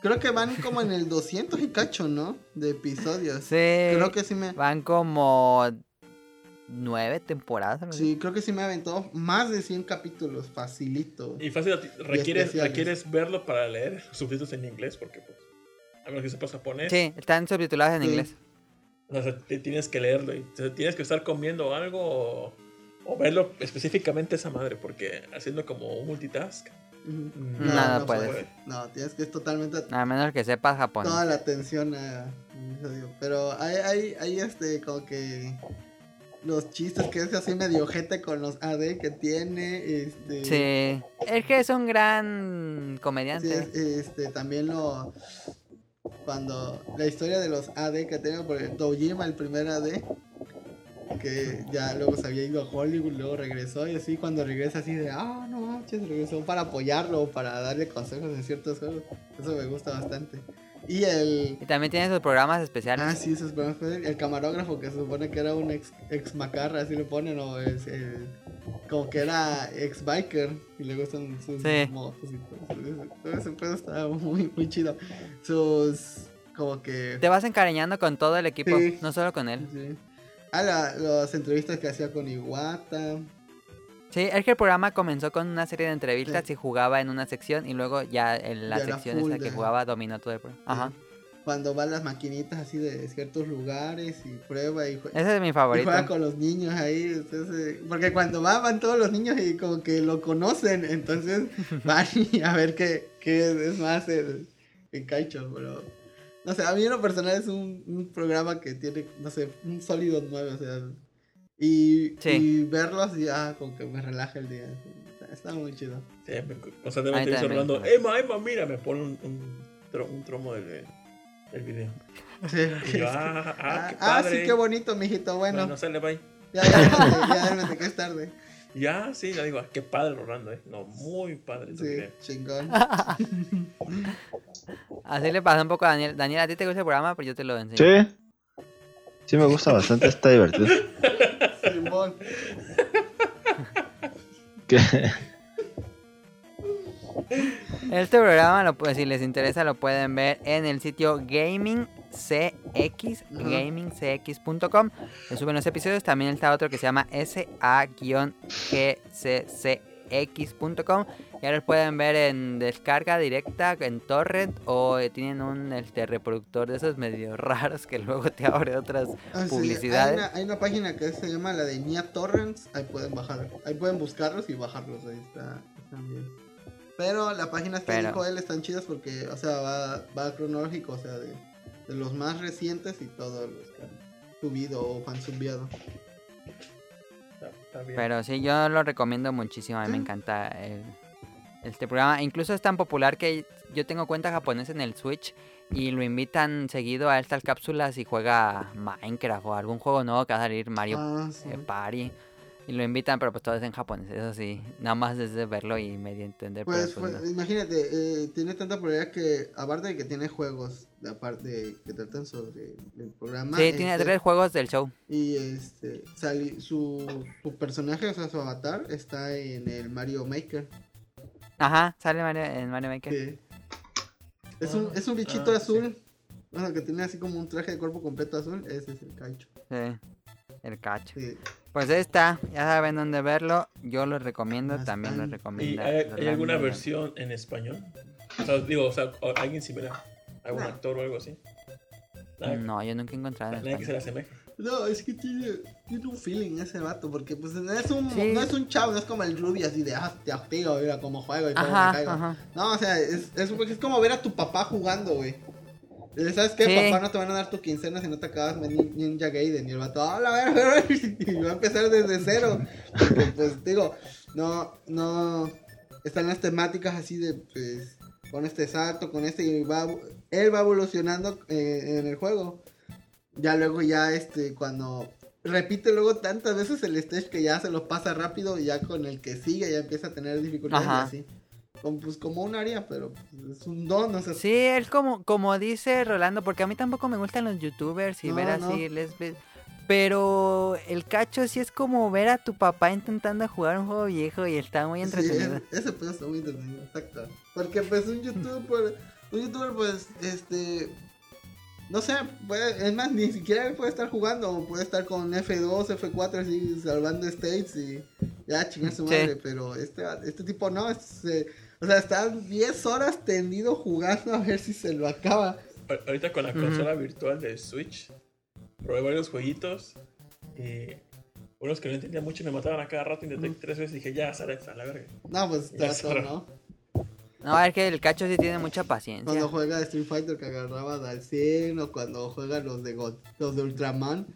Creo que van como en el 200 y cacho, ¿no? De episodios. Sí. Creo que sí me... Van como nueve temporadas. así. Sí, creo que sí me aventó más de 100 capítulos, facilito. y fácil, requieres, requieres verlo para leer subtítulos en inglés, porque pues, a menos que sepas japonés, Sí, están subtitulados en Sí. inglés. o sea, te- tienes que leerlo y tienes que estar comiendo algo o, o verlo específicamente esa madre, porque haciendo como un multitask. No, Nada no puedes. puede. No, tienes que es totalmente A menos que sepas japonés. toda la atención a. Pero hay, hay, hay este, como que los chistes que es así medio ojete con los AD que tiene. Este, Sí. Es que es un gran Sí, comediante. es- este, también lo. Cuando. La historia de los AD que tengo, porque Dojima, el primer AD, que ya luego se había ido a Hollywood, luego regresó, y así cuando regresa, así de, ah, no manches, regresó para apoyarlo, para darle consejos en ciertos juegos. Eso me gusta bastante. Y el. Y también tiene sus programas especiales. Ah, sí, esos programas fue el camarógrafo que se supone que era un ex, ex macarra, así le ponen, o es el- como que era ex biker, y le gustan sus Sí. motos y todo. Todo ese pedo estaba muy, muy chido. Sus, como que... Te vas encariñando con todo el equipo, Sí. no solo con él. sí. Ah, la- las entrevistas que hacía con Iwata. Sí, es que el programa comenzó con una serie de entrevistas Sí. y jugaba en una sección y luego ya en la Ya sección esa que jugaba dominó todo el programa. Ajá. Cuando van las maquinitas así de ciertos lugares y prueba y, jue- Ese es mi y favorito. juega con los niños ahí. entonces, porque cuando van, van todos los niños y como que lo conocen. Entonces [LAUGHS] van y a ver qué, qué es más el, el Kaicho. Pero no sé, a mí en lo personal es un, un programa que tiene, no sé, un sólido 9. O sea, y, Sí. y ah, como que me relaja el día. Está, muy chido. Sí, me- A constantemente estoy hablando. Emma, Emma, mira, me pone un, un, tro- un tromo del, del video. Sí, Y yo, ah, ah, qué ah, sí, padre. qué bonito, mijito. Bueno, Bueno, sale, bye. ya, ya, ya, duérmete, que es tarde. Ya, sí, le digo, ah, qué padre Rolando, eh. No, muy padre Sí, video. chingón. [LAUGHS] Así le pasó un poco a Daniel. Daniel, ¿a ti te gusta el programa? Pues yo te lo enseño. Sí. Sí me gusta bastante, está divertido. Simón. Que- Este programa, lo, pues, si les interesa, lo pueden ver en el sitio GamingCX, gamingcx.com. Le suben los episodios. También está otro que se llama SA-GCC mx.com. Ya los pueden ver en descarga directa, en torrent, o eh, tienen un este, reproductor de esos medio [LAUGHS] raros que luego te abre otras Ah, sí, publicidades. Hay una, hay una página que se llama la de Nia Torrents. Ahí pueden bajar. Ahí pueden buscarlos y bajarlos. Ahí está. bien. Pero las páginas que Pero- dijo él están chidas porque, o sea, va, va cronológico, o sea, de, de los más recientes y todos los que han subido o han subiado. Está, está bien. Pero sí, yo lo recomiendo muchísimo. A mí me encanta el- este programa. Incluso es tan popular que yo tengo cuenta japonesa en el Switch y lo invitan seguido a estas cápsulas y juega Minecraft o algún juego nuevo que va a salir Mario Ah, sí. eh, Party. Y lo invitan, pero pues todo es en japonés. Eso sí, nada más desde verlo y medio entender. Pues, pues, pues, no. imagínate, eh, tiene tanta popularidad que, aparte de que tiene juegos, de aparte que tratan sobre el programa. Sí, tiene este, tres juegos del show. Y este, sali- su, su personaje, o sea, su avatar, está en el Mario Maker. Ajá, sale Mario, en Mario Maker. Sí. Es un, es un bichito Ah, sí. azul. Bueno, que tiene así como un traje de cuerpo completo azul. Ese es el Kaicho. Sí, el cacho. Sí. Pues está, ya saben dónde verlo. Yo lo recomiendo, también lo tan- ¿Y recomiendo. hay, hay alguna versión en español? O sea, digo, o sea, alguien similar. ¿Algún No. actor o algo así? Nada, No, yo nunca he encontrado en nada que se le asemeje. No, es que tiene, tiene un feeling ese vato. Porque pues no es un, Sí. no es un chavo, no es como el Ruby así de ah, te activo, mira cómo juego y cómo me caigo. ajá. No, o sea, es, es, es como ver a tu papá jugando, güey. ¿Sabes qué? Sí. Papá no te van a dar tu quincena si no te acabas Nin- Ninja Gaiden. Y el vato, ¡ah, la verga! [LAUGHS] Y va a empezar desde cero. Porque, pues, digo, no, no. Están las temáticas así de, pues, con este salto, con este. Y va, él va evolucionando eh, en el juego. Ya luego, ya, este, cuando. Repite luego tantas veces el stage que ya se lo pasa rápido y ya con el que sigue ya empieza a tener dificultades Ajá. así. Como, pues como un área, pero pues, es un don, o sea, Sí, es como, como dice Rolando, porque a mí tampoco me gustan los youtubers y No, ver no. así, les ves- Pero el cacho sí es como ver a tu papá intentando jugar un juego viejo y está muy Sí, entretenido. es- [LAUGHS] ese pues está muy entretenido, exacto. Porque pues un youtuber, un youtuber pues, este, no sé, puede, es más, ni siquiera él puede estar jugando, puede estar con F2, F4 así, salvando states y ya chingar su Sí. madre, pero este, este tipo no, es, eh, o sea, está 10 horas tendido jugando a ver si se lo acaba. Ahorita con la consola virtual de Switch, probé varios jueguitos. Y unos que no entendía mucho me mataban a cada rato. Intenté tres veces y dije, ya, sale a la verga. No, pues trato. ¿no? No, es que el cacho sí tiene mucha paciencia. Cuando juega Street Fighter que agarraba al 100 o cuando juega los de God- los de Ultraman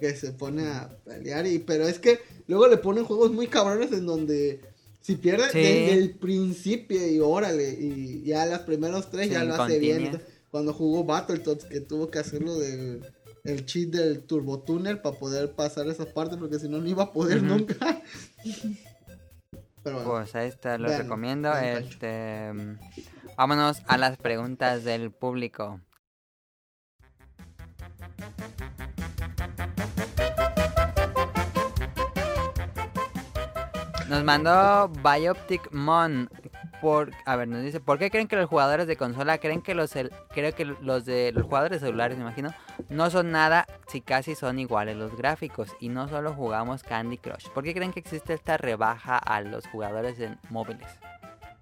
que se pone a pelear y pero es que luego le ponen juegos muy cabrones en donde si pierde Sí. desde el principio y órale y ya los primeros tres ya lo hace bien cuando jugó Battletoads que tuvo que hacerlo del el cheat del turbo túnel para poder pasar esa parte porque si no no iba a poder nunca pero bueno Pues ahí está, lo Vean, recomiendo. vean. Este, vámonos a las preguntas del público. Nos mandó Bioptic Mon. Por, a ver, nos dice, ¿por qué creen que los jugadores de consola creen que los cel- creo que los de los jugadores celulares, me imagino, no son nada si casi son iguales los gráficos y no solo jugamos Candy Crush? ¿Por qué creen que existe esta rebaja a los jugadores en móviles?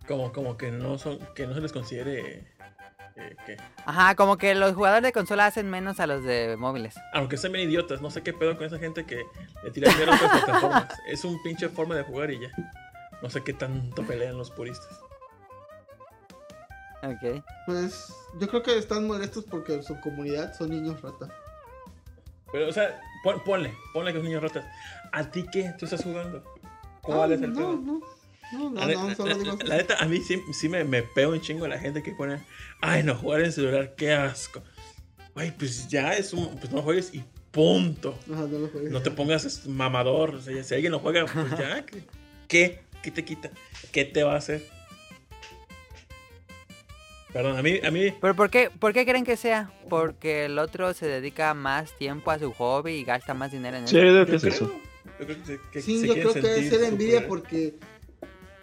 Como, como que no son, que no se les considere eh, que, Ajá, como que los jugadores de consola hacen menos a los de móviles. aunque sean bien idiotas, no sé qué pedo con esa gente que le tira dinero a otras plataformas. [LAUGHS] Es un pinche forma de jugar y ya. No sé qué tanto pelean los puristas. Ok. pues yo creo que están molestos porque su comunidad son niños rata Pero, o sea, pon- ponle, ponle que es un niño ratas. ¿A ti qué? ¿Tú estás jugando? ¿Cuál Ah, es el no, pedo? no, no, no, La, no, solo la- digo la neta, a mí sí, sí me, me pego un chingo la gente que pone, ay, no, jugar en celular, qué asco. Güey, pues ya es un, pues no juegues y punto. Ajá, no lo juegues. No te pongas es- mamador, o sea, si alguien no juega, pues ya, [LAUGHS] ¿qué? ¿qué? ¿Qué te quita? ¿Qué te va a hacer? Perdón, a mí, a mí, ¿Pero por qué, por qué creen que sea? Porque el otro se dedica más tiempo a su hobby y gasta más dinero en Sí, eso. yo creo que es eso. yo creo que, se- que Sí, se yo creo que es sentir ser envidia porque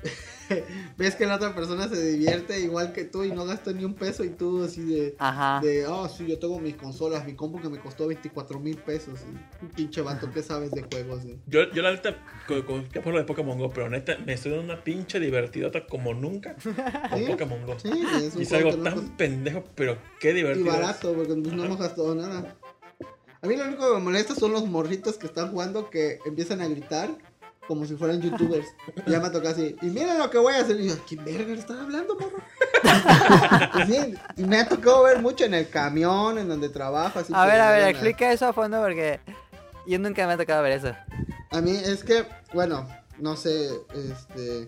[LAUGHS] ves que la otra persona se divierte igual que tú y no gasta ni un peso y tú así de... Ajá. De, oh, sí, yo tengo mis consolas, mi compu que me costó 24 mil pesos. Y, un pinche vato, ¿qué sabes de juegos? eh? Yo, yo la neta, ya por lo de Pokémon Go, pero neta, me estoy dando una pinche divertidota como nunca [LAUGHS] con Sí. Pokémon Go. Sí, es un Y es juego algo que no tan pendejo, pero qué Y divertido. es. barato, porque pues, no hemos gastado nada. A mí lo único que me molesta son los morritos que están jugando que empiezan a gritar como si fueran youtubers. Ya me toca así, y miren lo que voy a hacer. Y yo, ¿qué verga están hablando, morro? [LAUGHS] Y sí, y me ha tocado ver mucho en el camión, en donde trabajo. Así A ver, a ver, explica eso a fondo porque yo nunca me ha tocado ver eso. A mí es que, bueno, no sé, este...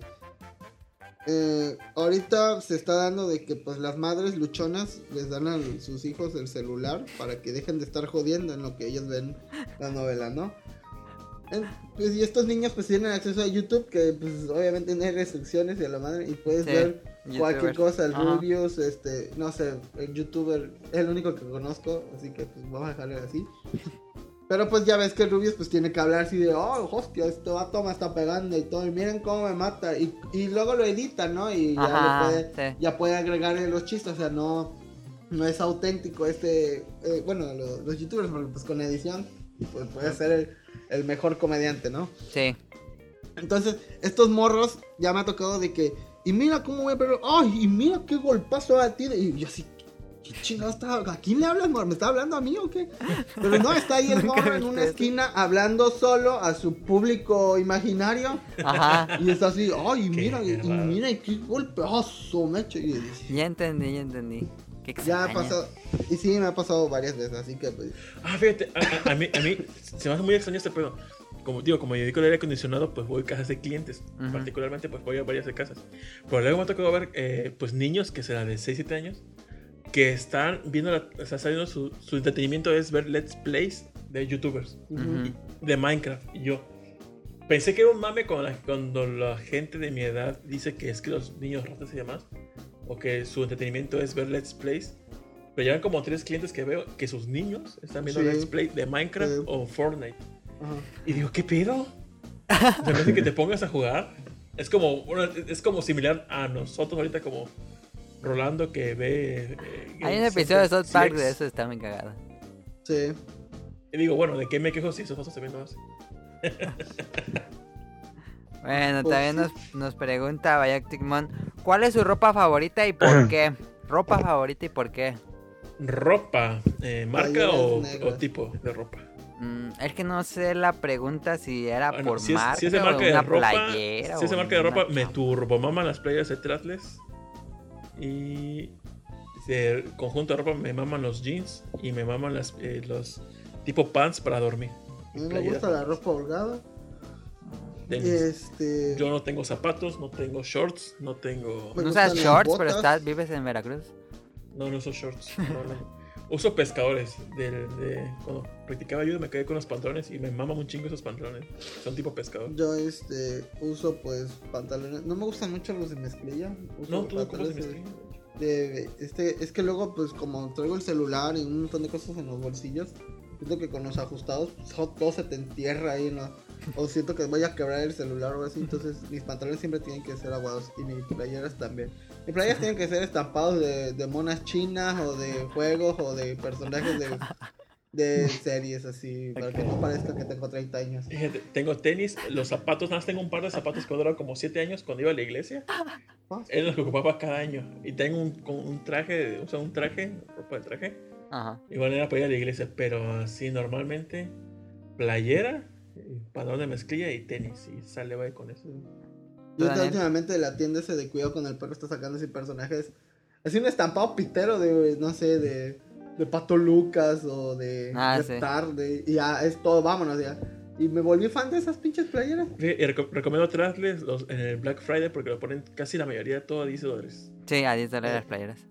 eh, ahorita se está dando de que pues las madres luchonas les dan a sus hijos el celular para que dejen de estar jodiendo en lo que ellos ven la novela, ¿no? En- pues, y estos niños pues tienen acceso a YouTube que pues obviamente no hay restricciones y a la madre y puedes Sí, ver cualquier cosa, el. Rubius, este, no sé, el youtuber es el único que conozco, así que pues vamos a dejarlo así. Pero pues ya ves que el Rubius pues tiene que hablar así de, oh, hostia, este vato me está pegando y todo, y miren cómo me mata. Y, y luego lo edita, ¿no? Y ya, Ajá, le puede, sí. ya puede agregarle los chistes, o sea, no, no es auténtico este, eh, bueno, lo- los youtubers, pues con edición, pues puede ser el, el mejor comediante, ¿no? Sí. Entonces, estos morros ya me ha tocado de que, y mira cómo voy a perder, ay, y mira qué golpazo a ti. Y yo así, ¿qué chingado está? ¿A quién le hablas, morro? ¿Me está hablando a mí o qué? Pero no, está ahí el [LAUGHS] morro en una esquina hablando solo a su público imaginario. Ajá. Y está así, ay, Qué mira, y, y raro. mira, y qué golpeazo, me ha hecho. Y decía, Ya entendí, ya entendí. Qué ya ha pasado, y sí, me ha pasado varias veces, así que pues, Ah, fíjate, a, a- a mí, a mí se me hace muy extraño este pedo. Como digo, como yo dedico el aire acondicionado, pues voy a casas de clientes. Ujú. Particularmente, pues voy a varias de casas. Pero luego me ha tocado ver, eh, pues niños que serán de 6, 7 años, que están viendo, la, o sea, saliendo su, su entretenimiento es ver let's plays de youtubers, Ujú. de Minecraft. Y yo pensé que era un mame cuando la, cuando la gente de mi edad dice que es que los niños ratas y demás, o que su entretenimiento es ver let's plays. Pero llevan como tres clientes que veo que sus niños están viendo Sí. let's play de Minecraft Sí. o Fortnite. ajá. Y digo, ¿qué pedo? Se me hace que te pongas a jugar. Es como, bueno, es como similar a nosotros ahorita como Rolando que ve... eh, Hay un episodio de South Park de eso, está muy cagado. sí. Y digo, bueno, ¿de qué me quejo si esos otros también lo hacen? Bueno, Pues también sí. nos, nos pregunta Bayacticmon, ¿cuál es su ropa favorita y por qué? Ropa favorita y por qué. Ropa, eh, marca o, tipo de ropa. Mm, es que no sé la pregunta si era Bueno, por si, es, marca, si es de o marca de una ropa, playera. si es de marca de ropa, me chapa. turbomaman las playeras de Tratles. Y de conjunto de ropa me maman los jeans y me maman las, eh, los tipo pants para dormir. A mí me gusta la ropa holgada. Tenis. Este. Yo no tengo zapatos, no tengo shorts, no tengo. No usas shorts, pero estás, vives en Veracruz. No, no uso shorts. no, no. Uso pescadores. De, de- cuando practicaba judo me quedé con los pantalones y me maman un chingo esos pantalones. Son tipo pescador. Yo este uso pues pantalones. No me gustan mucho los de mezclilla. Uso No, tú pantalones de mezclilla. de- este, es que luego pues como traigo el celular y un montón de cosas en los bolsillos, siento que con los ajustados pues, todo se te entierra ahí, ¿no? O siento que voy a quebrar el celular o así, entonces mis pantalones siempre tienen que ser aguados y mis playeras también. Mis playeras tienen que ser estampados de, de monas chinas o de juegos o de personajes de, de [LAUGHS] series así, para que no parezca que tengo 30 años. Fíjate, tengo tenis, los zapatos, nada más tengo un par de zapatos que he durado como 7 años cuando iba a la iglesia. Eran los que ocupaba cada año. Y tengo un, un traje, o sea, un traje, ropa de traje. Ajá. Igual era para ir a la iglesia, pero así normalmente, playera, pantalón de mezclilla y tenis. Y sale bye con eso. Yo Daniel. últimamente la tienda ese de cuidado con el perro está sacando así personajes. Así un estampado pitero de, no sé, de, de Pato Lucas o de Ah, sí. Reptar, de- y ya es todo, vámonos ya. Y me volví fan de esas pinches playeras. Reco- recomiendo traerles los en el Black Friday porque lo ponen casi la mayoría todo a 10 dólares. Sí, a 10 dólares las playeras.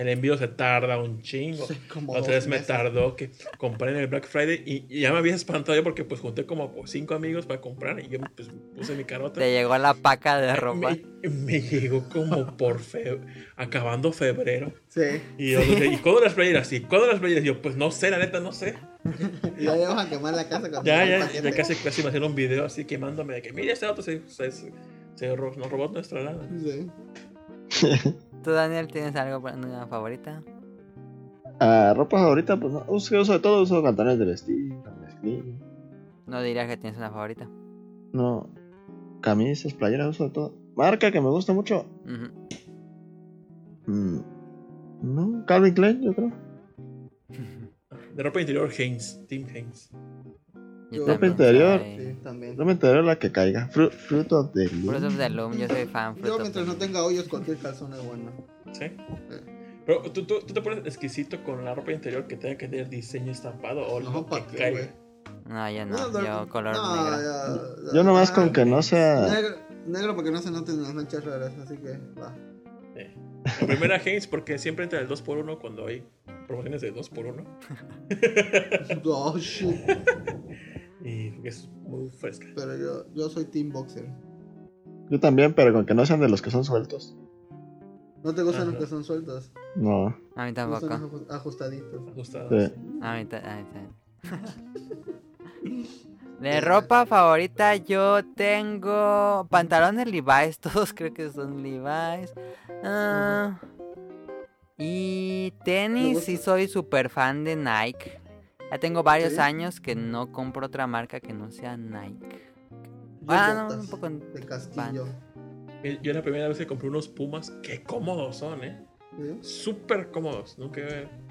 El envío se tarda un chingo. Sí, como Otra dos vez me tardó que compré en el Black Friday y, y ya me había espantado yo porque pues junté como cinco amigos para comprar y yo pues puse mi carota. Te llegó la paca de ropa. Me, me llegó como por fe, acabando febrero. Sí. Y yo dije, ¿y cuándo las playeras? ¿Y cuándo las playeras? Y yo, pues no sé, la neta no sé. Ya vamos a quemar la casa cuando Ya, ya, ya casi, casi me hicieron un video así quemándome de que, mira, este auto se, se, se Se nos robó nuestra lana. Sí. ¿Tú, Daniel, tienes algo para una favorita? Ah, ropa favorita, pues no. Uso, uso de todo, uso pantalones de vestir, mezclilla. No dirías que tienes una favorita. No. Camisas, playeras, uso de todo. Marca que me gusta mucho. Mm, no, Calvin Klein, yo creo. De ropa interior, Haynes. Team Haynes. Yo Ropa interior. Sí, también. Me enteré la que caiga. Fruit, fruit of the Loom. Fruit of the Loom, yo soy fan. Fruit Yo mientras no tenga hoyos, cualquier calzón es bueno. ¿Sí? Pero ¿tú, tú, tú te pones exquisito con la ropa interior que tenga que tener diseño estampado o No, lo que ¿para qué, caiga. No, yo No, no. Yo color no, negro. ya- ya- Yo nomás con que no sea. Negro, negro porque no se noten las manchas raras, así que va. La primera Haynes porque siempre entra el 2x1 cuando hay promociones de 2x1 [LAUGHS] Oh shit. [LAUGHS] y porque es muy fresca. Pero yo, yo soy Team Boxer. Yo también, pero con que no sean de los que son sueltos. ¿No te gustan Ajá. los que son sueltos? No. A mí ¿Te gustan tampoco. ajustaditos? Ajustados. Sí. A mí, también. [LAUGHS] De ropa favorita yo tengo pantalones Levi's, [LAUGHS] todos creo que son Levi's. Ah, y tenis, sí soy super fan de Nike. Ya tengo varios ¿Sí? años que no compro otra marca que no sea Nike. Ah, no, un poco De castillo. Eh, Yo la primera vez que compré unos Pumas, qué cómodos son, ¿eh? ¿Sí? Súper cómodos. Nunca,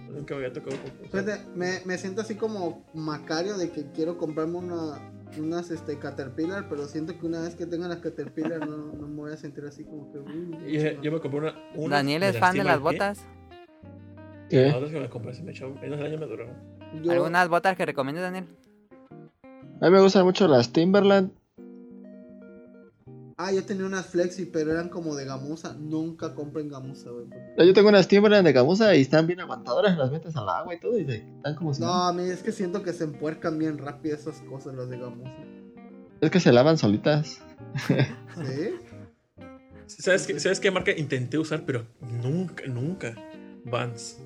nunca había tocado con Fíjate, me, me siento así como Macario de que quiero comprarme una, unas este, Caterpillar, pero siento que una vez que tenga las Caterpillar no, no me voy a sentir así como que... uy, eh, yo me compré una. una Daniel es fan de las botas. ¿Qué? Las otras que me compré se me echó. En el año me duraron. Yo- ¿Algunas botas que recomiendas, Daniel? A mí me gustan mucho las Timberland. Ah, yo tenía unas Flexi, pero eran como de gamuza. Nunca compren gamuza, güey. Yo tengo unas Timberland de gamuza y están bien aguantadoras. Las metes al agua y todo y se están como si No, a mí es que siento que se empuercan bien rápido esas cosas, las de gamuza. Es que se lavan solitas. ¿Sí? [LAUGHS] ¿Sabes qué, ¿Sabes qué marca intenté usar? Pero nunca, nunca. Vans.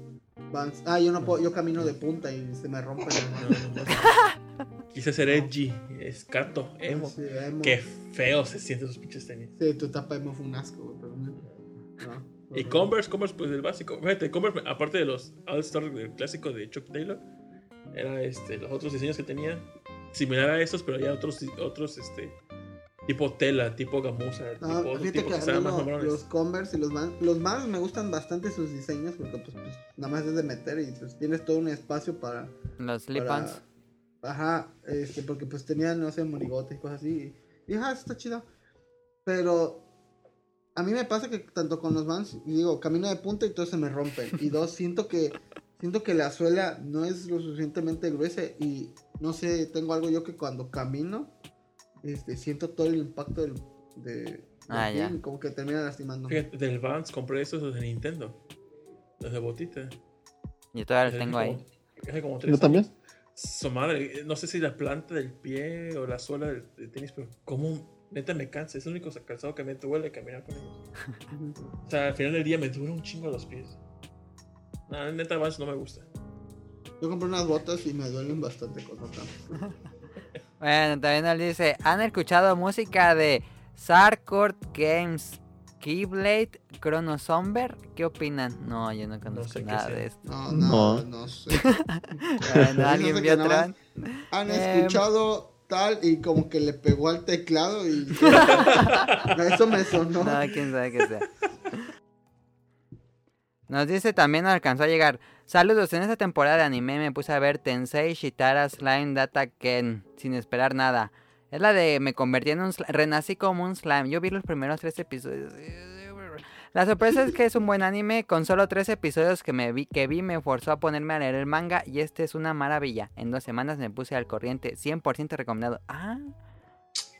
Vans. Ah, yo no puedo, yo camino de punta y se me rompen las No, manos. [LAUGHS] no, no. Quise ser edgy, escato, emo. Sí, emo. Qué feo se sienten esos pinches tenis. Sí, tu tapa emo fue un asco, güey, pero no. no. Y Converse, Converse, pues el básico. Fíjate, Converse, aparte de los All-Star del clásico de Chuck Taylor, era este, los otros diseños que tenía, similar a esos, pero ya otros, otros, este, tipo tela, tipo gamuza, No, tipo, otro fíjate tipo que que a estaban mí más lo- mamones. los Converse y los Vans, los Vans me gustan bastante sus diseños porque pues, pues, nada más es de meter y pues, tienes todo un espacio para... Los para- slip-ons. Ajá, este, porque pues tenían, no sé, morigotes y cosas así. Y ajá, está chido. Pero a mí me pasa que tanto con los Vans, y digo, camino de punta y todos se me rompen. Y dos, [LAUGHS] siento que siento que la suela no es lo suficientemente gruesa y no sé, tengo algo yo que cuando camino, este, siento todo el impacto del, de, del Ah, ya. como que termina lastimando. Fíjate, del Vans compré esos de Nintendo, los de botita. Yo todavía los tengo ahí. como- Hace como tres Yo también. Su madre, no sé si la planta del pie o la suela del, del tenis, pero como neta me cansa. Es el único calzado que me duele caminar con ellos. O sea, al final del día me dura un chingo los pies. No, neta Vans no me gusta. Yo compré unas botas y me duelen bastante con otra. [LAUGHS] Bueno, también nos dice, ¿han escuchado música de Sarkort Games, Keyblade, Chrono Somber? ¿Qué opinan? No, yo no conozco sé nada de esto. No, no, No. no [LAUGHS] sé. Bueno, ¿Alguien vio Tron? Han Em. escuchado tal y como que le pegó al teclado y [LAUGHS] eso me sonó. No, quién sabe qué sea. Nos dice también alcanzó a llegar. Saludos, en esta temporada de anime me puse a ver Tensei Shitara Slime Data Ken sin esperar nada. Es la de me convertí en un slime, renací como un slime. Yo vi los primeros tres episodios. La sorpresa es que es un buen anime. Con solo tres episodios que, me vi, que vi me forzó a ponerme a leer el manga y este es una maravilla. En dos semanas me puse al corriente. 100% recomendado. Ah.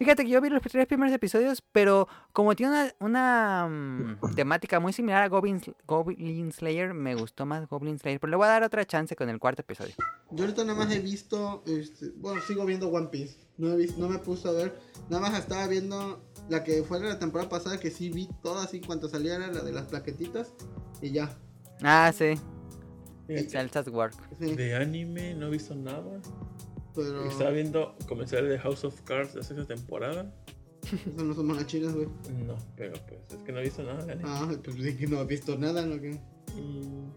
Fíjate que yo vi los tres primeros episodios, pero como tiene una, una, mm, [CLEARS THROAT] temática muy similar a Goblin, Goblin Slayer, me gustó más Goblin Slayer. Pero le voy a dar otra chance con el cuarto episodio. Yo ahorita nada más he visto, este, bueno, sigo viendo One Piece. No, he visto, no me puse a ver, nada más estaba viendo la que fue de la temporada pasada que sí vi toda así cuanto salía era la de las plaquetitas y ya. Ah, sí. Celsa's Work. Sí, De anime no he visto nada. Pero Estaba viendo comenzar de House of Cards de la sexta temporada. Esos [LAUGHS] no son monachinas, güey. No, pero pues es que no he visto nada anime. Ah, pues sí que no has visto nada, ¿no? ¿Qué? Mm.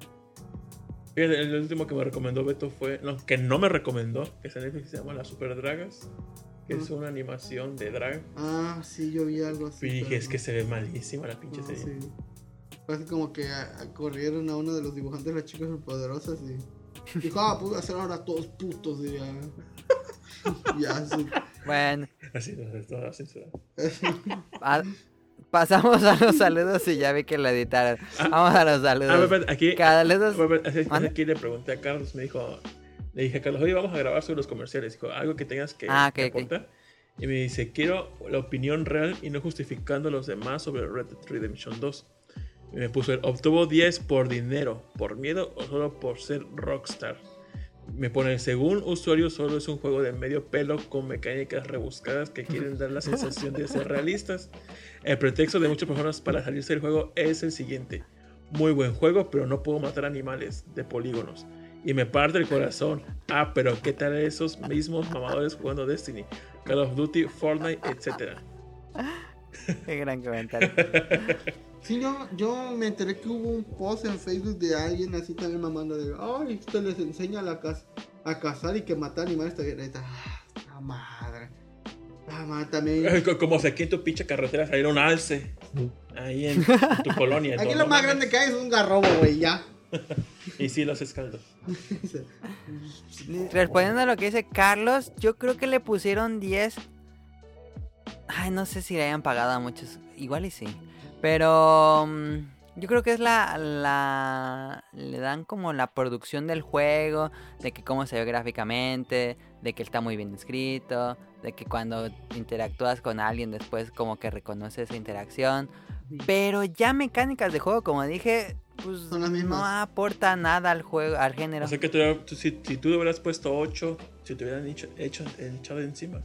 Fíjate, el último que me recomendó Beto fue. No, que no me recomendó, que es en Netflix, se llama Las Super Dragas. Que es una animación de drag. Ah, sí, yo vi algo así. Y dije, pero es que se ve malísima la pinche serie. sí. Parece como que a- a- corrieron a uno de los dibujantes de las chicas superpoderosas y dijo, ah, pues hacer ahora todos putos [LAUGHS] y ya. ya, sí. Bueno, Así, no, es toda censurada. [LAUGHS] pa- pasamos a los saludos y ya vi que lo editaron. Vamos a los Ah, saludos. espérate, aquí. Saludos. Espérate, así- ¿Mande? Aquí le pregunté a Carlos, me dijo. Le dije a Carlos, oye, vamos a grabar sobre los comerciales. Dijo, algo que tengas que, Ah, ok, que ok. aportar. Y me dice, quiero la opinión real y no justificando a los demás sobre Red Dead Redemption 2. Y me puso, ¿obtuvo 10 por dinero, por miedo o solo por ser rockstar? Me pone, según usuario, solo es un juego de medio pelo con mecánicas rebuscadas que quieren dar la sensación de ser realistas. El pretexto de muchas personas para salirse del juego es el siguiente. Muy buen juego, pero no puedo matar animales de polígonos. Y me parte el corazón. Ah, pero ¿qué tal esos mismos mamadores jugando Destiny, Call of Duty, Fortnite, etcétera? [LAUGHS] Qué gran comentario. [LAUGHS] Sí, yo, yo me enteré que hubo un post en Facebook de alguien así también mamando de, ay, usted les enseña a, la caz- a cazar y que matar animales también. Ahí está, ah, la madre. La madre también. Co- Como si aquí en tu pinche carretera saliera un alce. Ahí en tu colonia. Aquí lo no más mames. grande que hay es un garrobo, güey, ya. [LAUGHS] Y sí, los escaldos. [LAUGHS] Respondiendo a lo que dice Carlos, yo creo que le pusieron 10. Ay, no sé si le hayan pagado a muchos. Igual y sí. Pero mm, yo creo que es la, la... Le dan como la producción del juego, de que cómo se ve gráficamente, de que está muy bien escrito, de que cuando interactúas con alguien después como que reconoce esa interacción. Pero ya mecánicas de juego, como dije, pues Son las mismas. no aporta nada al juego, al género. O sea que tú, tú- si, si tú hubieras puesto 8, si te hubieran hecho, hecho, echado encima.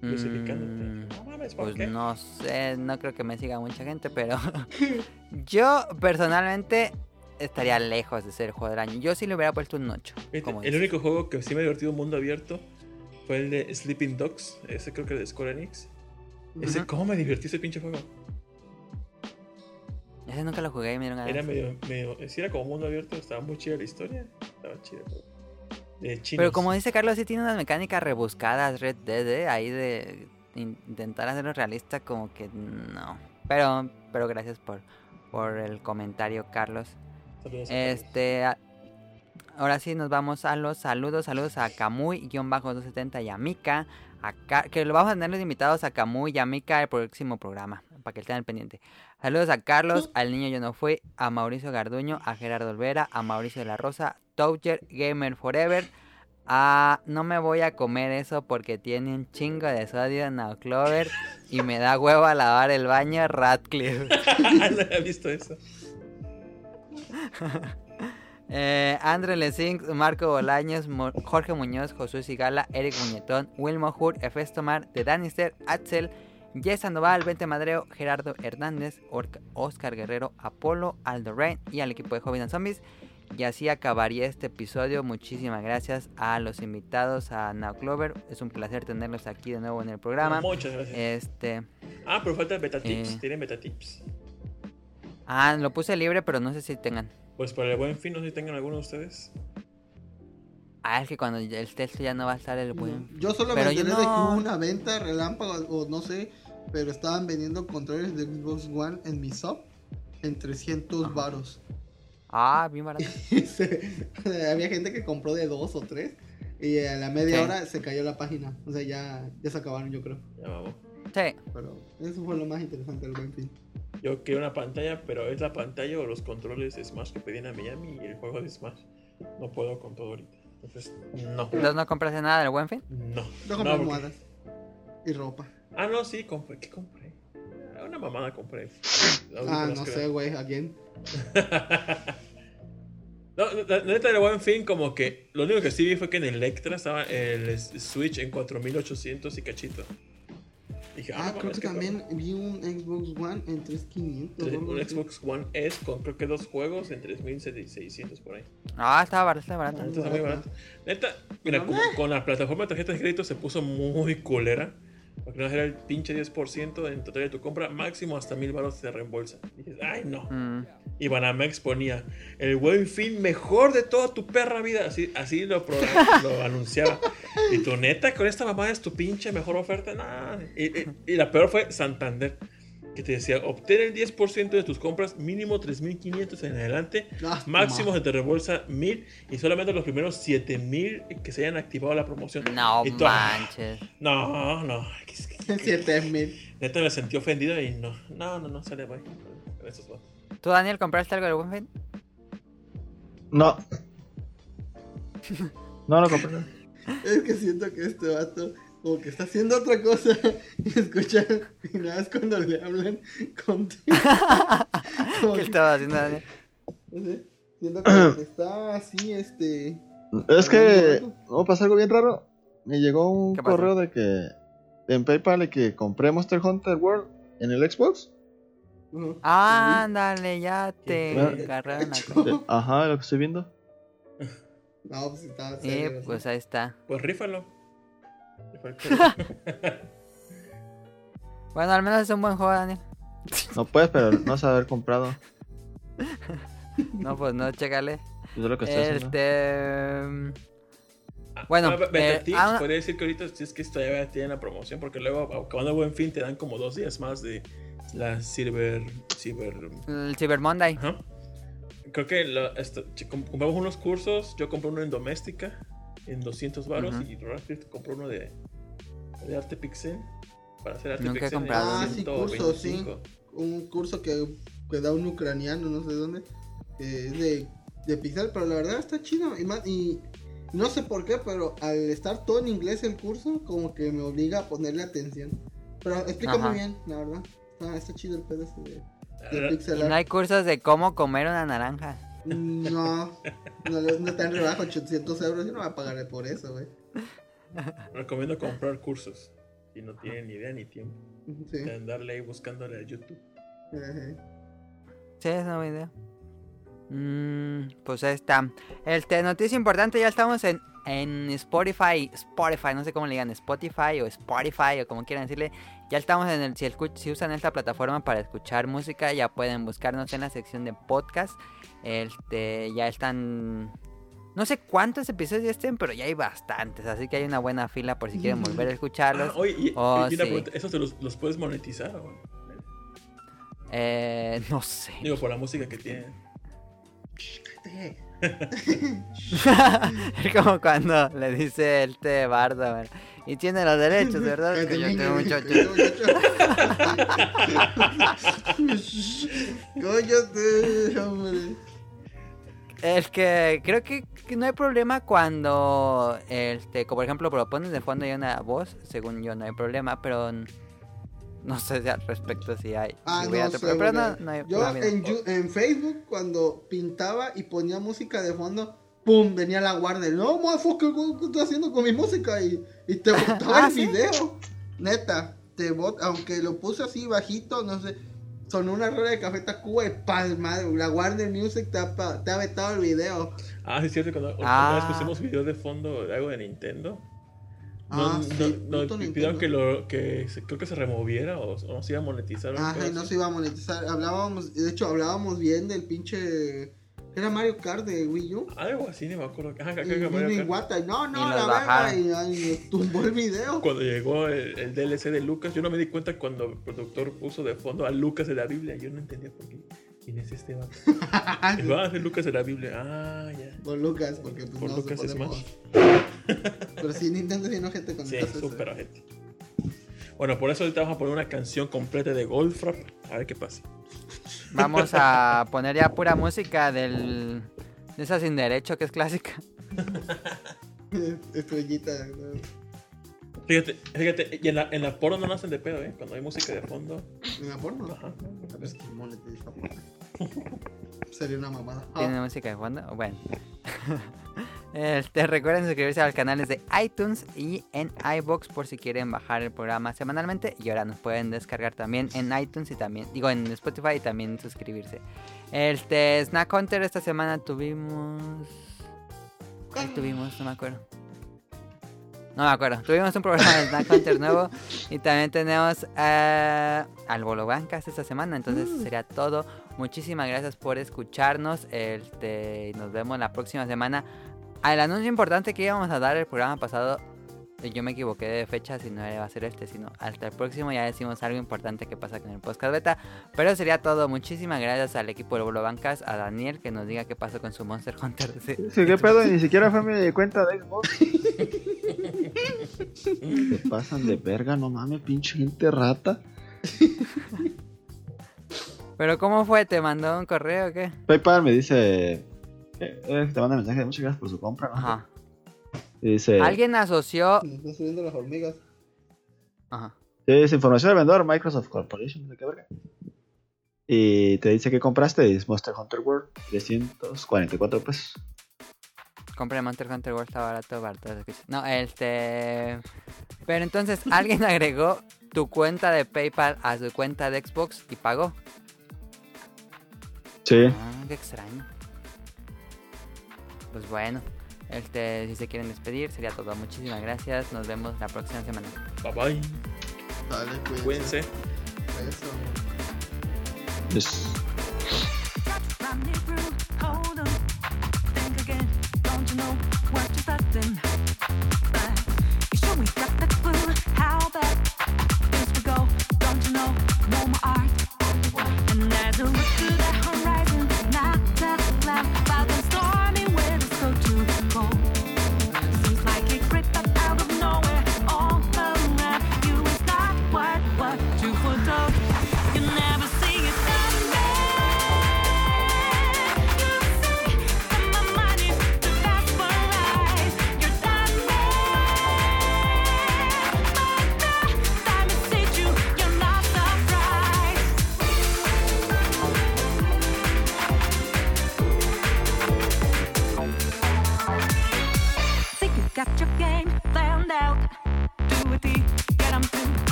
Justificándote. Mm, No mames, ¿por Pues qué? no sé, no creo que me siga mucha gente, pero [LAUGHS] [LAUGHS] yo personalmente estaría lejos de ser el juego del año. Yo sí le hubiera puesto un 8. Fíjate, como el dices. único juego que sí me ha divertido mundo abierto fue el de Sleeping Dogs. Ese creo que de Square Enix. Ese. ¿Cómo me divertí ese pinche juego? Ese nunca lo jugué y me dieron ganas. Era medio, medio. Sí, era como mundo abierto. Estaba muy chida la historia. Estaba chida. el chinos. Pero como dice Carlos, sí tiene unas mecánicas rebuscadas Red Dead, ¿eh? ahí de in- intentar hacerlo realista, como que no. Pero, pero gracias por, por el comentario, Carlos. Saludos. Este, a- ahora sí nos vamos a los saludos. Saludos a Kamui-270 y a Mika. a que lo vamos a tener los invitados a Kamui y a Mika el próximo programa, para que estén al pendiente. Saludos a Carlos, al niño yo no fui, a Mauricio Garduño, a Gerardo Olvera, a Mauricio de la Rosa, Toucher, Gamer Forever. A no me voy a comer eso porque tiene un chingo de sodio Now Clover y me da huevo a lavar el baño Radcliffe. [LAUGHS] no había visto eso. [LAUGHS] Eh, André Marco Bolaños, Mo- Jorge Muñoz, Josué Sigala, Eric Muñetón, Wilmo Hur, Efestomar, The Danister, Axel, Jess Sandoval, Vente Madreo, Gerardo Hernández, Orca- Oscar Guerrero, Apolo, Aldo Rain y al equipo de and Zombies. Y así acabaría este episodio. Muchísimas gracias a los invitados, a Now Clover. Es un placer tenerlos aquí de nuevo en el programa. Muchas gracias. Este. Ah, pero falta beta tips. eh. ¿Tienen beta tips? Ah, lo puse libre, pero no sé si tengan. Pues para el buen fin, no sé si tengan alguno de ustedes. Ah, es que cuando el texto ya no va a estar el buen. Yo solo Pero me yo enteré de que hubo una venta relámpago o no sé, pero estaban vendiendo controles de Xbox One en mi shop en 300 varos. Ah, bien barato. [LAUGHS] Se- Había gente que compró de dos o tres y a la media Sí. hora se cayó la página. O sea, ya, ya se acabaron, yo creo. Ya vamos. Sí. Pero eso fue lo más interesante del buen fin. Yo quiero una pantalla, pero es la pantalla o los controles de Smash que pedían a Miami y el juego de Smash. No puedo con todo ahorita. Entonces, no. Entonces no compraste nada del buen fin. No. Yo compré No, porque- almohadas y ropa. Ah, no, sí, compré. ¿Qué compré? Ah, Una mamada compré. Ah, no sé, güey, ¿a quién? [LAUGHS] No, la neta del buen fin, como que lo único que sí vi fue que en Electra estaba el Switch en 4800 y cachito. Dije, Ah, no creo que también vi un Xbox One en 3500. cabrón. o algo Un así. Xbox One S con creo que dos juegos en 3600 por ahí. Ah, estaba barato, estaba barato. neta está muy barato. Neta, mira, No, eh. con la plataforma de tarjetas de crédito se puso muy culera. Porque no era el pinche 10% en total de tu compra, máximo hasta mil baros te reembolsa. Y dices, ay no. Mm. Y Banamex ponía el buen fin mejor de toda tu perra vida. Así, así lo, [LAUGHS] anunciaba. Y tu neta, con esta mamá es tu pinche mejor oferta. Nah. Y, y- y la peor fue Santander. Que te decía, obtén el 10% de tus compras, mínimo 3.500 en adelante. Ah, Máximo se te reembolsa 1.000 y solamente los primeros 7.000 que se hayan activado la promoción. No Y manches. [LAUGHS] No, no. es que- 7000. Neta me sentí ofendido y no. No, no, no, sale bye. ¿Tú, Daniel, compraste algo de buen fin? No. [LAUGHS] No, no compré. Es que siento que este vato como que está haciendo otra cosa [LAUGHS] y escucha y nada es cuando le hablan contigo. [LAUGHS] ¿Qué que, estaba haciendo, Daniel? no sé, siento que está así, este... Es que no pasó algo bien raro. Me llegó un correo de que en PayPal y que compré Monster Hunter World en el Xbox. Ándale, ya te agarraron la Hecho. cosa. Eh, Ajá, lo que estoy viendo. [LAUGHS] No, pues serio, así. pues ahí está. Pues rífalo. [LAUGHS] Juego. Bueno, al menos es un buen juego, Daniel. No puedes, pero no se haber comprado. No, pues no, chécale. Eso es lo que estoy haciendo. Este. Bueno, Ah, eh, Tips, ah, una- podría decir que ahorita si es que todavía tienen la promoción, porque luego acabando buen fin te dan como dos días más de la Silver. Silver. El Cyber Monday. Ajá. Creo que lo- esto- compramos unos cursos. Yo compré uno en Doméstica en 200 baros Ujú. y Radcliffe compró uno de, de arte pixel para hacer arte Nunca he pixel. en comprado. Ah, sí, cursos, sí. 125. Un curso que, que da un ucraniano, no sé dónde, que es de, de Pixel, pero la verdad está chido. Y, más, y no sé por qué, pero al estar todo en inglés el curso, como que me obliga a ponerle atención. Pero explica Ajá. muy bien, la verdad. Está, está chido el pedo de, de Ah, pixel art. no hay cursos de cómo comer una naranja. No, no, no está en rebaja 800 euros. Yo no voy a pagar por eso, güey. Recomiendo comprar cursos. Si no tienen ni idea ni tiempo Sí. de andarle ahí buscándole a YouTube. Sí, es una buena idea. Mm, pues ahí está. Este, noticia importante, ya estamos en, en Spotify. Spotify, no sé cómo le digan, Spotify o Spotify o como quieran decirle. Ya estamos en el, si, escu- si usan esta plataforma para escuchar música, ya pueden buscarnos en la sección de podcast. Este, ya están... No sé cuántos episodios ya estén, pero ya hay bastantes. Así que hay una buena fila por si quieren volver a escucharlos. Ah, oye, y, Oh, y una sí. pregunta, ¿esos te los, los puedes monetizar? o? Eh, no sé. Digo, por la música que tienen. [LAUGHS] es como cuando le dice el té bardo, ¿verdad? y tiene los derechos, ¿verdad? [LAUGHS] Que yo tengo muchacho. Cállate, [LAUGHS] hombre. El que creo que, que no hay problema cuando, este, como por ejemplo, propones de fondo y una voz, según yo no hay problema, pero no sé al respecto si hay. Ah, si no, hubiera otro sé, problema, pero no, porque no hay Yo en, Facebook, cuando pintaba y ponía música de fondo, ¡pum! Venía la guardia. No, motherfucker, ¿qué qué estás haciendo con mi música? Y, y te [LAUGHS] botaba Ah, el ¿sí? video. Neta, te bot, aunque lo puse así bajito, no sé. Sonó una rueda de café Tacuba y palma. La Warner Music te ha, te ha vetado el video. Ah, sí, es cierto. Cuando Ah. vez pusimos video de fondo de algo de Nintendo. No, Ah, no, sí, no, pidieron que, lo, que se- creo que se removiera o, o no se iba a monetizar. Ajá, no se iba a monetizar. Hablábamos, de hecho, hablábamos bien del pinche. Era Mario Kart de Wii U. Algo así, ni me acuerdo. Ajá, creo Y que vino Mario Kart. Iwata, y no, no, Y la verga, y, me tumbó el video. Cuando llegó el, el DLC de Lucas, yo no me di cuenta cuando el productor puso de fondo a Lucas de la Biblia. Yo no entendía por qué. ¿Quién es este vato? [LAUGHS] Dijo, ah, es Lucas de la Biblia. Ah, ya. Por Lucas, porque pues Por no Lucas se es más. Pero sí, Nintendo tiene gente con Sí, súper ojete. Bueno, por eso ahorita vamos a poner una canción completa de Goldfrapp. A ver qué pasa. Vamos a poner ya pura música del... De esa sin derecho que es clásica. [LAUGHS] Estrellita. ¿no? Fíjate, fíjate, y en la, en la porno no nacen de pedo, ¿eh? Cuando hay música de fondo. ¿En la porno? Ajá. A ver, que monetiza porno. Sería una mamada. ¿Tiene Ah, música de fondo? Bueno. [LAUGHS] Este, recuerden suscribirse a los canales de iTunes y en iBox por si quieren bajar el programa semanalmente. Y ahora nos pueden descargar también en iTunes y también, digo, en Spotify y también suscribirse. Este, Snack Hunter esta semana tuvimos... ¿Cuál tuvimos? No me acuerdo. No me acuerdo. Tuvimos un programa de Snack Hunter nuevo y también tenemos eh, al Bolo Bancas esta semana. Entonces Mm. sería todo. Muchísimas gracias por escucharnos. Este, nos vemos la próxima semana. Al anuncio importante que íbamos a dar el programa pasado, eh, yo me equivoqué de fecha, si no iba a ser este, sino hasta el próximo ya decimos algo importante que pasa con el podcast beta. Pero sería todo. Muchísimas gracias al equipo del Bolo Bancas, a Daniel que nos diga qué pasó con su Monster Hunter. [LAUGHS] Sí. Sí, ¿Qué pedo? Ni siquiera fue mi cuenta de Xbox. Se [LAUGHS] pasan de verga, no mames, pinche gente rata. Pero ¿cómo fue? ¿Te mandó un correo o qué? PayPal me dice. Eh, eh, te manda mensaje de muchas gracias por su compra. ¿no? Ajá. Dice. Alguien asoció... Me están subiendo las hormigas. Ajá. Es información del vendedor, Microsoft Corporation, sé qué verga. Y te dice que compraste, es Monster Hunter World, 344 pesos. Compré Monster Hunter World, está barato, barato. No, este... Pero entonces, [LAUGHS] alguien agregó tu cuenta de PayPal a su cuenta de Xbox y pagó. Sí. Ah, qué extraño. Pues bueno, este, si se quieren despedir, sería todo. Muchísimas gracias. Nos vemos la próxima semana. Bye bye. Dale, cuídense. Cuídense. Eso. Es-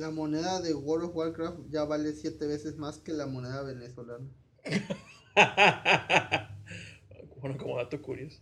La moneda de World of Warcraft ya vale 7 veces más que la moneda venezolana. [LAUGHS] bueno, como dato curioso.